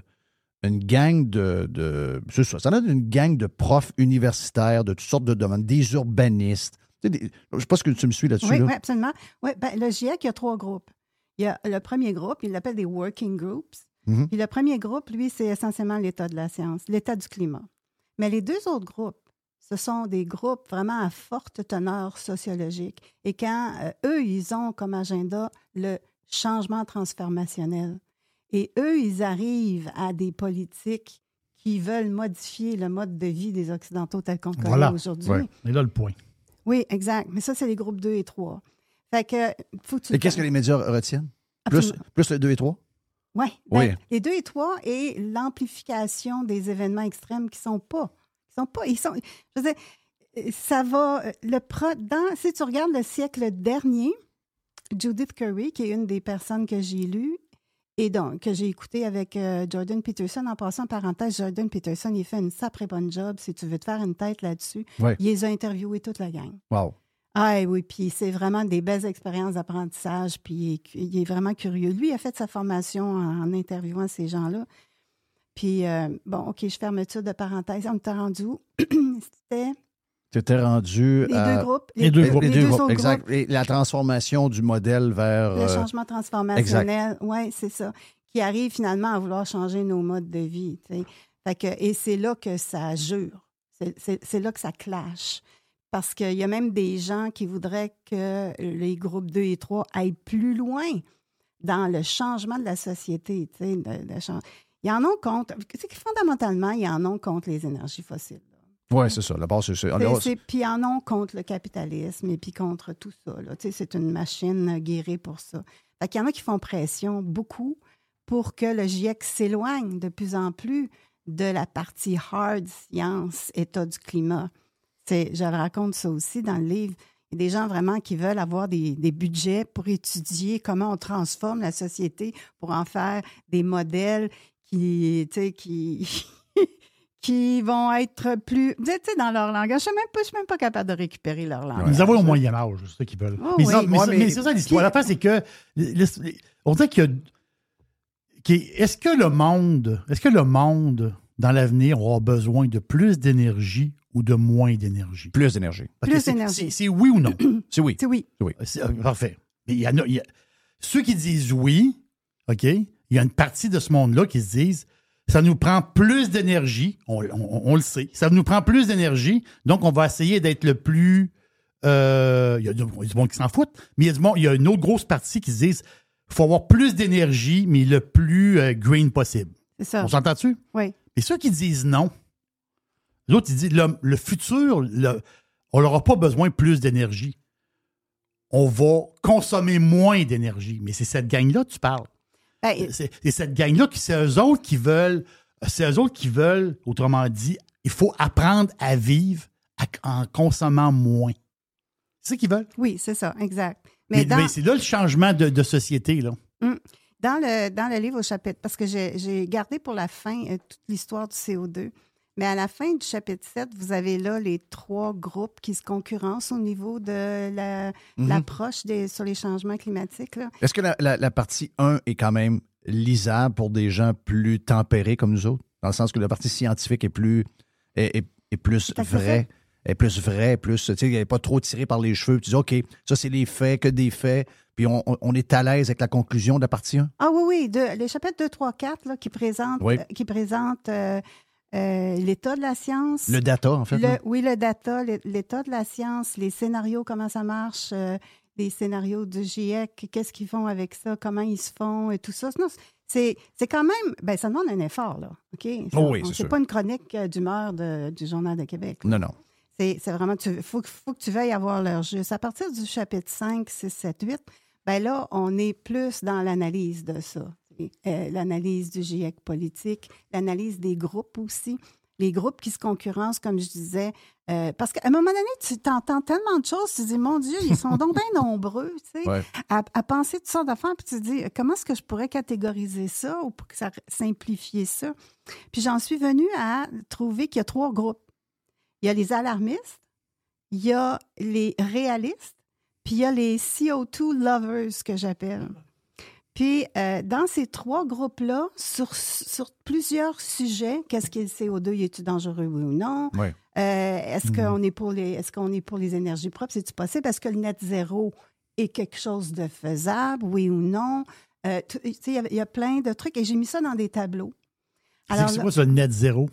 une gang de. de ça a l'air d'une gang de profs universitaires de toutes sortes de domaines, des urbanistes. Des- je ne sais pas ce que tu me suis là-dessus. Oui, là. oui, absolument. Oui, ben, le GIEC, il y a trois groupes. Il y a le premier groupe, il l'appelle des working groups. Mhm. Puis le premier groupe, lui, c'est essentiellement l'état de la science, l'état du climat. Mais les deux autres groupes, ce sont des groupes vraiment à forte teneur sociologique. Et quand euh, eux, ils ont comme agenda le changement transformationnel. Et eux, ils arrivent à des politiques qui veulent modifier le mode de vie des Occidentaux tel qu'on le connaît Voilà. aujourd'hui. Ouais. Et là, le point. Oui, exact. Mais ça, c'est les groupes 2 et 3. Fait que, faut que tu Et qu'est-ce que les médias retiennent? Plus, plus le 2 et 3? Ouais, Oui. ben, Les 2 et 3 et l'amplification des événements extrêmes qui sont pas. Qui sont pas. Ils sont. Je veux dire, ça va. Le pro, dans, si tu regardes le siècle dernier, Judith Curry, qui est une des personnes que j'ai lues, et donc que j'ai écouté avec euh, Jordan Peterson. En passant, parenthèse, Jordan Peterson, il fait une sacrée bonne job. Si tu veux te faire une tête là-dessus, Ouais. il les a interviewés toute la gang. Wow. Ah oui, puis c'est vraiment des belles expériences d'apprentissage, puis il est, cu- il est vraiment curieux. Lui a fait sa formation en, en interviewant ces gens-là. Puis, euh, bon, OK, je fermeture de parenthèse. On était rendu où? C'était Tu étais rendu Les à- deux groupes. Les, Les- deux les groupes. deux exact. groupes. Et la transformation du modèle vers. le euh, changement transformationnel. Oui, c'est ça. qui arrivent finalement à vouloir changer nos modes de vie. tu sais. Fait que, et c'est là que ça jure. C'est- là que ça clash. Parce qu'il y a même des gens qui voudraient que les groupes 2 et 3 aillent plus loin dans le changement de la société. tu sais, de- de chan- Ils en ont contre. Fondamentalement, ils en ont contre les énergies fossiles. Oui, c'est ça. La base, c'est. C'est- Puis en ont contre le capitalisme et puis contre tout ça. là. Tu sais, C'est une machine guérie pour ça. Fait qu'il y en a qui font pression beaucoup pour que le GIEC s'éloigne de plus en plus de la partie hard science, état du climat. C'est- Je raconte ça aussi dans le livre. Il y a des gens vraiment qui veulent avoir des, des budgets pour étudier comment on transforme la société pour en faire des modèles qui, tu sais, qui, qui vont être plus, tu sais, dans leur langage. Je suis même pas, je suis même pas capable de récupérer leur langage. Ils envoient au Moyen Âge, c'est ça qu'ils veulent. Oh, mais oui. ça- mais Ouais, ça- mais- mais c'est ça l'histoire. L'affaire, c'est que on dirait qu'il a- Est-ce que le monde, est-ce que le monde, dans l'avenir, aura besoin de plus d'énergie ou de moins d'énergie? Plus d'énergie. Plus d'énergie. c'est- oui ou non? c'est oui. C'est oui. oui. Euh, Parfait. Mais il y en a, il y a- ceux qui disent oui, OK, il y a une partie de ce monde-là qui se disent ça nous prend plus d'énergie, on, on- on le sait, ça nous prend plus d'énergie, donc on va essayer d'être le plus. euh, il il y a du monde qui s'en fout, mais il y, a y une autre grosse partie qui se disent il faut avoir plus d'énergie, mais le plus euh, green possible. C'est ça. On s'entend dessus? Oui. Et ceux qui disent non, l'autre, ils disent le, le futur, le- on n'aura pas besoin de plus d'énergie. On va consommer moins d'énergie. Mais c'est cette gang-là que tu parles. Ben, c'est cette gang-là qui, c'est eux autres qui veulent, c'est eux autres qui veulent, autrement dit, il faut apprendre à vivre en consommant moins. C'est ça qu'ils veulent? Oui, c'est ça, exact. Mais, Mais, dans, mais c'est là le changement de, de société. Là. Hum. dans, le, dans le livre au chapitre, parce que j'ai j'ai gardé pour la fin euh, toute l'histoire du CO2, mais à la fin du chapitre 7, vous avez là les trois groupes qui se concurrencent au niveau de la- Mhm. l'approche sur les changements climatiques. Est-ce que la, la- la partie 1 est quand même lisable pour des gens plus tempérés comme nous autres? Dans le sens que la partie scientifique est plus, est, est- est plus vraie, est plus vraie, plus, tu sais, elle n'est pas trop tirée par les cheveux. Tu dis, OK, ça, c'est les faits, que des faits, puis on, on- on est à l'aise avec la conclusion de la partie 1? Ah oui, oui, de, les chapitres 2, 3, 4 là, qui présentent, Oui. euh, qui présentent euh, euh, l'état de la science. Le data, en fait. Le- oui, le data, l'état de la science, les scénarios, comment ça marche, euh, les scénarios du GIEC, qu'est-ce qu'ils font avec ça, comment ils se font et tout ça. C'est, quand même, ben, ça demande un effort, là. OK? Ça- Oh oui, c'est pas une chronique euh, d'humeur du Journal de Québec. là. Non, non. C'est, vraiment, il faut, que- faut que tu veilles à voir leur juste. À partir du chapitre 5, 6, 7, 8, ben là, on est plus dans l'analyse de ça. Euh, l'analyse du GIEC politique, l'analyse des groupes aussi. Les groupes qui se concurrencent, comme je disais. Euh, parce qu'à un moment donné, tu t'entends tellement de choses, tu te dis, mon Dieu, ils sont donc bien nombreux, tu sais, Ouais. à, à penser toutes sortes d'affaires, puis tu te dis, comment est-ce que je pourrais catégoriser ça ou pour que ça simplifier ça? Puis j'en suis venue à trouver qu'il y a trois groupes. Il y a les alarmistes, il y a les réalistes, puis il y a les CO2 lovers que j'appelle. Puis euh, dans ces trois groupes-là, sur, sur plusieurs sujets, qu'est-ce qu'est le CO2, y est-tu dangereux oui ou non? Euh, est-ce qu'on est pour les est-ce qu'on est pour les énergies propres? C'est-tu possible? Est-ce que le net zéro est quelque chose de faisable, oui ou non? Euh, il y a- il y, a plein de trucs et j'ai mis ça dans des tableaux. C'est Alors, c'est quoi ça, le net zéro?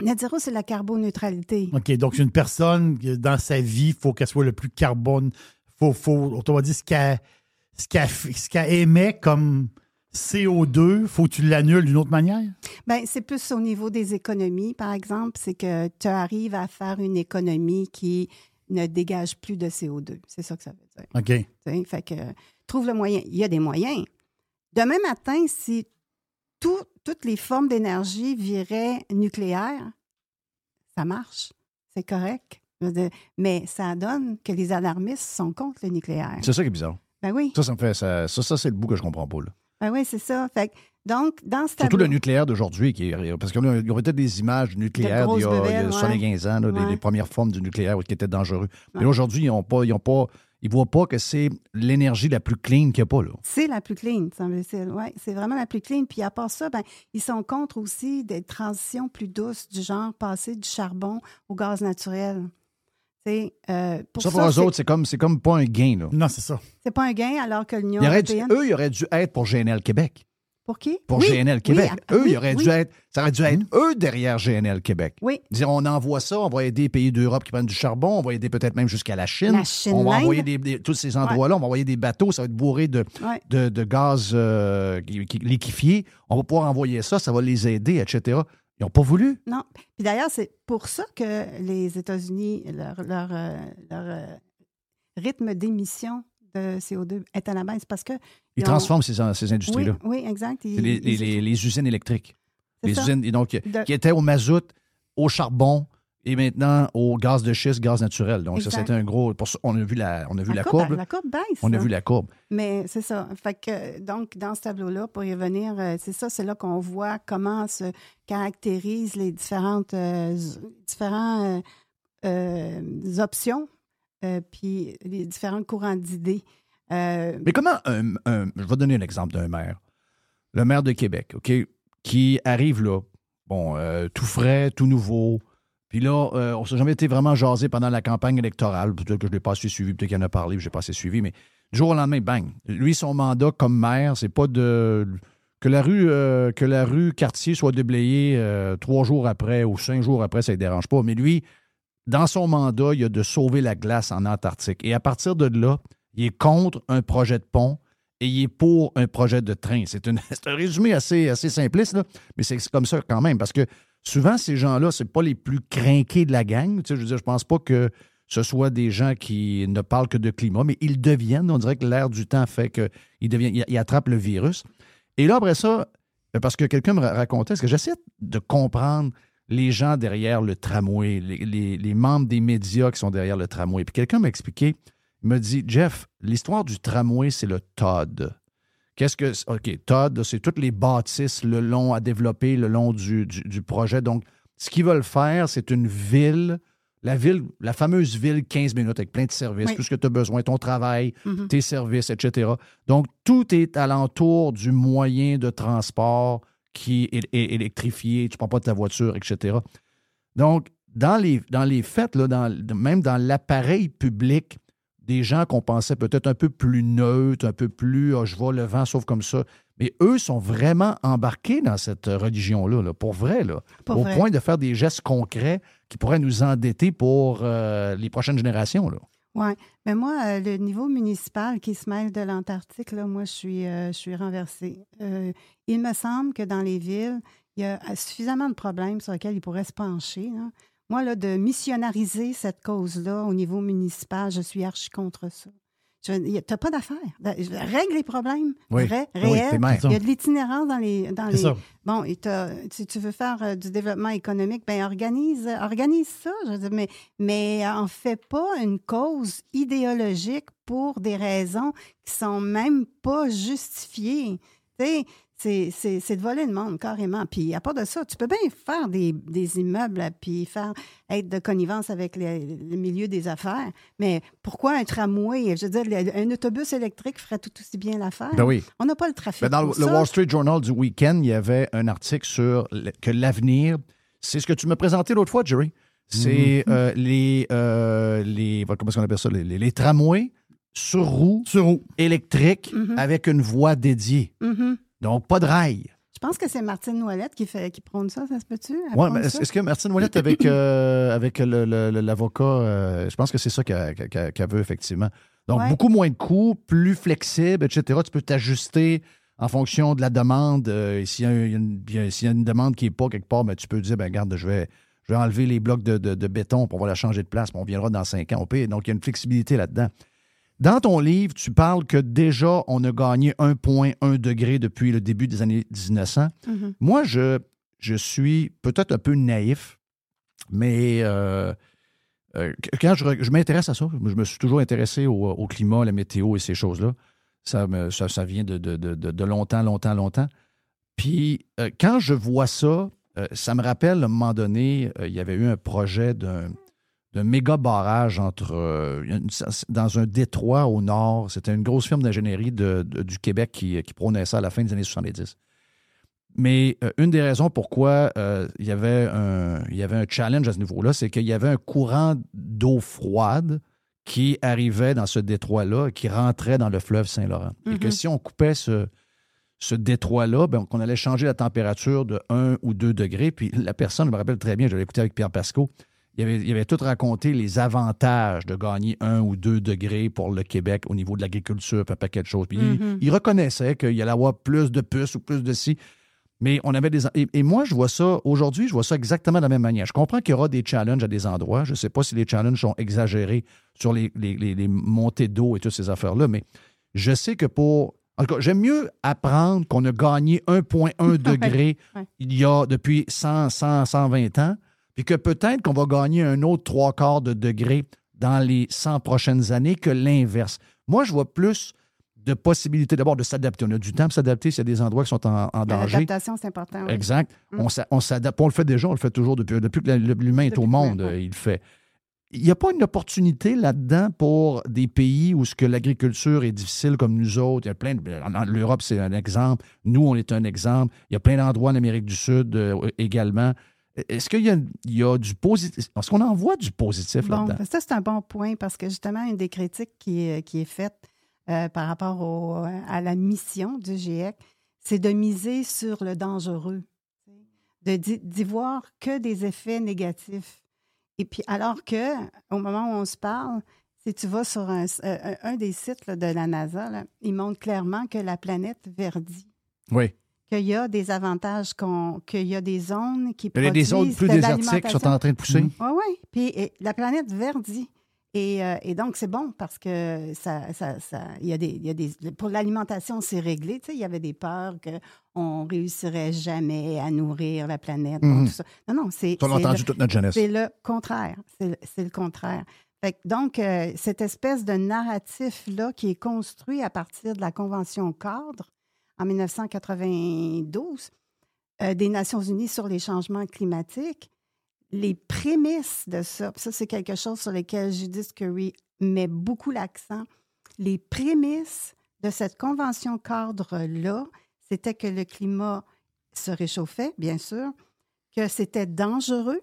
net zéro, c'est la carboneutralité. OK, donc une personne dans sa vie, il faut qu'elle soit le plus carbone. faut, faut, autrement dit, ce qu'elle ce qu'elle ce qu'elle émet comme CO2, faut que tu l'annules d'une autre manière? Ben, c'est plus au niveau des économies, par exemple, c'est que tu arrives à faire une économie qui ne dégage plus de CO2. C'est ça que ça veut dire. OK. Tu sais, Fait que trouve le moyen. Il y a des moyens. Demain matin, si tout- toutes les formes d'énergie viraient nucléaire, ça marche. C'est correct. Dire, Mais ça donne que les alarmistes sont contre le nucléaire. C'est ça qui est bizarre. Ben oui. Ça, ça me fait. Ça, ça, ça, c'est le bout que je comprends pas. Là. Ben oui, c'est ça. Fait que, donc, dans ce Surtout tableau- le nucléaire d'aujourd'hui. qui est- Parce qu'il y aurait peut-être des images du nucléaire grosses d'il y a, il y a bebelles, 75 ans, là, les- ouais. les, premières formes du nucléaire qui étaient dangereux. Mais aujourd'hui, ils pas, ils ont pas, ils voient pas que c'est l'énergie la plus clean qu'il n'y a pas. Là. C'est la plus clean, semble-t-il. Oui, c'est vraiment la plus clean. Puis à part ça, ben, ils sont contre aussi des transitions plus douces, du genre passer du charbon au gaz naturel. C'est euh, pour ça, ça, pour eux autres, c'est comme, c'est comme pas un gain. Là. Non, c'est ça. c'est pas un gain alors que l'Union dû- européenne. eux, ils auraient dû être pour le Québec. Pour qui? Pour Oui, GNL Québec. ah, eux, oui, ils auraient oui. dû être, ça aurait dû être eux derrière GNL Québec. Oui. Dire, on envoie ça, on va aider les pays d'Europe qui prennent du charbon, on va aider peut-être même jusqu'à la Chine. La Chine, on va envoyer des, des- tous ces endroits-là, on va envoyer des bateaux, ça va être bourré de, Ouais. de, de gaz euh, liquéfié. On va pouvoir envoyer ça, ça va les aider, etc. Ils n'ont pas voulu. Non. Puis d'ailleurs, c'est pour ça que les États-Unis, leur, leur, euh, leur, euh, rythme d'émission de CO2 est à la baisse parce que. Ils ont- transforment ces, ces industries-là. Oui, oui, exact. Ils- les, les- ils- les- les usines électriques. Les ça. usines et donc, De- qui étaient au mazout, au charbon et maintenant au gaz de schiste, gaz naturel. Donc, ça, c'était un gros. pour on a vu la, on a vu la, courbe, courbe. La courbe baisse. On a là. vu la courbe. Mais c'est ça. Fait que, donc, dans ce tableau-là, pour y revenir, euh, c'est ça, c'est là qu'on voit comment se caractérisent les différentes euh, différents, euh, euh, options, puis les différents courants d'idées. Mais comment un, un- Je vais donner un exemple d'un maire. Le maire de Québec, OK, qui arrive là, bon, tout frais, tout nouveau. Puis là, euh, on s'est jamais été vraiment jasé pendant la campagne électorale. Peut-être que je ne l'ai pas assez suivi, peut-être qu'il en a parlé, je n'ai pas assez suivi, mais du jour au lendemain, bang. Lui, son mandat comme maire, c'est pas de. Que la rue, euh, que la rue Cartier soit déblayée euh, trois jours après ou cinq jours après, ça ne dérange pas. Mais lui, dans son mandat, il a de sauver la glace en Antarctique. Et à partir de là, il est contre un projet de pont et il est pour un projet de train. C'est un résumé assez, assez simpliste, mais c'est comme ça quand même, parce que souvent, ces gens-là, ce pas les plus crinqués de la gang. Tu je pense pas que ce soit des gens qui ne parlent que de climat, mais ils deviennent, on dirait que l'air du temps fait qu'ils deviennent, ils, attrapent le virus. Et là, après ça, parce que quelqu'un me ra- racontait, parce que j'essaie de comprendre les gens derrière le tramway, les, membres des médias qui sont derrière le tramway. Puis quelqu'un m'a expliqué, m'a dit, Jeff, l'histoire du tramway, c'est le TOD. Qu'est-ce que. OK, TOD, c'est toutes les bâtisses le long à développer le long du, du- du projet. Donc, ce qu'ils veulent faire, c'est une ville, la ville, la fameuse ville 15 minutes avec plein de services, Oui. tout ce que tu as besoin, ton travail, Mhm. tes services, etc. Donc, tout est alentour du moyen de transport qui est, est électrifié. Tu ne prends pas de ta voiture, etc. Donc, dans les, dans les faits, là, dans, même dans l'appareil public, des gens qu'on pensait peut-être un peu plus neutres, un peu plus Ah, je vois le vent sauf comme ça. Mais eux sont vraiment embarqués dans cette religion-là, là, pour vrai, là, Pour au vrai. point de faire des gestes concrets qui pourraient nous endetter pour euh, les prochaines générations. Là. Oui, mais moi, euh, le niveau municipal qui se mêle de l'Antarctique, là, moi, je suis, euh, je suis renversée. Euh, il me semble que dans les villes, il y a suffisamment de problèmes sur lesquels ils pourraient se pencher. hein. Moi, là, de missionnariser cette cause-là au niveau municipal, je suis archi contre ça. Tu n'as pas d'affaires. Règle les problèmes Oui. vrais, réels. il y a de l'itinérance dans les. Dans C'est les... ça. Bon, et si tu veux faire euh, du développement économique, ben organise, organise ça. Je veux dire, mais, mais en fais pas une cause idéologique pour des raisons qui sont même pas justifiées. Tu sais, c'est- c'est c'est de voler le monde, carrément. Puis à part de ça, tu peux bien faire des, des immeubles, puis faire être de connivence avec le, le milieu des affaires. Mais pourquoi un tramway? Je veux dire, un autobus électrique ferait tout aussi bien l'affaire. Ben oui. On n'a pas le trafic. Ben, dans le. Wall Street Journal du week-end, il y avait un article sur le- que l'avenir, c'est ce que tu m'as présenté l'autre fois, Jerry. C'est Mhm. euh, les, euh, les. Comment est-ce qu'on appelle ça? Les, les- les tramways sur roues, électriques avec une voie dédiée. Mhm. Donc, pas de rail. Je pense que c'est Martine Noëllette qui, fait, qui prône ça, ça se peut-tu? Prône mais est-ce que Martine Ouellette, avec, euh, avec l'avocat, euh, je pense que c'est ça qu'elle veut, effectivement. Donc, Ouais. beaucoup moins de coûts, plus flexible, etc. Tu peux t'ajuster en fonction de la demande. Euh, et S'il y, a une- il y a- s'il y a une demande qui n'est pas quelque part, ben, tu peux dire, ben, regarde, je vais, je vais enlever les blocs de, de- de béton, puis on va la changer de place, puis on viendra dans cinq ans. au pire. Donc, il y a une flexibilité là-dedans. Dans ton livre, tu parles que déjà, on a gagné 1,1 degré depuis le début des années 1900. Mhm. Moi, je, je suis peut-être un peu naïf, mais euh, euh, quand je, je m'intéresse à ça, je me suis toujours intéressé au, au climat, la météo et ces choses-là. Ça, me- ça, ça vient de, de- de- de- longtemps, longtemps, longtemps. Puis euh, quand je vois ça, ça me rappelle, à un moment donné, il y avait eu un projet d'un d'un méga barrage entre euh, une- dans un détroit au nord. C'était une grosse firme d'ingénierie de- de- du Québec qui, qui prônait ça à la fin des années 70. Mais euh, une des raisons pourquoi euh, il, y avait un, il y avait un challenge à ce niveau-là, c'est qu'il y avait un courant d'eau froide qui arrivait dans ce détroit-là et qui rentrait dans le fleuve Saint-Laurent. Et que Mhm. si on coupait ce, ce détroit-là, ben, qu'on allait changer la température de 1 ou 2 degrés. Puis la personne, je me rappelle très bien, j'avais écouté avec Pierre Pasco, il avait, il avait tout raconté les avantages de gagner 1 ou 2 degrés pour le Québec au niveau de l'agriculture, un paquet de choses. Puis il- Mhm. il, reconnaissait qu'il allait avoir plus de puces ou plus de ci. Mais on avait des. Et, et moi, je vois ça, aujourd'hui, je vois ça exactement de la même manière. Je comprends qu'il y aura des challenges à des endroits. Je ne sais pas si les challenges sont exagérés sur les, les- les- les montées d'eau et toutes ces affaires-là, mais je sais que pour. En tout cas, j'aime mieux apprendre qu'on a gagné 1,1 degré ouais. il y a depuis 100, 100, 120 ans, puis que peut-être qu'on va gagner un autre trois quarts de degré dans les 100 prochaines années que l'inverse. Moi, je vois plus de possibilités d'abord de s'adapter. On a du temps pour s'adapter s'il y a des endroits qui sont en, en danger. L'adaptation, c'est important. oui. Exact. Mm. On s'a- On s'adapte. On le fait déjà, on le fait toujours depuis, depuis que l'humain est au monde, il le fait. Il n'y a pas une opportunité là-dedans pour des pays où ce que l'agriculture est difficile comme nous autres. Il y a plein L'Europe, c'est un exemple. Nous, on est un exemple. Il y a plein d'endroits en Amérique du Sud euh, également. Est-ce qu'il y a, il y a du positif? Est-ce qu'on en voit du positif Bon, là-dedans? ça, c'est un bon point parce que justement, une des critiques qui est, qui est faite euh, par rapport au- à la mission du GIEC, c'est de miser sur le dangereux, de d'y d'y voir que des effets négatifs. Et puis, alors que, au moment où on se parle, si tu vas sur un, un- un des sites là, de la NASA, là, il montre clairement que la planète verdit, Oui. Qu'il y a des avantages, qu'on- qu'il y a des zones qui Il y a des zones produisent plus désertiques qui sont en train de pousser. Oui, oui. Puis et, la planète verdit. Et, euh, et donc, c'est bon parce que ça, ça, ça- il y a des, il y a des, pour l'alimentation, c'est réglé. Tu sais, il y avait des peurs qu'on ne réussirait jamais à nourrir la planète. Mhm. tout ça. Non, non, c'est. On entendu le- toute notre jeunesse. C'est le contraire. C'est le- c'est le contraire. Fait que donc, euh, cette espèce de narratif-là qui est construit à partir de la Convention cadre en 1992 euh, des Nations unies sur les changements climatiques, les prémices de ça, ça c'est quelque chose sur lequel Judith Curry met beaucoup l'accent, les prémices de cette convention cadre-là, c'était que le climat se réchauffait, bien sûr, que c'était dangereux,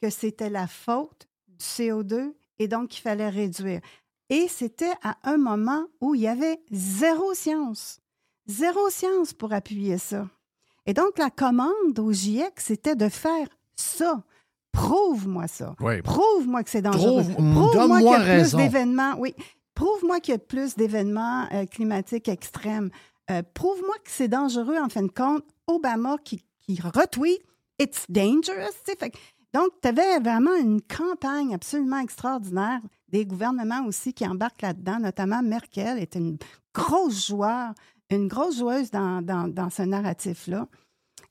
que c'était la faute du CO2 et donc qu'il fallait réduire. Et c'était à un moment où il y avait zéro science, zéro science pour appuyer ça. Et donc la commande au GIEC, c'était de faire ça. Prouve-moi ça. Oui. Prouve-moi que c'est dangereux. Trouve- Prouve-moi qu'il y a raison. plus d'événements. Oui. Prouve-moi qu'il y a plus d'événements euh, climatiques extrêmes. Euh, Prouve-moi que c'est dangereux, en fin de compte. Obama qui, qui retweet It's dangerous. Fait que- donc, tu avais vraiment une campagne absolument extraordinaire. Des gouvernements aussi qui embarquent là-dedans, notamment Merkel était une grosse joueur, une grosse joueuse dans, dans, dans ce narratif-là.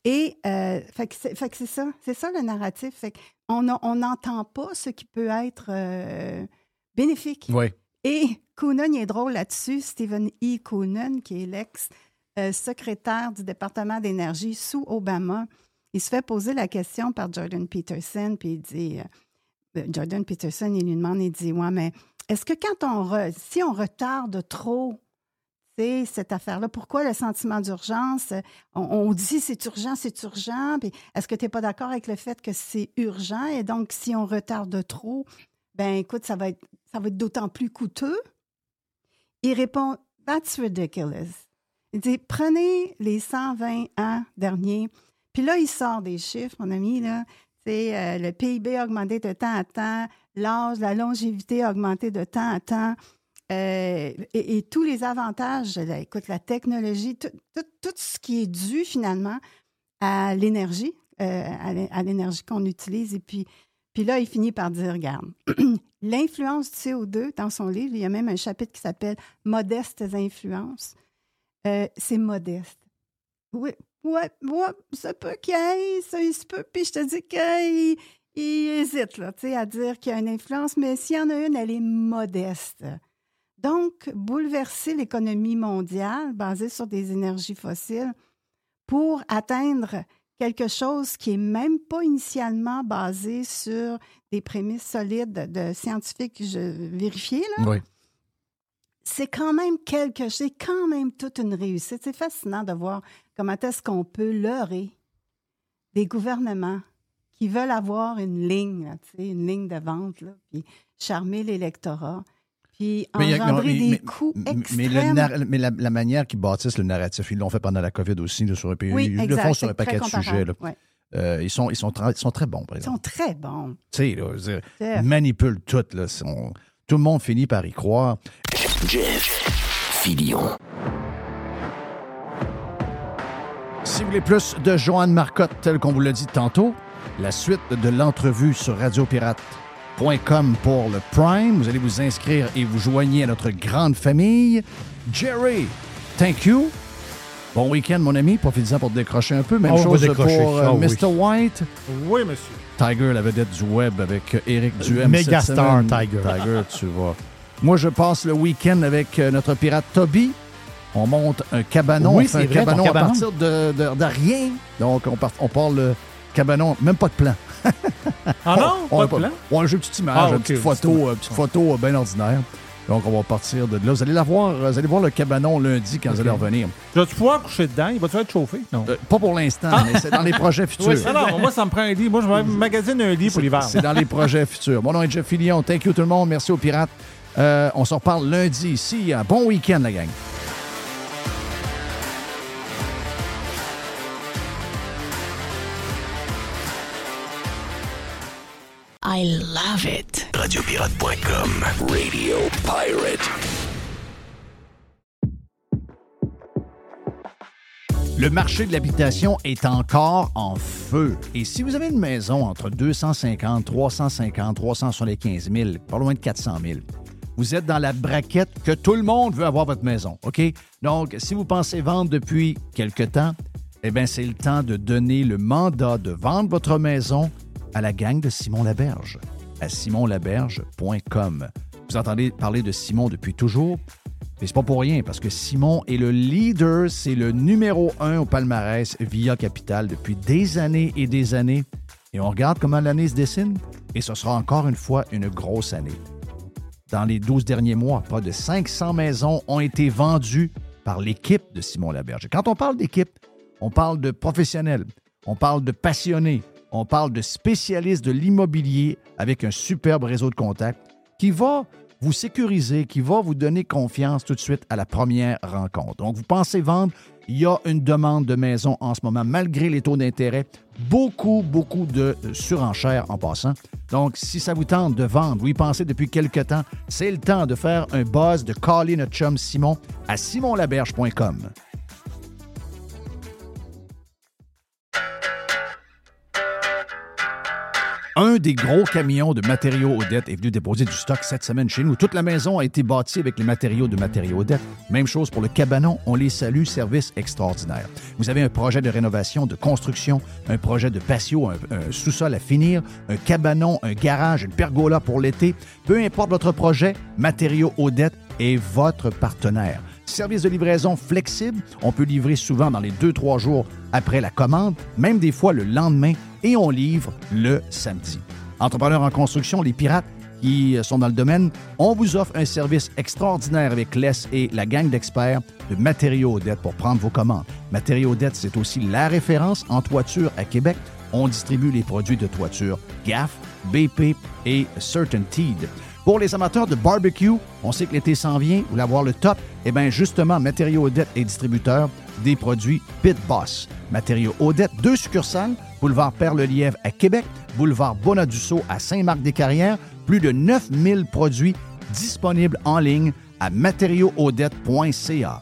Et euh, fait que c'est ça, c'est ça le narratif. Fait on n'entend pas ce qui peut être euh, bénéfique. Oui. Et Coonan, il est drôle là-dessus, Stephen E. Coonan, qui est l'ex-secrétaire du département d'énergie sous Obama, il se fait poser la question par Jordan Peterson, puis il dit, euh, euh, Jordan Peterson, il lui demande, il dit, ouais, mais est-ce que quand on, re- si on retarde trop, cette affaire-là, pourquoi le sentiment d'urgence? On, on dit c'est urgent, c'est urgent, est-ce que tu n'es pas d'accord avec le fait que c'est urgent? Et donc si on retarde trop, ben écoute, ça va être, ça va être d'autant plus coûteux. Il répond, That's ridiculous. Il dit, prenez les 120 ans derniers, puis là, il sort des chiffres, mon ami, là. C'est euh, le PIB a augmenté de temps à temps, l'âge, la longévité a augmenté de temps à temps. Euh, et, tous les avantages, écoute, la technologie, tout, tout- tout ce qui est dû finalement à l'énergie, euh, à l'é- à l'énergie qu'on utilise. Et puis, puis là, il finit par dire, regarde, l'influence du CO2, dans son livre, il y a même un chapitre qui s'appelle Modestes influences. Euh, c'est modeste. Oui, ouais, ouais, ça peut qu'il ça il se peut. Puis je te dis qu'il il hésite là, à dire qu'il y a une influence, mais s'il y en a une, elle est modeste. Donc, bouleverser l'économie mondiale basée sur des énergies fossiles pour atteindre quelque chose qui est même pas initialement basé sur des prémices solides de scientifiques vérifiés, Oui. c'est quand même quelque c'est quand même toute une réussite. C'est fascinant de voir comment est-ce qu'on peut leurrer des gouvernements qui veulent avoir une ligne, là, une ligne de vente, là, puis charmer l'électorat. Puis Mais a- non, engendrer mais- des mais- coups mais- Mais, extrêmes. le nar- mais la, la manière qu'ils bâtissent le narratif, ils l'ont fait pendant la COVID aussi, là, sur un pays. Oui, ils le font sur un paquet de sujets. là. ouais. Euh, ils, sont, ils, sont ils sont très bons, par Ils exemple. sont très bons. Tu sais, ils manipulent tout. Là, Sont- tout le monde finit par y croire. Jeff Filion. Si vous voulez plus de Joanne Marcotte, tel qu'on vous l'a dit tantôt, la suite de l'entrevue sur radiopirate.com pour le Prime. Vous allez vous inscrire et vous joignez à notre grande famille. Jerry, thank you. Bon week-end, mon ami. Profitez-en pour te décrocher un peu. Même Oh, chose pour euh, Ah oui. Mr. White. Oui, monsieur. Tiger, la vedette du web avec Eric Duhem. Méga star. Tiger. Tiger, tu vois. Moi, je passe le week-end avec euh, notre pirate Toby. On monte un cabanon. Oui, fait un c'est vrai, ton cabanon, cabanon. à partir de, de- de rien. Donc, on, part, on le cabanon, même pas de plan. Ah non? on, Pas a de plan? On a juste une petite image, Ah, une petite photo, une petite photo bien ordinaire. Donc, on va partir de là. Vous allez la voir, euh, vous allez voir le cabanon lundi quand vous allez revenir. Vas-tu pouvoir coucher dedans? Il va-tu être chauffé? Non. Euh, pas pour l'instant, mais c'est dans les projets futurs. Oui, non, moi, ça me prend un lit. Moi, je vais magasiner un lit pour l'hiver. C'est dans les projets futurs. Mon nom est Jeff Fillion. Thank you tout le monde. Merci aux pirates. Euh, on se reparle lundi ici. Un bon week-end, la gang. I love it. Radiopirate.com. Radio Pirate. Le marché de l'habitation est encore en feu. Et si vous avez une maison entre 250, 350, 375 000, pas loin de 400 000, vous êtes dans la braquette que tout le monde veut avoir votre maison, OK? Donc, si vous pensez vendre depuis quelque temps, eh bien, c'est le temps de donner le mandat de vendre votre maison à la gang de Simon Laberge, à simonlaberge.com. Vous entendez parler de Simon depuis toujours, mais c'est pas pour rien, parce que Simon est le leader, c'est le numéro un au palmarès via Capital depuis des années et des années. Et on regarde comment l'année se dessine, et ce sera encore une fois une grosse année. Dans les 12 derniers mois, pas de 500 maisons ont été vendues par l'équipe de Simon Laberge. Quand on parle d'équipe, on parle de professionnels, on parle de passionnés, on parle de spécialistes de l'immobilier avec un superbe réseau de contacts qui va vous sécuriser, qui va vous donner confiance tout de suite à la première rencontre. Donc, vous pensez vendre, il y a une demande de maison en ce moment, malgré les taux d'intérêt. Beaucoup, beaucoup de surenchères en passant. Donc, si ça vous tente de vendre, vous y pensez depuis quelque temps, c'est le temps de faire un buzz, de caller notre chum Simon à simonlaberge.com. Un des gros camions de matériaux Odette est venu déposer du stock cette semaine chez nous. Toute la maison a été bâtie avec les matériaux de matériaux Odette. Même chose pour le cabanon. On les salue. Service extraordinaire. Vous avez un projet de rénovation, de construction, un projet de patio, un, sous-sol à finir, un cabanon, un garage, une pergola pour l'été. Peu importe votre projet, Matériaux Odette est votre partenaire. Service de livraison flexible. On peut livrer souvent dans les 2-3 jours après la commande, même des fois le lendemain, et on livre le samedi. Entrepreneurs en construction, les pirates qui sont dans le domaine, on vous offre un service extraordinaire avec Les et la gang d'experts de Matériaux Odette pour prendre vos commandes. Matériaux Odette, c'est aussi la référence en toiture à Québec. On distribue les produits de toiture GAF, BP et Certainteed. Pour les amateurs de barbecue, on sait que l'été s'en vient, vous avoir le top, eh bien justement, Matériaux Odette est distributeur des produits Pit Boss. Matériaux Odette, deux succursales, boulevard Perle-Lièvre à Québec, boulevard Bonadusseau à Saint-Marc-des-Carrières, plus de 9000 produits disponibles en ligne à matériauxaudette.ca.